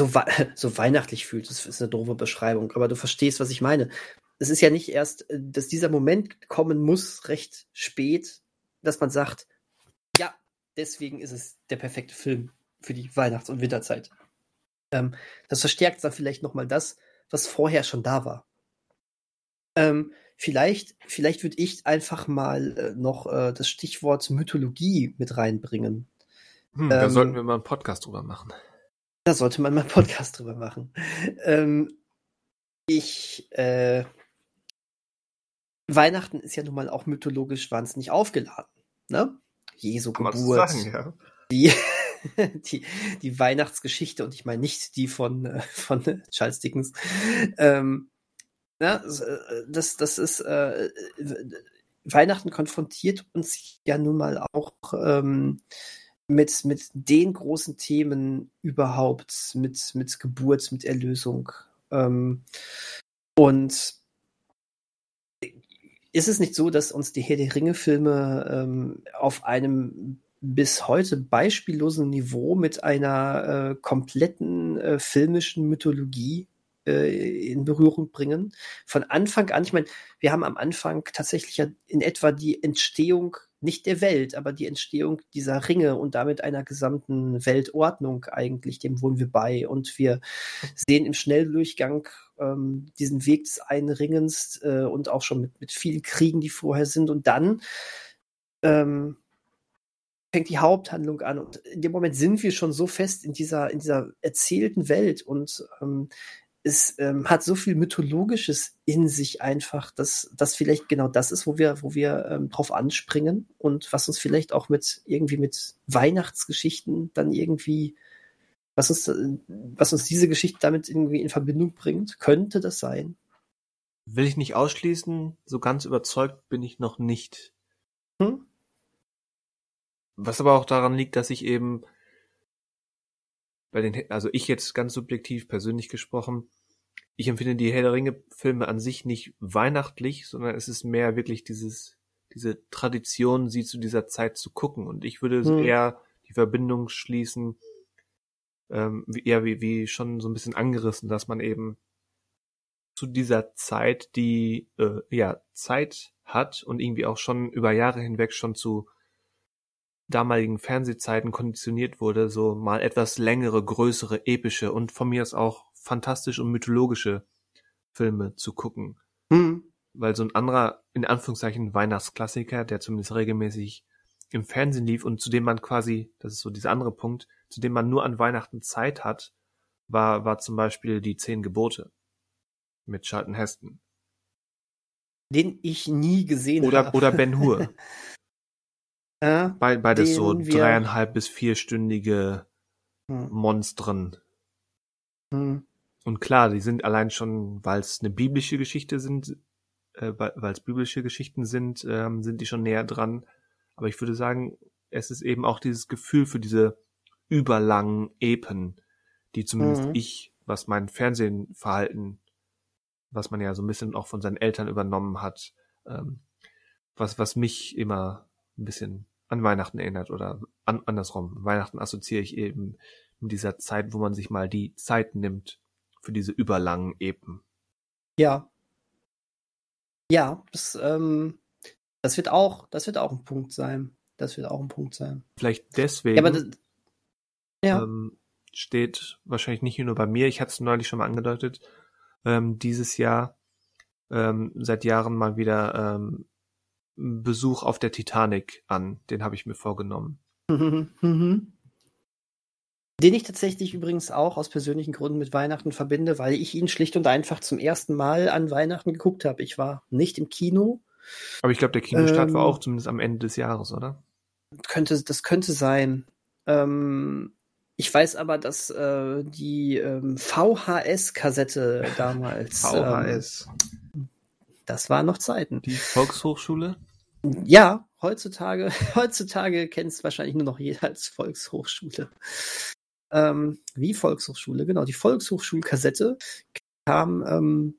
so, so weihnachtlich fühlt. Das ist eine doofe Beschreibung, aber du verstehst, was ich meine. Es ist ja nicht erst, äh, dass dieser Moment kommen muss, recht spät, dass man sagt, ja, deswegen ist es der perfekte Film für die Weihnachts- und Winterzeit. Ähm, das verstärkt dann vielleicht nochmal das, was vorher schon da war. Ähm, vielleicht, vielleicht würde ich einfach mal äh, noch äh, das Stichwort Mythologie mit reinbringen. Hm, da Ähm, sollten wir mal einen Podcast drüber machen. Da sollte man mal einen Podcast drüber machen. Ähm, ich, äh, Weihnachten ist ja nun mal auch mythologisch wahnsinnig aufgeladen. Ne? Jesu Kann Geburt, sagen, ja. die, die, die Weihnachtsgeschichte und ich meine nicht die von, äh, von Charles Dickens. Ähm, na, s- äh, das, das ist äh, Weihnachten konfrontiert uns ja nun mal auch ähm, mit, mit den großen Themen überhaupt, mit, mit Geburt, mit Erlösung. Ähm, und ist es nicht so, dass uns die Herr der Ringe-Filme ähm, auf einem bis heute beispiellosen Niveau mit einer äh, kompletten äh, filmischen Mythologie äh, in Berührung bringen? Von Anfang an, ich meine, wir haben am Anfang tatsächlich ja in etwa die Entstehung nicht der Welt, aber die Entstehung dieser Ringe und damit einer gesamten Weltordnung eigentlich, dem wohnen wir bei. Und wir sehen im Schnelldurchgang ähm, diesen Weg des einen Ringens äh, und auch schon mit, mit vielen Kriegen, die vorher sind. Und dann ähm, fängt die Haupthandlung an. Und in dem Moment sind wir schon so fest in dieser, in dieser erzählten Welt und ähm, es ähm, hat so viel Mythologisches in sich einfach, dass das vielleicht genau das ist, wo wir, wo wir ähm, drauf anspringen und was uns vielleicht auch mit irgendwie mit Weihnachtsgeschichten dann irgendwie, was uns, was uns diese Geschichte damit irgendwie in Verbindung bringt. Könnte das sein? Will ich nicht ausschließen, so ganz überzeugt bin ich noch nicht. Hm? Was aber auch daran liegt, dass ich eben bei den, also ich jetzt ganz subjektiv persönlich gesprochen, ich empfinde die Herr der Ringe Filme an sich nicht weihnachtlich, sondern es ist mehr wirklich dieses, diese Tradition, sie zu dieser Zeit zu gucken. Und ich würde hm. eher die Verbindung schließen, ähm, eher wie, wie schon so ein bisschen angerissen, dass man eben zu dieser Zeit die äh, ja Zeit hat und irgendwie auch schon über Jahre hinweg schon zu damaligen Fernsehzeiten konditioniert wurde, so mal etwas längere, größere, epische und von mir aus auch fantastische und mythologische Filme zu gucken. Hm. Weil so ein anderer, in Anführungszeichen, Weihnachtsklassiker, der zumindest regelmäßig im Fernsehen lief und zu dem man quasi, das ist so dieser andere Punkt, zu dem man nur an Weihnachten Zeit hat, war, war zum Beispiel die Zehn Gebote mit Charlton Heston. Den ich nie gesehen oder, habe. Oder Ben Hur. ja, Be beides so dreieinhalb bis vierstündige hm. Monstren. Hm. Und klar, die sind allein schon, weil es eine biblische Geschichte sind, äh, weil es biblische Geschichten sind, ähm, sind die schon näher dran. Aber ich würde sagen, es ist eben auch dieses Gefühl für diese überlangen Epen, die zumindest mhm. ich, was mein Fernsehverhalten was man ja so ein bisschen auch von seinen Eltern übernommen hat, ähm, was, was mich immer ein bisschen an Weihnachten erinnert oder an, andersrum. Weihnachten assoziiere ich eben mit dieser Zeit, wo man sich mal die Zeit nimmt für diese überlangen Epen. Ja. Ja, das, ähm, das wird auch, das wird auch ein Punkt sein. Das wird auch ein Punkt sein. Vielleicht deswegen. Ja, aber das, ja. Ähm, steht wahrscheinlich nicht nur bei mir, ich hatte es neulich schon mal angedeutet, ähm, dieses Jahr ähm, seit Jahren mal wieder ähm, Besuch auf der Titanic an. Den habe ich mir vorgenommen. Den ich tatsächlich übrigens auch aus persönlichen Gründen mit Weihnachten verbinde, weil ich ihn schlicht und einfach zum ersten Mal an Weihnachten geguckt habe. Ich war nicht im Kino. Aber ich glaube, der Kinostart ähm, war auch zumindest am Ende des Jahres, oder? Könnte, das könnte sein. Ähm, ich weiß aber, dass äh, die ähm, VHS-Kassette damals. VHS. Ähm, das waren noch Zeiten. Die Volkshochschule? Ja, heutzutage, heutzutage kennt es wahrscheinlich nur noch jeder als Volkshochschule. Ähm, wie Volkshochschule, genau. Die Volkshochschulkassette kam ähm,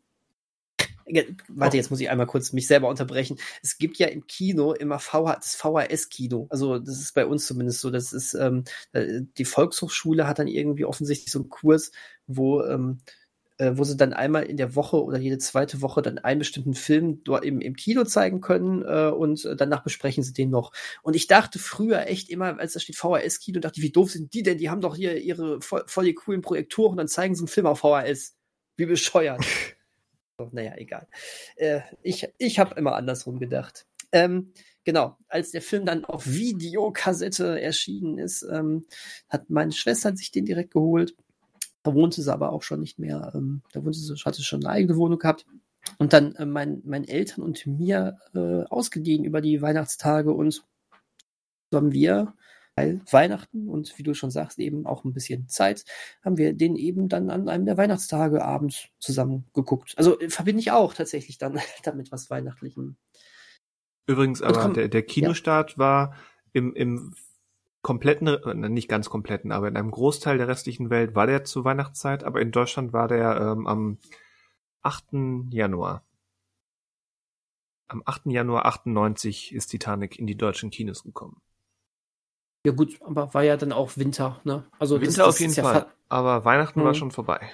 Warte, jetzt muss ich einmal kurz mich selber unterbrechen. Es gibt ja im Kino immer VH, das VHS-Kino. Also das ist bei uns zumindest so. Das ist ähm, äh, die Volkshochschule hat dann irgendwie offensichtlich so einen Kurs, wo ähm, äh, wo sie dann einmal in der Woche oder jede zweite Woche dann einen bestimmten Film dort im, im Kino zeigen können äh, und danach besprechen sie den noch. Und ich dachte früher echt immer, als da steht VHS-Kino, dachte ich, wie doof sind die denn? Die haben doch hier ihre voll, voll die coolen Projektoren, dann zeigen sie einen Film auf VHS. Wie bescheuert. naja, egal. Äh, ich ich habe immer andersrum gedacht. Ähm, genau, als der Film dann auf Videokassette erschienen ist, ähm, hat meine Schwester sich den direkt geholt. Da wohnte sie aber auch schon nicht mehr. Ähm, da wohnte sie, hatte schon eine eigene Wohnung gehabt. Und dann äh, mein, meinen Eltern und mir äh, ausgeliehen über die Weihnachtstage und so haben wir weil Weihnachten und wie du schon sagst, eben auch ein bisschen Zeit, haben wir den eben dann an einem der Weihnachtstage abends zusammen geguckt. Also äh, verbinde ich auch tatsächlich dann damit was Weihnachtlichem. Übrigens, aber komm, der, der Kinostart ja. war im, im kompletten, äh, nicht ganz kompletten, aber in einem Großteil der restlichen Welt war der zur Weihnachtszeit, aber in Deutschland war der ähm, am 8. Januar. Am 8. Januar 98 ist Titanic in die deutschen Kinos gekommen. Ja gut, aber war ja dann auch Winter, ne? Also Winter das, das auf jeden Fall. Ja aber Weihnachten hm. war schon vorbei.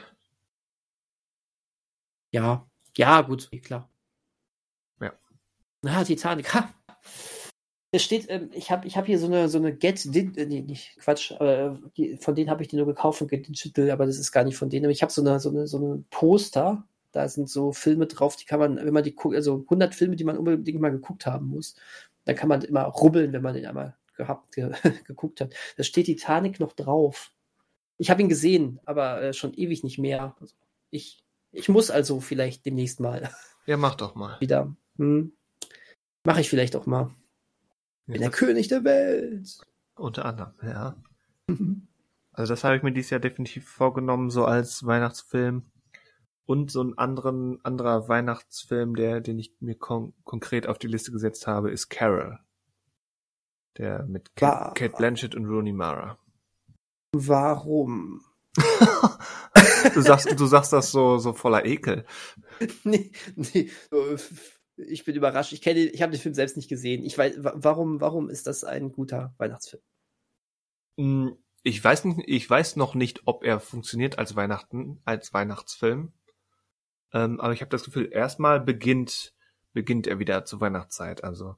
Ja, ja, gut, klar. Ja. Na, Titanic, ha! Es steht, ähm, ich habe ich hab hier so eine, so eine Get, äh, nee, nicht Quatsch, äh, die, von denen habe ich die nur gekauft von Get Digital, aber das ist gar nicht von denen. Ich habe so eine, so eine, so eine Poster, da sind so Filme drauf, die kann man, wenn man die guckt, also 100 Filme, die man unbedingt mal geguckt haben muss, dann kann man immer rubbeln, wenn man den einmal gehabt, ge geguckt hat. Da steht Titanic noch drauf. Ich habe ihn gesehen, aber äh, schon ewig nicht mehr. Also ich Ich muss also vielleicht demnächst mal Ja, mach doch mal. wieder. Hm. Mache ich vielleicht auch mal. Bin der König der Welt. Unter anderem, ja. Also das habe ich mir dieses Jahr definitiv vorgenommen, so als Weihnachtsfilm. Und so ein anderen, anderer Weihnachtsfilm, der, den ich mir kon konkret auf die Liste gesetzt habe, ist Carol. Der mit Kate, Blanchett und Rooney Mara. Warum? Du sagst, du sagst das so, so voller Ekel. nee, nee. Ich bin überrascht. Ich kenne, ich habe den Film selbst nicht gesehen. Ich weiß, wa- warum, warum ist das ein guter Weihnachtsfilm? Hm, Ich weiß nicht, ich weiß noch nicht, ob er funktioniert als Weihnachten, als Weihnachtsfilm. Ähm, aber ich habe das Gefühl, erstmal beginnt, beginnt er wieder zur Weihnachtszeit. Also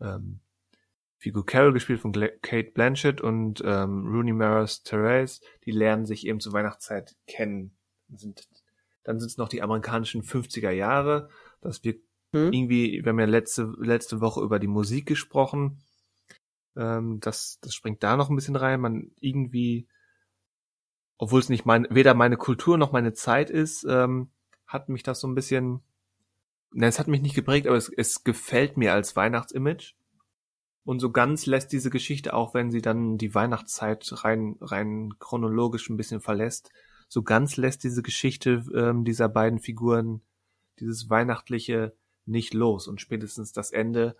ähm, Figur Carol gespielt von Kate Blanchett und ähm, Rooney Mara's Therese, die lernen sich eben zur Weihnachtszeit kennen. Sind, dann sind es noch die amerikanischen 50er Jahre. Das wirkt Hm? irgendwie, wir haben ja letzte, letzte Woche über die Musik gesprochen. Ähm, das, das springt da noch ein bisschen rein. Man irgendwie, obwohl es nicht mein, weder meine Kultur noch meine Zeit ist, ähm, hat mich das so ein bisschen, ne, es hat mich nicht geprägt, aber es, es gefällt mir als Weihnachtsimage. Und so ganz lässt diese Geschichte, auch wenn sie dann die Weihnachtszeit rein, rein chronologisch ein bisschen verlässt, so ganz lässt diese Geschichte ähm, dieser beiden Figuren dieses Weihnachtliche nicht los. Und spätestens das Ende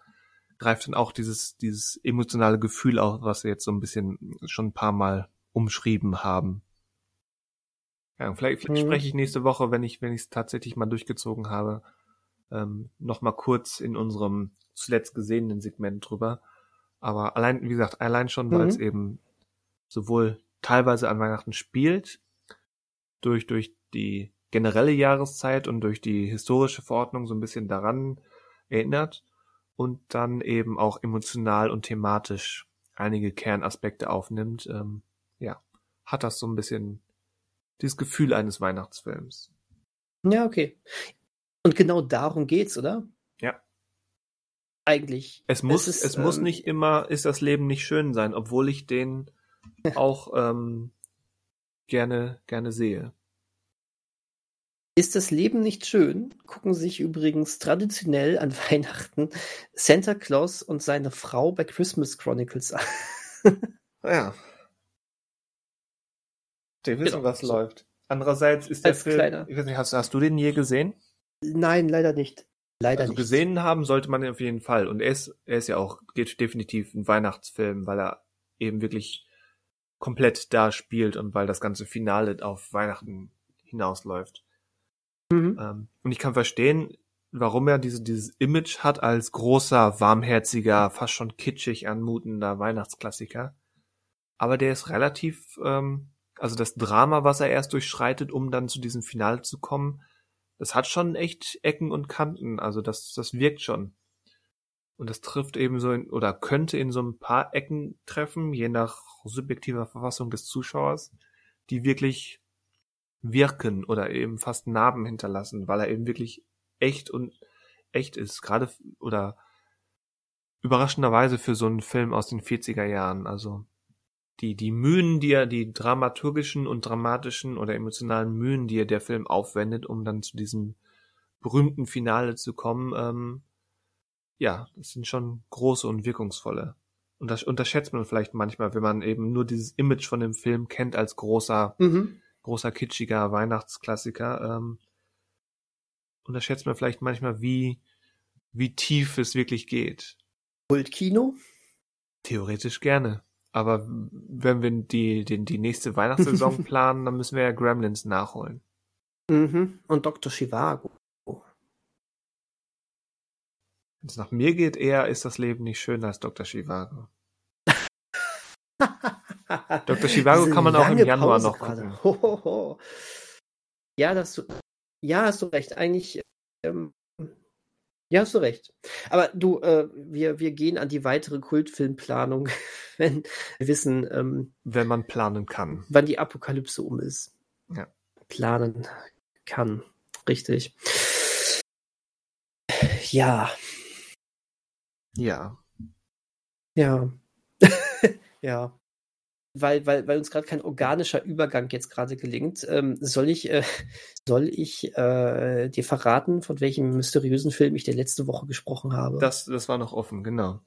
greift dann auch dieses, dieses emotionale Gefühl auf, was wir jetzt so ein bisschen schon ein paar Mal umschrieben haben. Ja, vielleicht, vielleicht Mhm. spreche ich nächste Woche, wenn ich, wenn ich es tatsächlich mal durchgezogen habe, ähm, noch mal kurz in unserem zuletzt gesehenen Segment drüber. Aber allein, wie gesagt, allein schon, weil es Mhm. eben sowohl teilweise an Weihnachten spielt, durch, durch die generelle Jahreszeit und durch die historische Verordnung so ein bisschen daran erinnert und dann eben auch emotional und thematisch einige Kernaspekte aufnimmt, ähm, ja, hat das so ein bisschen dieses Gefühl eines Weihnachtsfilms. Ja, okay. Und genau darum geht's, oder? Ja. Eigentlich. Es muss, ist, es muss ähm, nicht immer, ist das Leben nicht schön sein, obwohl ich den auch ähm, gerne, gerne sehe. Ist das Leben nicht schön? Gucken sich übrigens traditionell an Weihnachten Santa Claus und seine Frau bei Christmas Chronicles an. Ja. Der wissen, Genau, was so. läuft. Andererseits ist der Als Film, kleiner- ich weiß nicht, hast, hast du den je gesehen? Nein, leider nicht. Leider Also nicht. gesehen haben sollte man ihn auf jeden Fall. Und er ist, er ist ja auch geht definitiv ein Weihnachtsfilm, weil er eben wirklich komplett da spielt und weil das ganze Finale auf Weihnachten hinausläuft. Mhm. Ähm, und ich kann verstehen, warum er diese, dieses Image hat als großer, warmherziger, fast schon kitschig anmutender Weihnachtsklassiker. Aber der ist relativ, ähm, also das Drama, was er erst durchschreitet, um dann zu diesem Finale zu kommen, das hat schon echt Ecken und Kanten. Also das, das wirkt schon. Und das trifft eben so in, oder könnte in so ein paar Ecken treffen, je nach subjektiver Verfassung des Zuschauers, die wirklich wirken oder eben fast Narben hinterlassen, weil er eben wirklich echt und echt ist. Gerade oder überraschenderweise für so einen Film aus den 40er Jahren. Also die, die Mühen, die er, die dramaturgischen und dramatischen oder emotionalen Mühen, die er der Film aufwendet, um dann zu diesem berühmten Finale zu kommen, ähm, ja, das sind schon große und wirkungsvolle. Und das unterschätzt man vielleicht manchmal, wenn man eben nur dieses Image von dem Film kennt als großer, Mhm. Großer kitschiger Weihnachtsklassiker. Ähm, unterschätzt man vielleicht manchmal, wie, wie tief es wirklich geht. Kultkino? Theoretisch gerne. Aber wenn wir die, die, die nächste Weihnachtssaison planen, dann müssen wir ja Gremlins nachholen. Mhm. Und Dr. Chivago. Wenn es nach mir geht, eher ist das Leben nicht schöner als Dr. Chivago. Dr. Chivago kann man auch im Januar Pause noch gucken. Ho, ho, ho. Ja, das du, ja, hast du recht. Eigentlich, ähm, ja, hast du recht. Aber du, äh, wir, wir gehen an die weitere Kultfilmplanung, wenn wir wissen, ähm, Wenn man planen kann. wann die Apokalypse um ist. Ja. Planen kann. Richtig. Ja, Ja. ja. ja. Weil, weil, weil uns gerade kein organischer Übergang jetzt gerade gelingt, ähm, soll ich, äh, soll ich äh, dir verraten, von welchem mysteriösen Film ich der letzte Woche gesprochen habe? Das, das war noch offen, genau.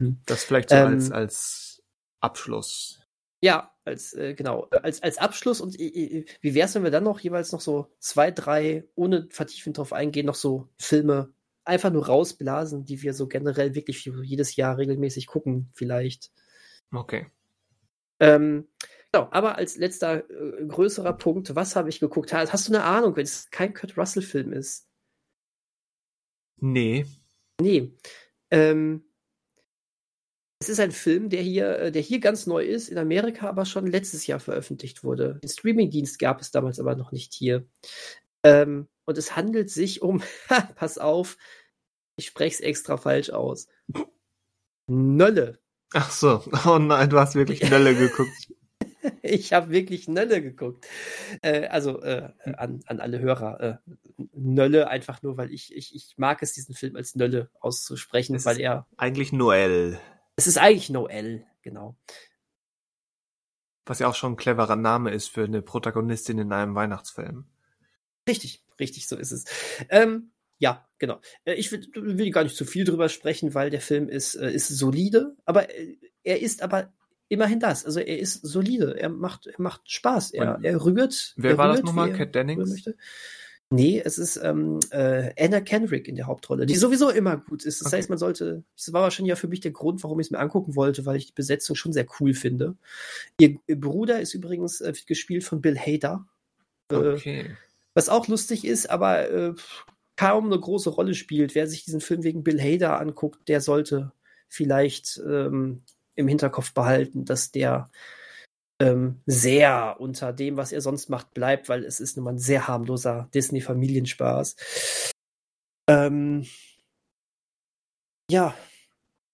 Hm. Das vielleicht so Ähm, als, als Abschluss. Ja, als äh, genau, als, als Abschluss und äh, wie wär's, wenn wir dann noch jeweils noch so zwei, drei, ohne vertiefend drauf eingehen, noch so Filme einfach nur rausblasen, die wir so generell wirklich jedes Jahr regelmäßig gucken, vielleicht. Okay. Ähm, genau, aber als letzter äh, größerer Punkt, was habe ich geguckt? Ha- Hast du eine Ahnung, wenn es kein Kurt Russell-Film ist? Nee. Nee. Ähm, es ist ein Film, der hier, äh, der hier ganz neu ist, in Amerika aber schon letztes Jahr veröffentlicht wurde. Den Streamingdienst gab es damals aber noch nicht hier. Ähm, und es handelt sich um, pass auf, ich spreche es extra falsch aus. Nölle. Ach so. Oh nein, du hast wirklich Nölle geguckt. Ich habe wirklich Nölle geguckt. Äh, also äh, an, an alle Hörer. Äh, Nölle einfach nur, weil ich, ich, ich mag es, diesen Film als Nölle auszusprechen, Es weil ist- er. Eigentlich Noel. Es ist eigentlich Noel, genau. Was ja auch schon ein cleverer Name ist für eine Protagonistin in einem Weihnachtsfilm. Richtig, richtig, so ist es. Ähm, ja, genau. Äh, Ich will, will gar nicht zu viel drüber sprechen, weil der Film ist, äh, ist solide, aber äh, er ist aber immerhin das. Also er ist solide. Er macht, er macht Spaß. Er, er rührt. Wer er war das rührt, nochmal? wie er Cat Dennings? möchte. Nee, es ist ähm, äh, Anna Kendrick in der Hauptrolle, die sowieso immer gut ist. Das Okay. heißt, man sollte, das war wahrscheinlich ja für mich der Grund, warum ich es mir angucken wollte, weil ich die Besetzung schon sehr cool finde. Ihr, ihr Bruder ist übrigens äh, gespielt von Bill Hader. Äh, Okay. was auch lustig ist, aber kaum eine große Rolle spielt. Wer sich diesen Film wegen Bill Hader anguckt, der sollte vielleicht ähm, im Hinterkopf behalten, dass der ähm, sehr unter dem, was er sonst macht, bleibt, weil es ist nun mal ein sehr harmloser Disney-Familienspaß. Ähm, ja,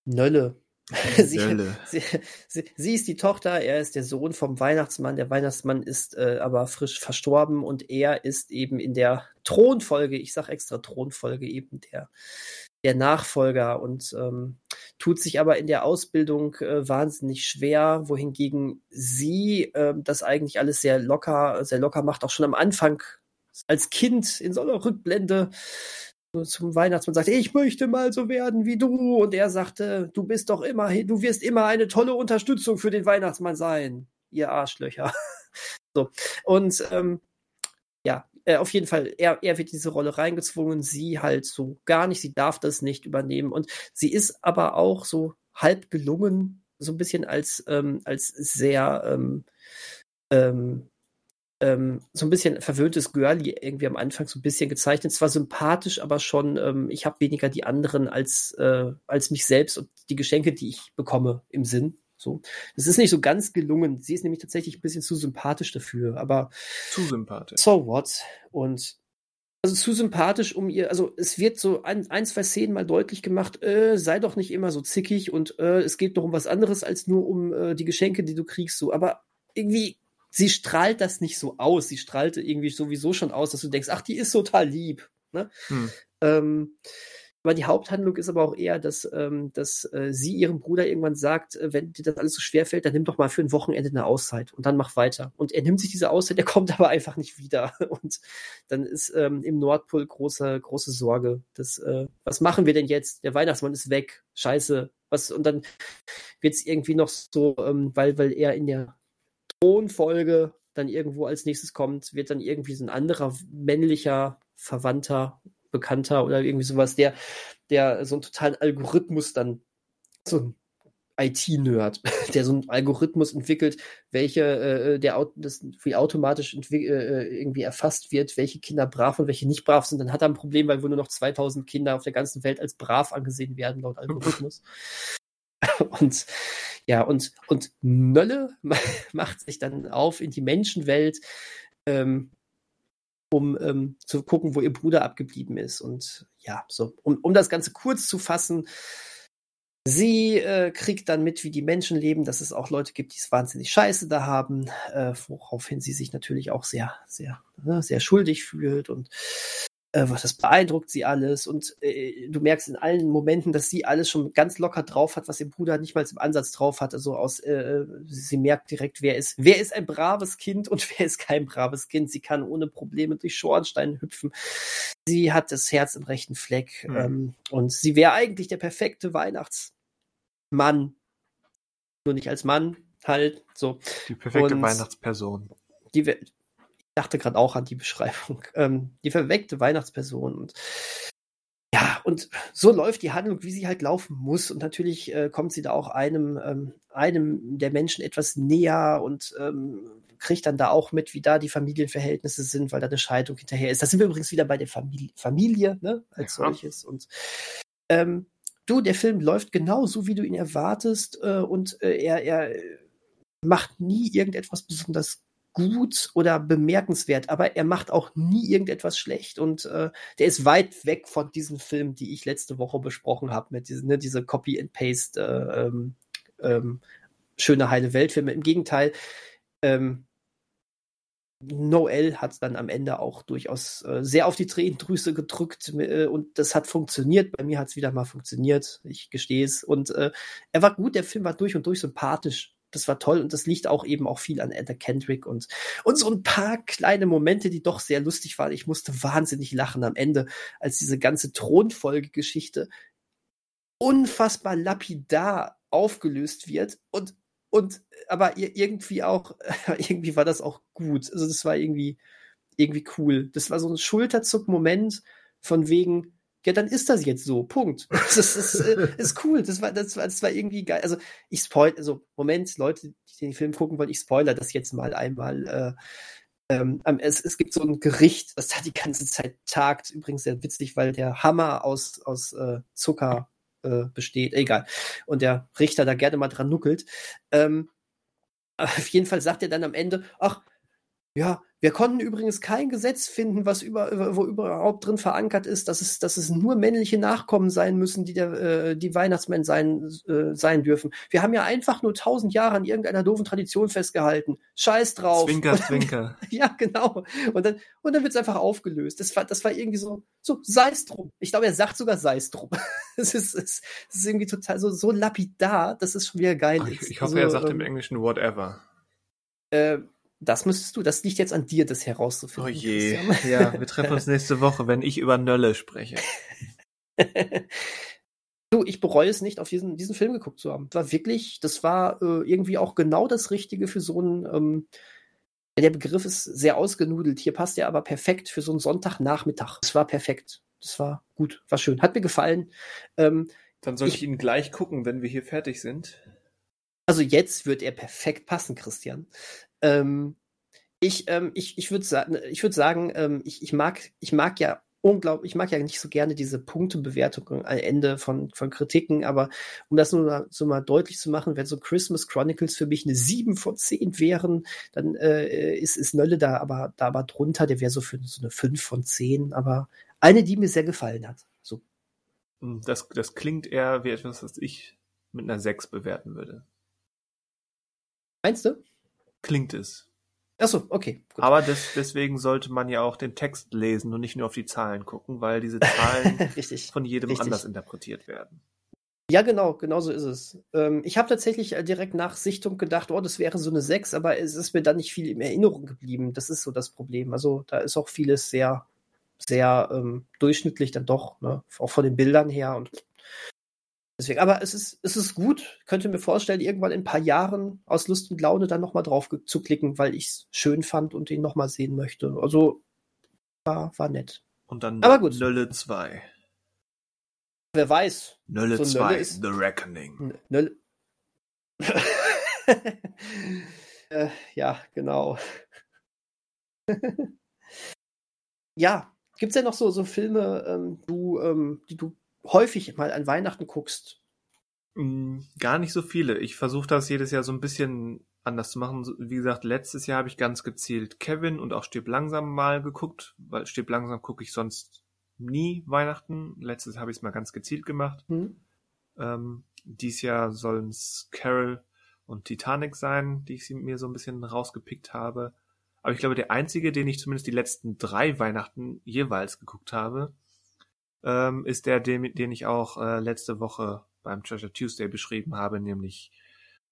Nölle. Sie, Nölle. sie, sie, sie ist die Tochter, er ist der Sohn vom Weihnachtsmann. Der Weihnachtsmann ist äh, aber frisch verstorben und er ist eben in der Thronfolge, ich sage extra Thronfolge, eben der, der Nachfolger und ähm, tut sich aber in der Ausbildung äh, wahnsinnig schwer, wohingegen sie äh, das eigentlich alles sehr locker, sehr locker macht, auch schon am Anfang als Kind in so einer Rückblende zum Weihnachtsmann sagt, ich möchte mal so werden wie du. Und er sagte, du bist doch immer, du wirst immer eine tolle Unterstützung für den Weihnachtsmann sein, ihr Arschlöcher. so. Und ähm, ja, äh, auf jeden Fall, er, er wird diese Rolle reingezwungen, sie halt so gar nicht, sie darf das nicht übernehmen. Und sie ist aber auch so halb gelungen, so ein bisschen als, ähm, als sehr ähm, ähm, ähm, so ein bisschen verwöhntes Girlie irgendwie am Anfang so ein bisschen gezeichnet. Zwar sympathisch, aber schon, ähm, ich habe weniger die anderen als, äh, als mich selbst und die Geschenke, die ich bekomme, im Sinn. So. Das ist nicht so ganz gelungen. Sie ist nämlich tatsächlich ein bisschen zu sympathisch dafür, aber Zu sympathisch. so what? Und also zu sympathisch, um ihr, also es wird so ein, ein zwei Szenen mal deutlich gemacht, äh, sei doch nicht immer so zickig und äh, es geht doch um was anderes als nur um äh, die Geschenke, die du kriegst, so. Aber irgendwie, sie strahlt das nicht so aus. Sie strahlte irgendwie sowieso schon aus, dass du denkst, ach, die ist total lieb. Ne? Hm. Ähm, aber die Haupthandlung ist aber auch eher, dass, ähm, dass äh, sie ihrem Bruder irgendwann sagt, äh, wenn dir das alles so schwer fällt, dann nimm doch mal für ein Wochenende eine Auszeit und dann mach weiter. Und er nimmt sich diese Auszeit, der kommt aber einfach nicht wieder. Und dann ist ähm, im Nordpol große, große Sorge. Dass, äh, was machen wir denn jetzt? Der Weihnachtsmann ist weg. Scheiße. Was, und dann wird es irgendwie noch so, ähm, weil, weil er in der Thronfolge dann irgendwo als nächstes kommt, wird dann irgendwie so ein anderer männlicher Verwandter Bekannter oder irgendwie sowas, der, der so einen totalen Algorithmus dann, so ein IT-Nerd, der so einen Algorithmus entwickelt, welche, äh, der Au- das wie automatisch entwi- äh, irgendwie erfasst wird, welche Kinder brav und welche nicht brav sind, dann hat er ein Problem, weil wohl nur noch 2000 Kinder auf der ganzen Welt als brav angesehen werden, laut Algorithmus. und ja, und, und Nölle macht sich dann auf in die Menschenwelt, ähm, um ähm, zu gucken, wo ihr Bruder abgeblieben ist. Und ja, so, um, um das Ganze kurz zu fassen, sie äh, kriegt dann mit, wie die Menschen leben, dass es auch Leute gibt, die es wahnsinnig scheiße da haben, äh, woraufhin sie sich natürlich auch sehr, sehr, ne, sehr schuldig fühlt und äh, das beeindruckt sie alles und äh, du merkst in allen Momenten, dass sie alles schon ganz locker drauf hat, was ihr Bruder nicht mal im Ansatz drauf hat. Also aus, äh, sie merkt direkt, wer ist, wer ist ein braves Kind und wer ist kein braves Kind. Sie kann ohne Probleme durch Schornsteine hüpfen. Sie hat das Herz im rechten Fleck mhm. ähm, und sie wäre eigentlich der perfekte Weihnachtsmann. Nur nicht als Mann, halt so. Die perfekte und Weihnachtsperson. Die, dachte gerade auch an die Beschreibung. Ähm, die verweckte Weihnachtsperson. Und ja, und so läuft die Handlung, wie sie halt laufen muss. Und natürlich äh, kommt sie da auch einem, ähm, einem der Menschen etwas näher und ähm, kriegt dann da auch mit, wie da die Familienverhältnisse sind, weil da eine Scheidung hinterher ist. Da sind wir übrigens wieder bei der Familie, Familie ne, als ja. solches. Und ähm, du, der Film läuft genau so, wie du ihn erwartest. Äh, und äh, er, er macht nie irgendetwas besonders gut oder bemerkenswert, aber er macht auch nie irgendetwas schlecht und äh, der ist weit weg von diesen Filmen, die ich letzte Woche besprochen habe, mit diesen, ne, diese Copy and Paste äh, ähm, ähm, schöne heile Weltfilme. Im Gegenteil, ähm, Noel hat dann am Ende auch durchaus äh, sehr auf die Tränendrüse gedrückt äh, und das hat funktioniert. Bei mir hat es wieder mal funktioniert, ich gestehe es. Und äh, er war gut, der Film war durch und durch sympathisch das war toll und das liegt auch eben auch viel an Etta Kendrick und, und so ein paar kleine Momente, die doch sehr lustig waren. Ich musste wahnsinnig lachen am Ende, als diese ganze Thronfolgegeschichte unfassbar lapidar aufgelöst wird und und aber irgendwie auch irgendwie war das auch gut. Also das war irgendwie irgendwie cool. Das war so ein Schulterzuck-Moment von wegen ja, dann ist das jetzt so. Punkt. Das ist, äh, ist cool. Das war, das war, das war irgendwie geil. Also, ich spoil, also, Moment, Leute, die den Film gucken wollen, ich spoiler das jetzt mal einmal. Äh, ähm, es, es gibt so ein Gericht, das da die ganze Zeit tagt. Übrigens sehr witzig, weil der Hammer aus, aus äh, Zucker äh, besteht. Egal. Und der Richter da gerne mal dran nuckelt. Ähm, auf jeden Fall sagt er dann am Ende, ach, ja, wir konnten übrigens kein Gesetz finden, was über, wo überhaupt drin verankert ist, dass es, dass es nur männliche Nachkommen sein müssen, die der, äh, die Weihnachtsmänner sein, äh, sein dürfen. Wir haben ja einfach nur tausend Jahre an irgendeiner doofen Tradition festgehalten. Scheiß drauf. Zwinker, Zwinker. ja, genau. Und dann, und dann wird's einfach aufgelöst. Das war, das war irgendwie so, so, sei's drum. Ich glaube, er sagt sogar sei's drum. Es ist, es, ist irgendwie total so, so lapidar, dass es schon wieder geil ist. Ich, ich hoffe, also, er sagt ähm, im Englischen whatever. Äh, das müsstest du, das liegt jetzt an dir, das herauszufinden. Oh je. Christian. Ja, wir treffen uns nächste Woche, wenn ich über Nölle spreche. du, ich bereue es nicht, auf diesen, diesen Film geguckt zu haben. War wirklich, das war äh, irgendwie auch genau das Richtige für so einen, ähm, der Begriff ist sehr ausgenudelt. Hier passt er aber perfekt für so einen Sonntagnachmittag. Das war perfekt. Das war gut, war schön. Hat mir gefallen. Ähm, Dann soll ich, ich ihn gleich gucken, wenn wir hier fertig sind. Also jetzt wird er perfekt passen, Christian. Ähm, ich, ähm, ich, ich würde sagen, ich würde sagen, ähm, ich, ich mag, ich mag ja unglaublich, ich mag ja nicht so gerne diese Punktebewertung am Ende von, von Kritiken, aber um das nur mal, so mal deutlich zu machen, wenn so Christmas Chronicles für mich eine 7 von 10 wären, dann äh, ist, ist Nölle da aber, da aber drunter, der wäre so für so eine 5 von 10, aber eine, die mir sehr gefallen hat. So. Hm, das, das klingt eher wie etwas, was ich mit einer 6 bewerten würde. Meinst du? Klingt es. Achso, okay. Gut. Aber das, deswegen sollte man ja auch den Text lesen und nicht nur auf die Zahlen gucken, weil diese Zahlen von jedem Richtig. anders interpretiert werden. Ja, genau, genau so ist es. Ähm, ich habe tatsächlich äh, direkt nach Sichtung gedacht, oh, das wäre so eine 6, aber es ist mir dann nicht viel in Erinnerung geblieben. Das ist so das Problem. Also da ist auch vieles sehr, sehr ähm, durchschnittlich dann doch, ne? auch von den Bildern her und Deswegen, aber es ist, es ist gut. Könnte mir vorstellen, irgendwann in ein paar Jahren aus Lust und Laune dann nochmal drauf zu klicken, weil ich es schön fand und ihn nochmal sehen möchte. Also war, war nett. Und dann aber gut. Nölle 2. Wer weiß. Nölle so 2, ist, The Reckoning. Nölle. äh, ja, genau. ja, gibt's denn noch so, so Filme, ähm, du, ähm, die du häufig mal an Weihnachten guckst? Mm, gar nicht so viele. Ich versuche das jedes Jahr so ein bisschen anders zu machen. Wie gesagt, letztes Jahr habe ich ganz gezielt Kevin und auch Stirb langsam mal geguckt, weil Stirb langsam gucke ich sonst nie Weihnachten. Letztes habe ich es mal ganz gezielt gemacht. Mhm. Ähm, dies Jahr sollen es Carol und Titanic sein, die ich mir so ein bisschen rausgepickt habe. Aber ich glaube, der einzige, den ich zumindest die letzten drei Weihnachten jeweils geguckt habe, ähm, ist der, den, den ich auch äh, letzte Woche beim Treasure Tuesday beschrieben habe, nämlich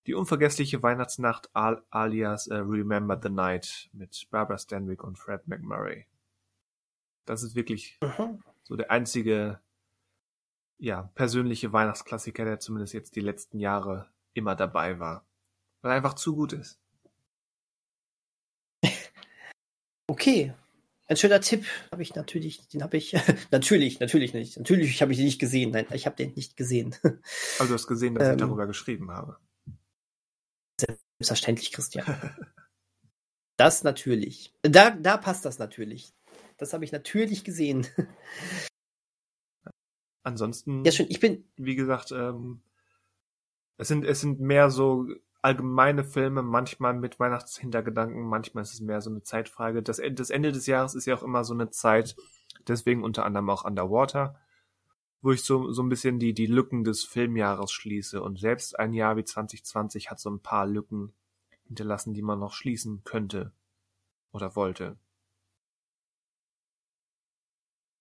die unvergessliche Weihnachtsnacht al alias äh, Remember the Night mit Barbara Stanwyck und Fred McMurray. Das ist wirklich mhm. so der einzige, ja, persönliche Weihnachtsklassiker, der zumindest jetzt die letzten Jahre immer dabei war. Weil er einfach zu gut ist. Okay. Ein schöner Tipp habe ich natürlich, den habe ich, natürlich, natürlich nicht. Natürlich habe ich den nicht gesehen. Nein, ich habe den nicht gesehen. Aber du hast gesehen, dass ähm, ich darüber geschrieben habe. Selbstverständlich, Christian. das natürlich. Da, da passt das natürlich. Das habe ich natürlich gesehen. Ansonsten. Ja, schön. Ich bin. Wie gesagt, ähm, es sind, es sind mehr so allgemeine Filme, manchmal mit Weihnachtshintergedanken, manchmal ist es mehr so eine Zeitfrage. Das, das Ende des Jahres ist ja auch immer so eine Zeit, deswegen unter anderem auch Underwater, wo ich so, so ein bisschen die, die Lücken des Filmjahres schließe. Und selbst ein Jahr wie 2020 hat so ein paar Lücken hinterlassen, die man noch schließen könnte oder wollte.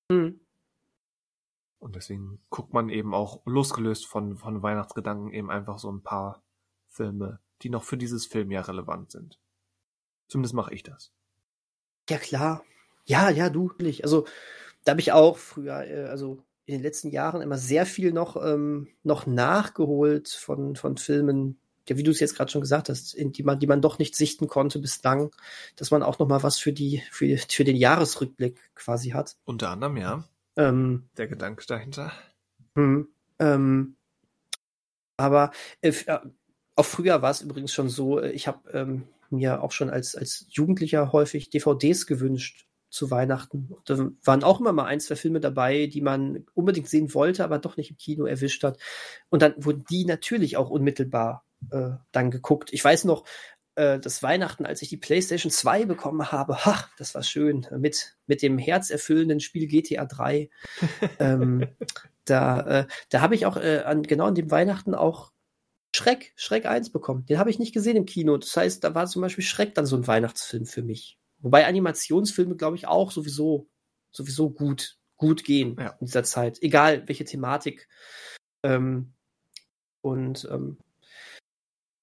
Mhm. Und deswegen guckt man eben auch losgelöst von, von Weihnachtsgedanken eben einfach so ein paar Filme, die noch für dieses Filmjahr relevant sind. Zumindest mache ich das. Ja, klar. Ja, ja, du. Also, da habe ich auch früher, äh, also in den letzten Jahren immer sehr viel noch, ähm, noch nachgeholt von, von Filmen, ja, wie du es jetzt gerade schon gesagt hast, in die man, die man doch nicht sichten konnte bislang, dass man auch noch mal was für die, für, für den Jahresrückblick quasi hat. Unter anderem, ja. Ähm, Der Gedanke dahinter. Hm, ähm, aber äh, äh auch früher war es übrigens schon so, äh, ich habe ähm, mir auch schon als, als Jugendlicher häufig DVDs gewünscht zu Weihnachten. Da waren auch immer mal ein, zwei Filme dabei, die man unbedingt sehen wollte, aber doch nicht im Kino erwischt hat. Und dann wurden die natürlich auch unmittelbar äh, dann geguckt. Ich weiß noch, äh, das Weihnachten, als ich die PlayStation 2 bekommen habe, ha, das war schön, mit, mit dem herzerfüllenden Spiel GTA 3. ähm, da äh, da habe ich auch äh, an, genau an dem Weihnachten auch Schreck, Schreck 1 bekommen. Den habe ich nicht gesehen im Kino. Das heißt, da war zum Beispiel Schreck dann so ein Weihnachtsfilm für mich. Wobei Animationsfilme, glaube ich, auch sowieso, sowieso gut, gut gehen ja. in dieser Zeit. Egal welche Thematik. Ähm, und ähm,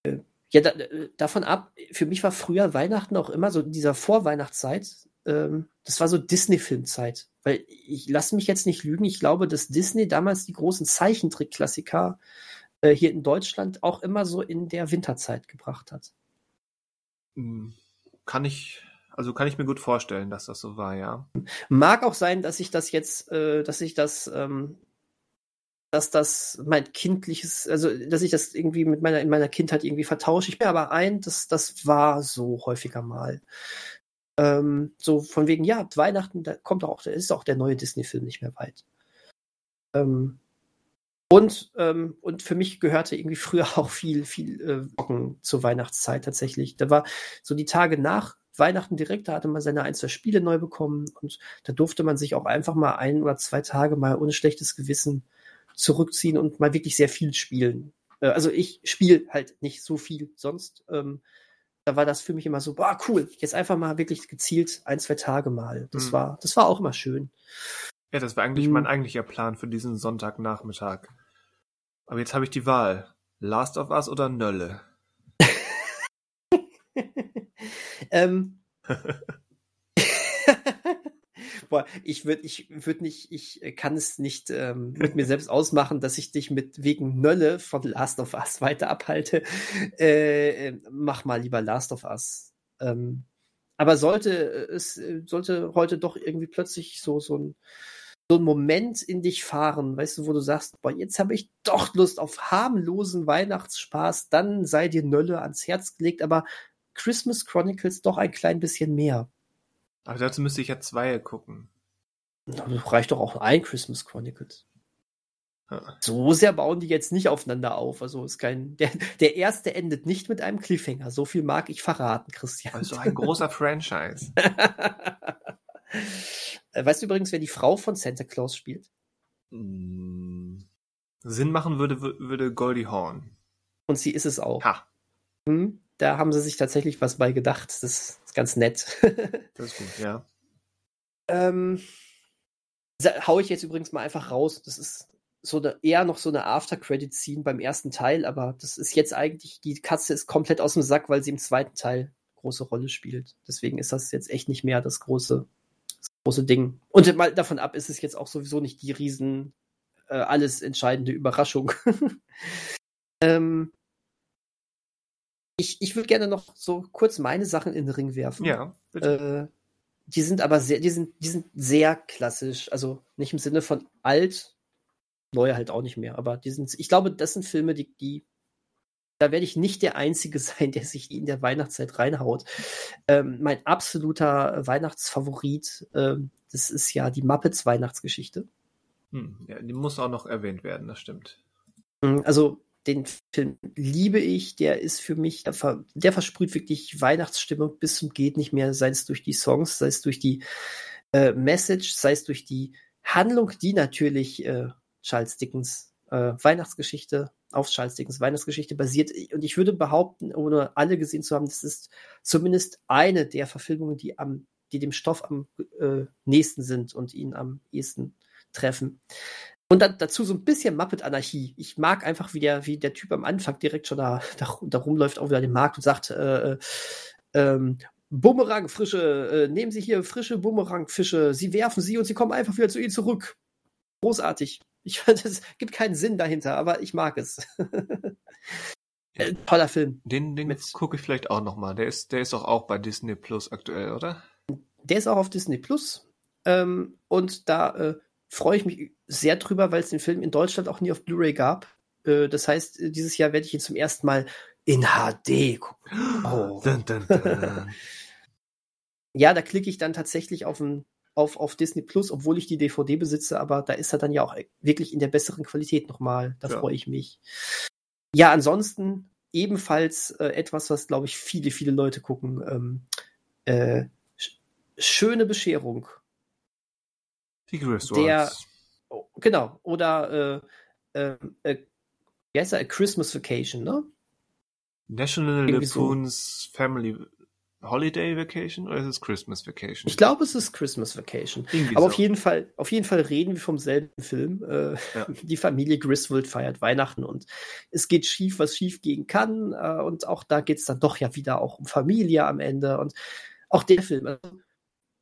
äh, ja, da, äh, davon ab, für mich war früher Weihnachten auch immer so in dieser Vorweihnachtszeit, ähm, das war so Disney-Filmzeit. Weil ich lasse mich jetzt nicht lügen, ich glaube, dass Disney damals die großen Zeichentrick-Klassiker äh, hier in Deutschland auch immer so in der Winterzeit gebracht hat. Hm, kann ich, also kann ich mir gut vorstellen, dass das so war, ja. Mag auch sein, dass ich das jetzt, äh, dass ich das, ähm, dass das mein kindliches, also dass ich das irgendwie mit meiner in meiner Kindheit irgendwie vertausche. Ich bin aber ein, dass das war so häufiger mal. Ähm, so von wegen, ja, Weihnachten, da kommt auch, da ist auch der neue Disney-Film nicht mehr weit. Ähm, und, ähm, und für mich gehörte irgendwie früher auch viel, viel äh, Wochen zur Weihnachtszeit tatsächlich. Da war so die Tage nach Weihnachten direkt, da hatte man seine ein, zwei Spiele neu bekommen und da durfte man sich auch einfach mal ein oder zwei Tage mal ohne schlechtes Gewissen zurückziehen und mal wirklich sehr viel spielen. Äh, also ich spiele halt nicht so viel sonst. Ähm, da war das für mich immer so, boah, cool, jetzt einfach mal wirklich gezielt ein, zwei Tage mal. Das mhm. war, das war auch immer schön. Ja, das war eigentlich mhm. mein eigentlicher Plan für diesen Sonntagnachmittag. Aber jetzt habe ich die Wahl. Last of Us oder Nölle? ähm. Boah, ich würde ich würd nicht, ich kann es nicht ähm, mit mir selbst ausmachen, dass ich dich mit wegen Nölle von Last of Us weiter abhalte. Äh, äh mach mal lieber Last of Us. Ähm, aber sollte es sollte heute doch irgendwie plötzlich so so ein so einen Moment in dich fahren, weißt du, wo du sagst, boah, jetzt habe ich doch Lust auf harmlosen Weihnachtsspaß, dann sei dir Nölle ans Herz gelegt, aber Christmas Chronicles doch ein klein bisschen mehr. Aber dazu müsste ich ja zwei gucken. Na, reicht doch auch ein Christmas Chronicles. So sehr bauen die jetzt nicht aufeinander auf. Also ist kein. Der, der erste endet nicht mit einem Cliffhanger. So viel mag ich verraten, Christian. Also ein großer Franchise. Äh, weißt du übrigens, wer die Frau von Santa Claus spielt? Mm, Sinn machen würde, würde Goldie Horn. Und sie ist es auch. Ha. Hm, da haben sie sich tatsächlich was bei gedacht. Das ist ganz nett. Das ist gut, ja. ähm, hau ich jetzt übrigens mal einfach raus. Das ist so eine, eher noch so eine After-Credit-Scene beim ersten Teil, aber das ist jetzt eigentlich, die Katze ist komplett aus dem Sack, weil sie im zweiten Teil große Rolle spielt. Deswegen ist das jetzt echt nicht mehr das große, große Ding. Und mal davon ab ist es jetzt auch sowieso nicht die riesen, äh, alles entscheidende Überraschung. ähm, ich ich würde gerne noch so kurz meine Sachen in den Ring werfen. Ja, bitte. Äh, die sind aber sehr, die sind, die sind sehr klassisch. Also nicht im Sinne von alt, neue halt auch nicht mehr, aber die sind, ich glaube, das sind Filme, die, die, da werde ich nicht der Einzige sein, der sich in der Weihnachtszeit reinhaut. Ähm, mein absoluter Weihnachtsfavorit, ähm, das ist ja die Muppets Weihnachtsgeschichte. Hm, ja, die muss auch noch erwähnt werden, das stimmt. Mm, Also den Film liebe ich, der ist für mich, der, ver, der versprüht wirklich Weihnachtsstimmung bis zum geht nicht mehr, sei es durch die Songs, sei es durch die äh, Message, sei es durch die Handlung, die natürlich äh, Charles Dickens äh, Weihnachtsgeschichte auf Charles Dickens Weihnachtsgeschichte basiert. Und ich würde behaupten, ohne alle gesehen zu haben, das ist zumindest eine der Verfilmungen, die am, die dem Stoff am äh, nächsten sind und ihn am ehesten treffen. Und dann dazu so ein bisschen Muppet-Anarchie. Ich mag einfach, wie der, wie der Typ am Anfang direkt schon da, da, da rumläuft, auch wieder den Markt und sagt, äh, äh, ähm, Bumerang, frische, äh, nehmen Sie hier frische Bumerangfische, Sie werfen sie und sie kommen einfach wieder zu Ihnen zurück. Großartig. Ich finde, es gibt keinen Sinn dahinter, aber ich mag es. äh, toller Film. Den, den gucke ich vielleicht auch nochmal. Der ist, der ist doch auch bei Disney Plus aktuell, oder? Der ist auch auf Disney Plus. Ähm, und da äh, freue ich mich sehr drüber, weil es den Film in Deutschland auch nie auf Blu-ray gab. Äh, das heißt, äh, dieses Jahr werde ich ihn zum ersten Mal in HD gucken. Oh. Dun, dun, dun. Ja, da klicke ich dann tatsächlich auf, ein, auf, auf Disney Plus, obwohl ich die DVD besitze, aber da ist er dann ja auch wirklich in der besseren Qualität nochmal. Da Ja. freue ich mich. Ja, ansonsten ebenfalls äh, etwas, was, glaube ich, viele, viele Leute gucken. Ähm, äh, sch schöne Bescherung. Die. Der- Oh, genau. Oder äh, äh, äh, wie heißt er? A Christmas Vacation, ne? National Irgendwie so. Lampoon's Family Holiday Vacation oder ist es Christmas Vacation? Ich glaube, es ist Christmas Vacation. Irgendwie Aber so. auf jeden Fall, auf jeden Fall reden wir vom selben Film. Äh, Ja. Die Familie Griswold feiert Weihnachten und es geht schief, was schief gehen kann. Äh, und auch da geht es dann doch ja wieder auch um Familie am Ende. Und auch der Film, also,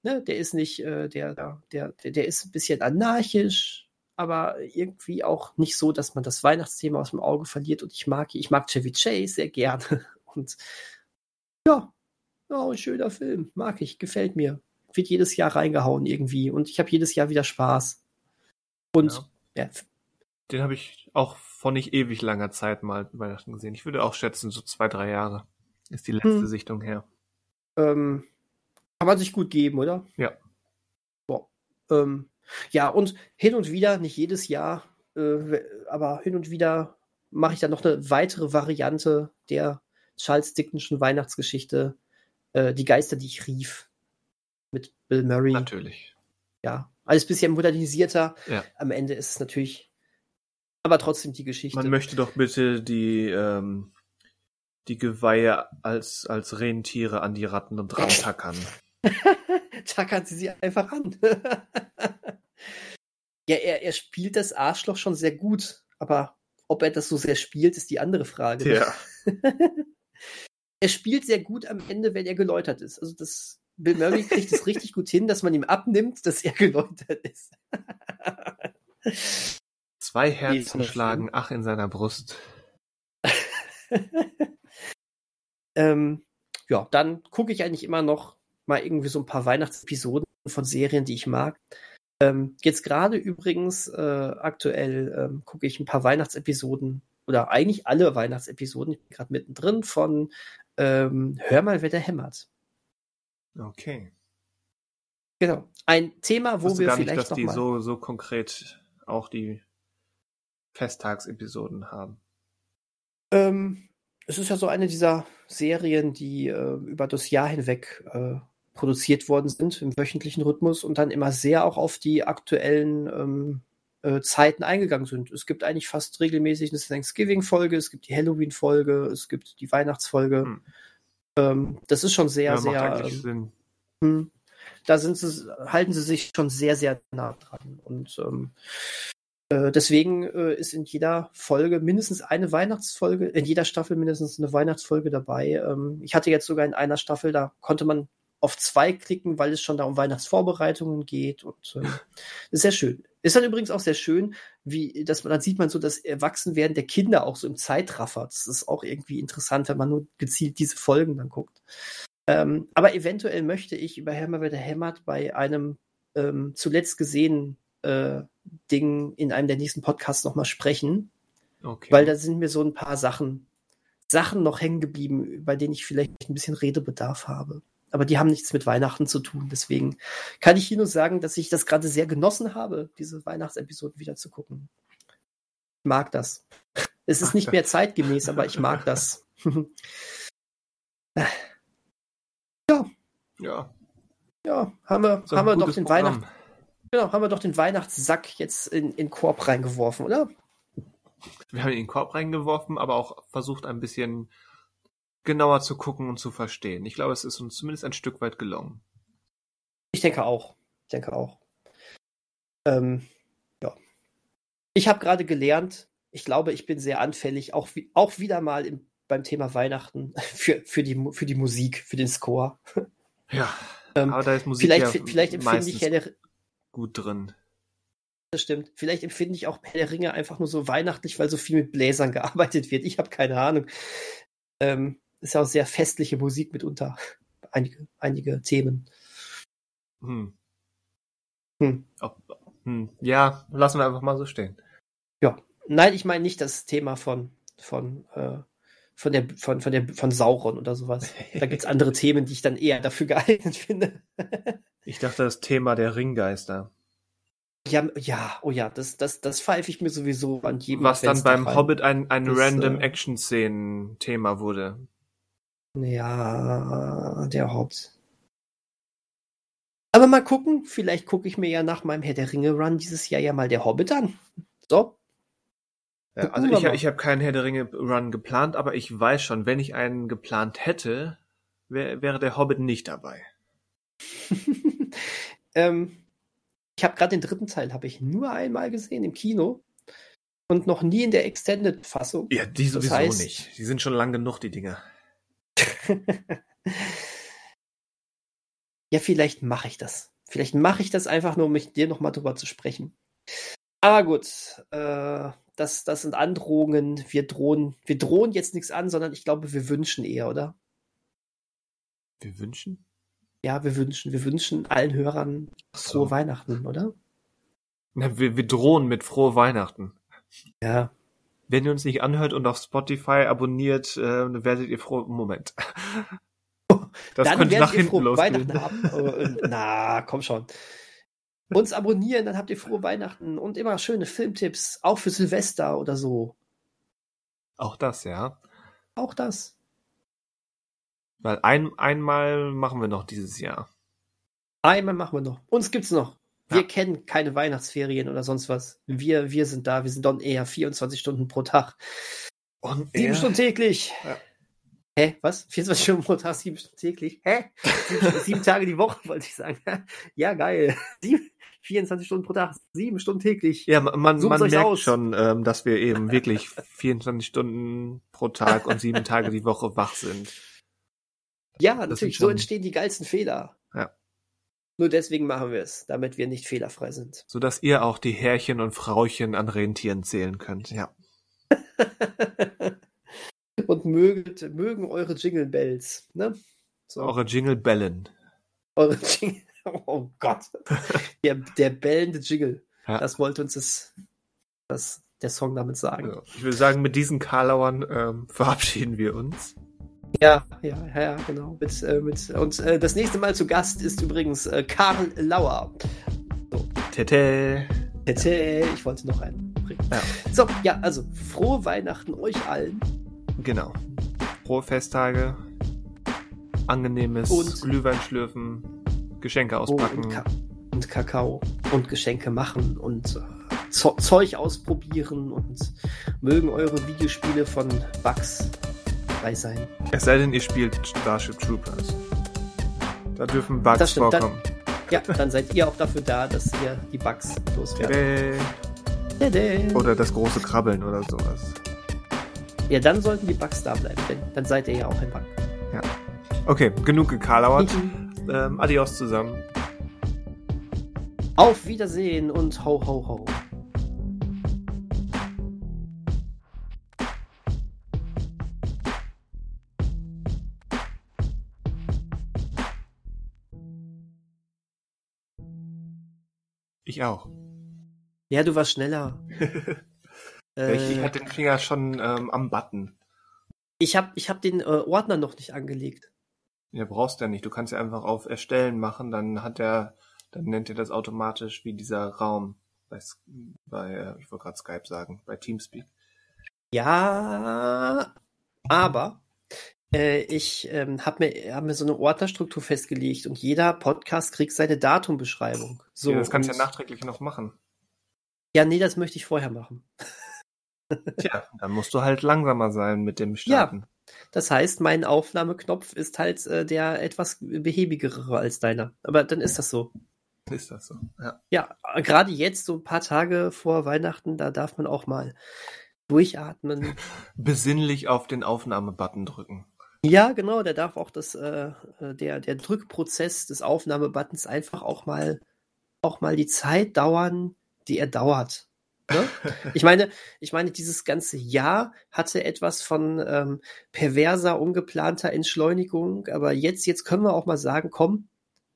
ne, der ist nicht, äh, der, der, der, der ist ein bisschen anarchisch, aber irgendwie auch nicht so, dass man das Weihnachtsthema aus dem Auge verliert. Und ich mag, ich mag Chevy Chase sehr gerne. Und ja, oh, ein schöner Film. Mag ich, gefällt mir. Wird jedes Jahr reingehauen irgendwie. Und ich habe jedes Jahr wieder Spaß. Und Ja. ja, Den habe ich auch vor nicht ewig langer Zeit mal Weihnachten gesehen. Ich würde auch schätzen, so zwei, drei Jahre ist die letzte Hm. Sichtung her. ähm, kann man sich gut geben, oder? Ja. Boah. Ähm, ja, und hin und wieder, nicht jedes Jahr, äh, aber hin und wieder mache ich dann noch eine weitere Variante der Charles Dickenschen Weihnachtsgeschichte, äh, Die Geister, die ich rief. Mit Bill Murray. Natürlich. Ja, alles bisschen modernisierter. Ja. Am Ende ist es natürlich, aber trotzdem die Geschichte. Man möchte doch bitte die, ähm, die Geweihe als, als Rentiere an die Ratten und rantackern. tackern sie sie einfach an. ja, er, er spielt das Arschloch schon sehr gut, aber ob er das so sehr spielt, ist die andere Frage. Ja. Er spielt sehr gut am Ende, wenn er geläutert ist. Also das Bill Murray kriegt es richtig gut hin, dass man ihm abnimmt, dass er geläutert ist. Zwei Herzen schlagen, ach in seiner Brust. ähm, ja, dann gucke ich eigentlich immer noch mal irgendwie so ein paar Weihnachtsepisoden von Serien, die ich mag. Ähm, jetzt gerade übrigens äh, aktuell ähm, gucke ich ein paar Weihnachtsepisoden oder eigentlich alle Weihnachtsepisoden, ich bin gerade mittendrin von ähm, Hör mal, wer der hämmert. Okay. Genau. Ein Thema, wo wir gar nicht, vielleicht dass noch die mal so, so konkret auch die Festtagsepisoden haben. Ähm, es ist ja so eine dieser Serien, die äh, über das Jahr hinweg äh, produziert worden sind im wöchentlichen Rhythmus und dann immer sehr auch auf die aktuellen ähm, äh, Zeiten eingegangen sind. Es gibt eigentlich fast regelmäßig eine Thanksgiving-Folge, es gibt die Halloween-Folge, es gibt die Weihnachtsfolge. Hm. Ähm, das ist schon sehr, ja, sehr. ähm, hm, da sind sie, halten sie sich schon sehr, sehr nah dran. Und ähm, äh, deswegen äh, ist in jeder Folge mindestens eine Weihnachtsfolge, in jeder Staffel mindestens eine Weihnachtsfolge dabei. Ähm, ich hatte jetzt sogar in einer Staffel, da konnte man auf zwei klicken, weil es schon da um Weihnachtsvorbereitungen geht. Und ähm, ist sehr schön. Ist dann übrigens auch sehr schön, wie, dass man, dann sieht man so das Erwachsenwerden der Kinder auch so im Zeitraffer. Das ist auch irgendwie interessant, wenn man nur gezielt diese Folgen dann guckt. Ähm, aber eventuell möchte ich über Hammer wieder hämmert bei einem ähm, zuletzt gesehenen äh, Ding in einem der nächsten Podcasts nochmal sprechen, Okay. weil da sind mir so ein paar Sachen, Sachen noch hängen geblieben, bei denen ich vielleicht ein bisschen Redebedarf habe. Aber die haben nichts mit Weihnachten zu tun. Deswegen kann ich hier nur sagen, dass ich das gerade sehr genossen habe, diese Weihnachtsepisoden wieder zu gucken. Ich mag das. Es ist nicht mehr zeitgemäß, aber ich mag das. ja, Ja, haben wir, so haben wir doch den Programm. Genau, haben wir doch den Weihnachtssack jetzt in, in den Korb reingeworfen, oder? Wir haben ihn in den Korb reingeworfen, aber auch versucht, ein bisschen genauer zu gucken und zu verstehen. Ich glaube, es ist uns zumindest ein Stück weit gelungen. Ich denke auch. Ich denke auch. Ähm, ja. Ich habe gerade gelernt, ich glaube, ich bin sehr anfällig, auch, wie, auch wieder mal im, beim Thema Weihnachten für, für, die, für die Musik, für den Score. Ja, Ähm, aber da ist Musik vielleicht, ja vielleicht empfinde ich Herr der, gut drin. das stimmt. Vielleicht empfinde ich auch Herr der Ringe einfach nur so weihnachtlich, weil so viel mit Bläsern gearbeitet wird. Ich habe keine Ahnung. Ähm, ist ja auch sehr festliche Musik mitunter. Einige, einige Themen. Hm. Hm. Ob, hm. Ja, lassen wir einfach mal so stehen. Ja. Nein, ich meine nicht das Thema von, von, äh, von der, von, von der, von Sauron oder sowas. Da gibt's andere Themen, die ich dann eher dafür geeignet finde. Ich dachte, das Thema der Ringgeister. Ja, ja, oh ja, das, das, das pfeife ich mir sowieso an jedem Was dann Adventstag beim rein. Hobbit ein, ein Das, random äh, Action-Szenen-Thema wurde. Ja, der Hobbit. Aber mal gucken, vielleicht gucke ich mir ja nach meinem Herr der Ringe Run dieses Jahr ja mal der Hobbit an. So, Ja, also ich, ich habe keinen Herr der Ringe Run geplant, aber ich weiß schon, wenn ich einen geplant hätte, wär, wäre der Hobbit nicht dabei. ähm, ich habe gerade den dritten Teil habe ich nur einmal gesehen im Kino und noch nie in der Extended Fassung. Ja, die Das sowieso heißt- nicht. Die sind schon lang genug, die Dinger. ja, vielleicht mache ich das. Vielleicht mache ich das einfach nur, um mit dir nochmal drüber zu sprechen. Aber gut, äh, das, das sind Androhungen. Wir drohen, wir drohen jetzt nichts an, sondern ich glaube, wir wünschen eher, oder? Wir wünschen? Ja, wir wünschen, wir wünschen allen Hörern frohe Weihnachten, oder? Na, wir, wir drohen mit frohe Weihnachten. Ja. Wenn ihr uns nicht anhört und auf Spotify abonniert, äh, werdet ihr froh. Moment. Das dann könnte werdet nach ihr hinten frohe losgehen. Weihnachten haben. Äh, Na, komm schon. Uns abonnieren, dann habt ihr frohe Weihnachten und immer schöne Filmtipps, auch für Silvester oder so. Auch das, ja. Auch das. Weil ein, einmal machen wir noch dieses Jahr. Einmal machen wir noch. Uns gibt's noch. Wir Ja. kennen keine Weihnachtsferien oder sonst was. Wir, wir sind da. Wir sind dann eher 24 Stunden pro Tag. Und Sieben Stunden täglich. Ja. Hä? Was? 24 Stunden pro Tag, sieben Stunden täglich? Hä? Sieben, sieben Tage die Woche, wollte ich sagen. Ja, geil. Sieben, 24 Stunden pro Tag, sieben Stunden täglich. Ja, man, man, merkt aus. schon, ähm, dass wir eben wirklich 24 Stunden pro Tag und sieben Tage die Woche wach sind. Ja, Das natürlich. sind So schon- entstehen die geilsten Fehler. Ja. Nur deswegen machen wir es, damit wir nicht fehlerfrei sind. Sodass ihr auch die Herrchen und Frauchen an Rentieren zählen könnt. Ja. Und möget, mögen eure Jingle Bells, ne? So. Eure Jingle bellen. Eure Jingle. Oh Gott. Der, der bellende Jingle. Ja. Das wollte uns das, das, der Song damit sagen. Ja. Ich würde sagen, mit diesen Karlauern ähm, verabschieden wir uns. Ja, ja, ja, ja genau. Mit, äh, mit, und äh, das nächste Mal zu Gast ist übrigens äh, Karl Lauer. Tete. Tete, Ich wollte noch einen bringen. Ja. So, ja, also frohe Weihnachten euch allen. Genau. Frohe Festtage. Angenehmes Und- Glühwein schlürfen. Geschenke Oh, auspacken. und, Ka und Kakao und Geschenke machen und äh, Zeug ausprobieren und mögen eure Videospiele von Bugs fehlerfrei sein. Es sei denn, ihr spielt Starship Troopers. Da dürfen Bugs Das stimmt, dann- vorkommen. Ja, dann seid ihr auch dafür da, dass ihr die Bugs. Tada. Oder das große Krabbeln oder sowas. Ja, dann sollten die Bugs da bleiben, denn dann seid ihr ja auch ein Bug. Okay, genug gekalauert. ähm, adios zusammen. Auf Wiedersehen und ho ho ho. Ich auch. Ja, du warst schneller. ich, ich Äh, hatte den Finger schon ähm, am Button. ich habe ich hab den äh, Ordner noch nicht angelegt. Ja, brauchst ja nicht. Du kannst ja einfach auf Erstellen machen, dann hat er, dann nennt er das automatisch wie dieser Raum bei, bei äh, ich wollte gerade Skype sagen, bei Teamspeak. Ja, aber äh, ich ähm, habe mir, hab mir so eine Ordnerstruktur festgelegt und jeder Podcast kriegt seine Datumbeschreibung. So, ja, das kannst du ja nachträglich noch machen. Ja, nee, das möchte ich vorher machen. Tja, dann musst du halt langsamer sein mit dem Starten. Das heißt, mein Aufnahmeknopf ist halt äh, der etwas behäbigere als deiner. Aber dann ist das so. Ist das so? Ja. Ja, gerade jetzt, so ein paar Tage vor Weihnachten, da darf man auch mal durchatmen. Besinnlich auf den Aufnahmebutton drücken. Ja, genau, der darf auch das, äh, äh, der, der Drückprozess des Aufnahmebuttons einfach auch mal, auch mal die Zeit dauern, die er dauert. Ne? Ich meine, ich meine, dieses ganze Jahr hatte etwas von ähm, perverser, ungeplanter Entschleunigung, aber jetzt, jetzt können wir auch mal sagen, komm,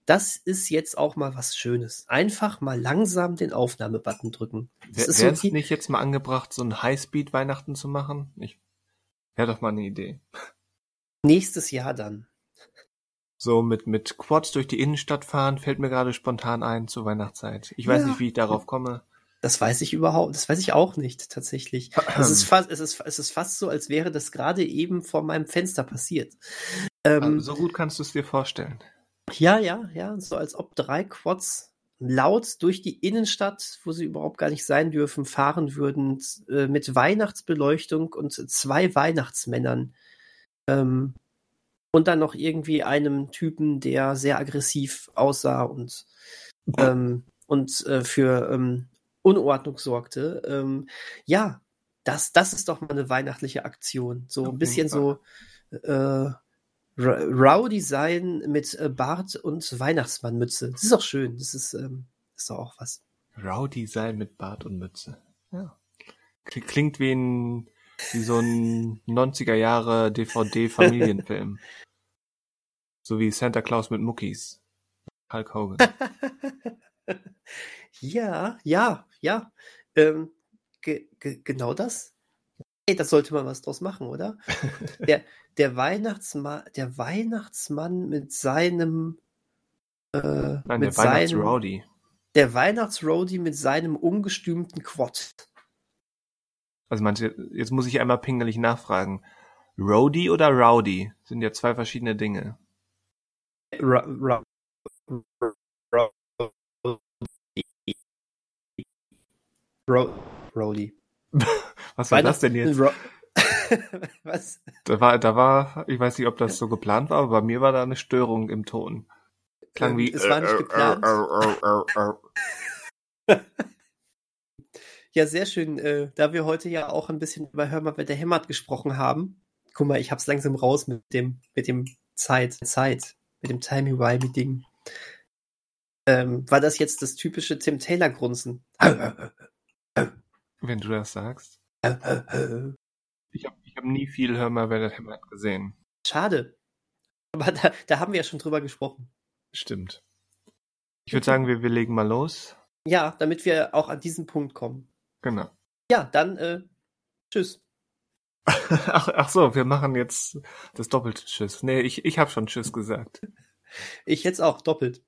das ist jetzt auch mal was Schönes. Einfach mal langsam den Aufnahmebutton drücken. Wäre so es wie, nicht jetzt mal angebracht, so ein Highspeed-Weihnachten zu machen? Ich wäre doch mal eine Idee. Nächstes Jahr dann. So mit, mit Quads durch die Innenstadt fahren, fällt mir gerade spontan ein zur Weihnachtszeit. Ich weiß Ja. nicht, wie ich darauf komme. Das weiß ich überhaupt, das weiß ich auch nicht, tatsächlich. Es ist fast, es ist, es ist fast so, als wäre das gerade eben vor meinem Fenster passiert. Ähm, Also, so gut kannst du es dir vorstellen. Ja, ja, ja, so als ob drei Quads laut durch die Innenstadt, wo sie überhaupt gar nicht sein dürfen, fahren würden, äh, mit Weihnachtsbeleuchtung und zwei Weihnachtsmännern. Ähm, und dann noch irgendwie einem Typen, der sehr aggressiv aussah und, ähm, und äh, für ähm, Unordnung sorgte. Ähm, ja, das, das ist doch mal eine weihnachtliche Aktion. So ein bisschen so äh, Rowdy sein mit äh, Bart und Weihnachtsmannmütze. Das ist auch schön. Das ist, ähm, ist doch auch was. Rowdy sein mit Bart und Mütze. Ja. Kli- Klingt wie ein, wie so ein 90er Jahre DVD-Familienfilm. so wie Santa Claus mit Muckis. Hulk Hogan. ja, ja, ja. Ähm, ge ge genau das. Hey, das sollte man was draus machen, oder? der, der Weihnachtsmann, der Weihnachtsmann mit seinem äh, Nein, mit der Weihnachts-Rowdy. der Weihnachtsroadie mit seinem ungestümten Quad. Also manche, jetzt muss ich einmal pingelig nachfragen. Rowdy oder Rowdy sind ja zwei verschiedene Dinge. Ra Ra Ra Ro Rowdy. Was war das denn jetzt? Ro Was? Da war, da war, ich weiß nicht, ob das so geplant war, aber bei mir war da eine Störung im Ton. Klang Ähm, wie. es war nicht geplant. Ja, sehr schön. Äh, da wir heute ja auch ein bisschen über Hör mal, wer der hämmert gesprochen haben. Guck mal, ich hab's langsam raus mit dem, mit dem Zeit, Zeit, mit dem Timey-Wimey-Ding. Ähm, war das jetzt das typische Tim Taylor-Grunzen? Wenn du das sagst. Ich habe ich hab nie viel Hör mal, wer das hämmert gesehen. Schade. Aber da, da haben wir ja schon drüber gesprochen. Stimmt. Ich würde sagen, wir, wir legen mal los. Ja, damit wir auch an diesen Punkt kommen. Genau. Ja, dann äh, tschüss. Ach, ach so, wir machen jetzt das doppelte Tschüss. Nee, ich, ich habe schon Tschüss gesagt. Ich jetzt auch doppelt.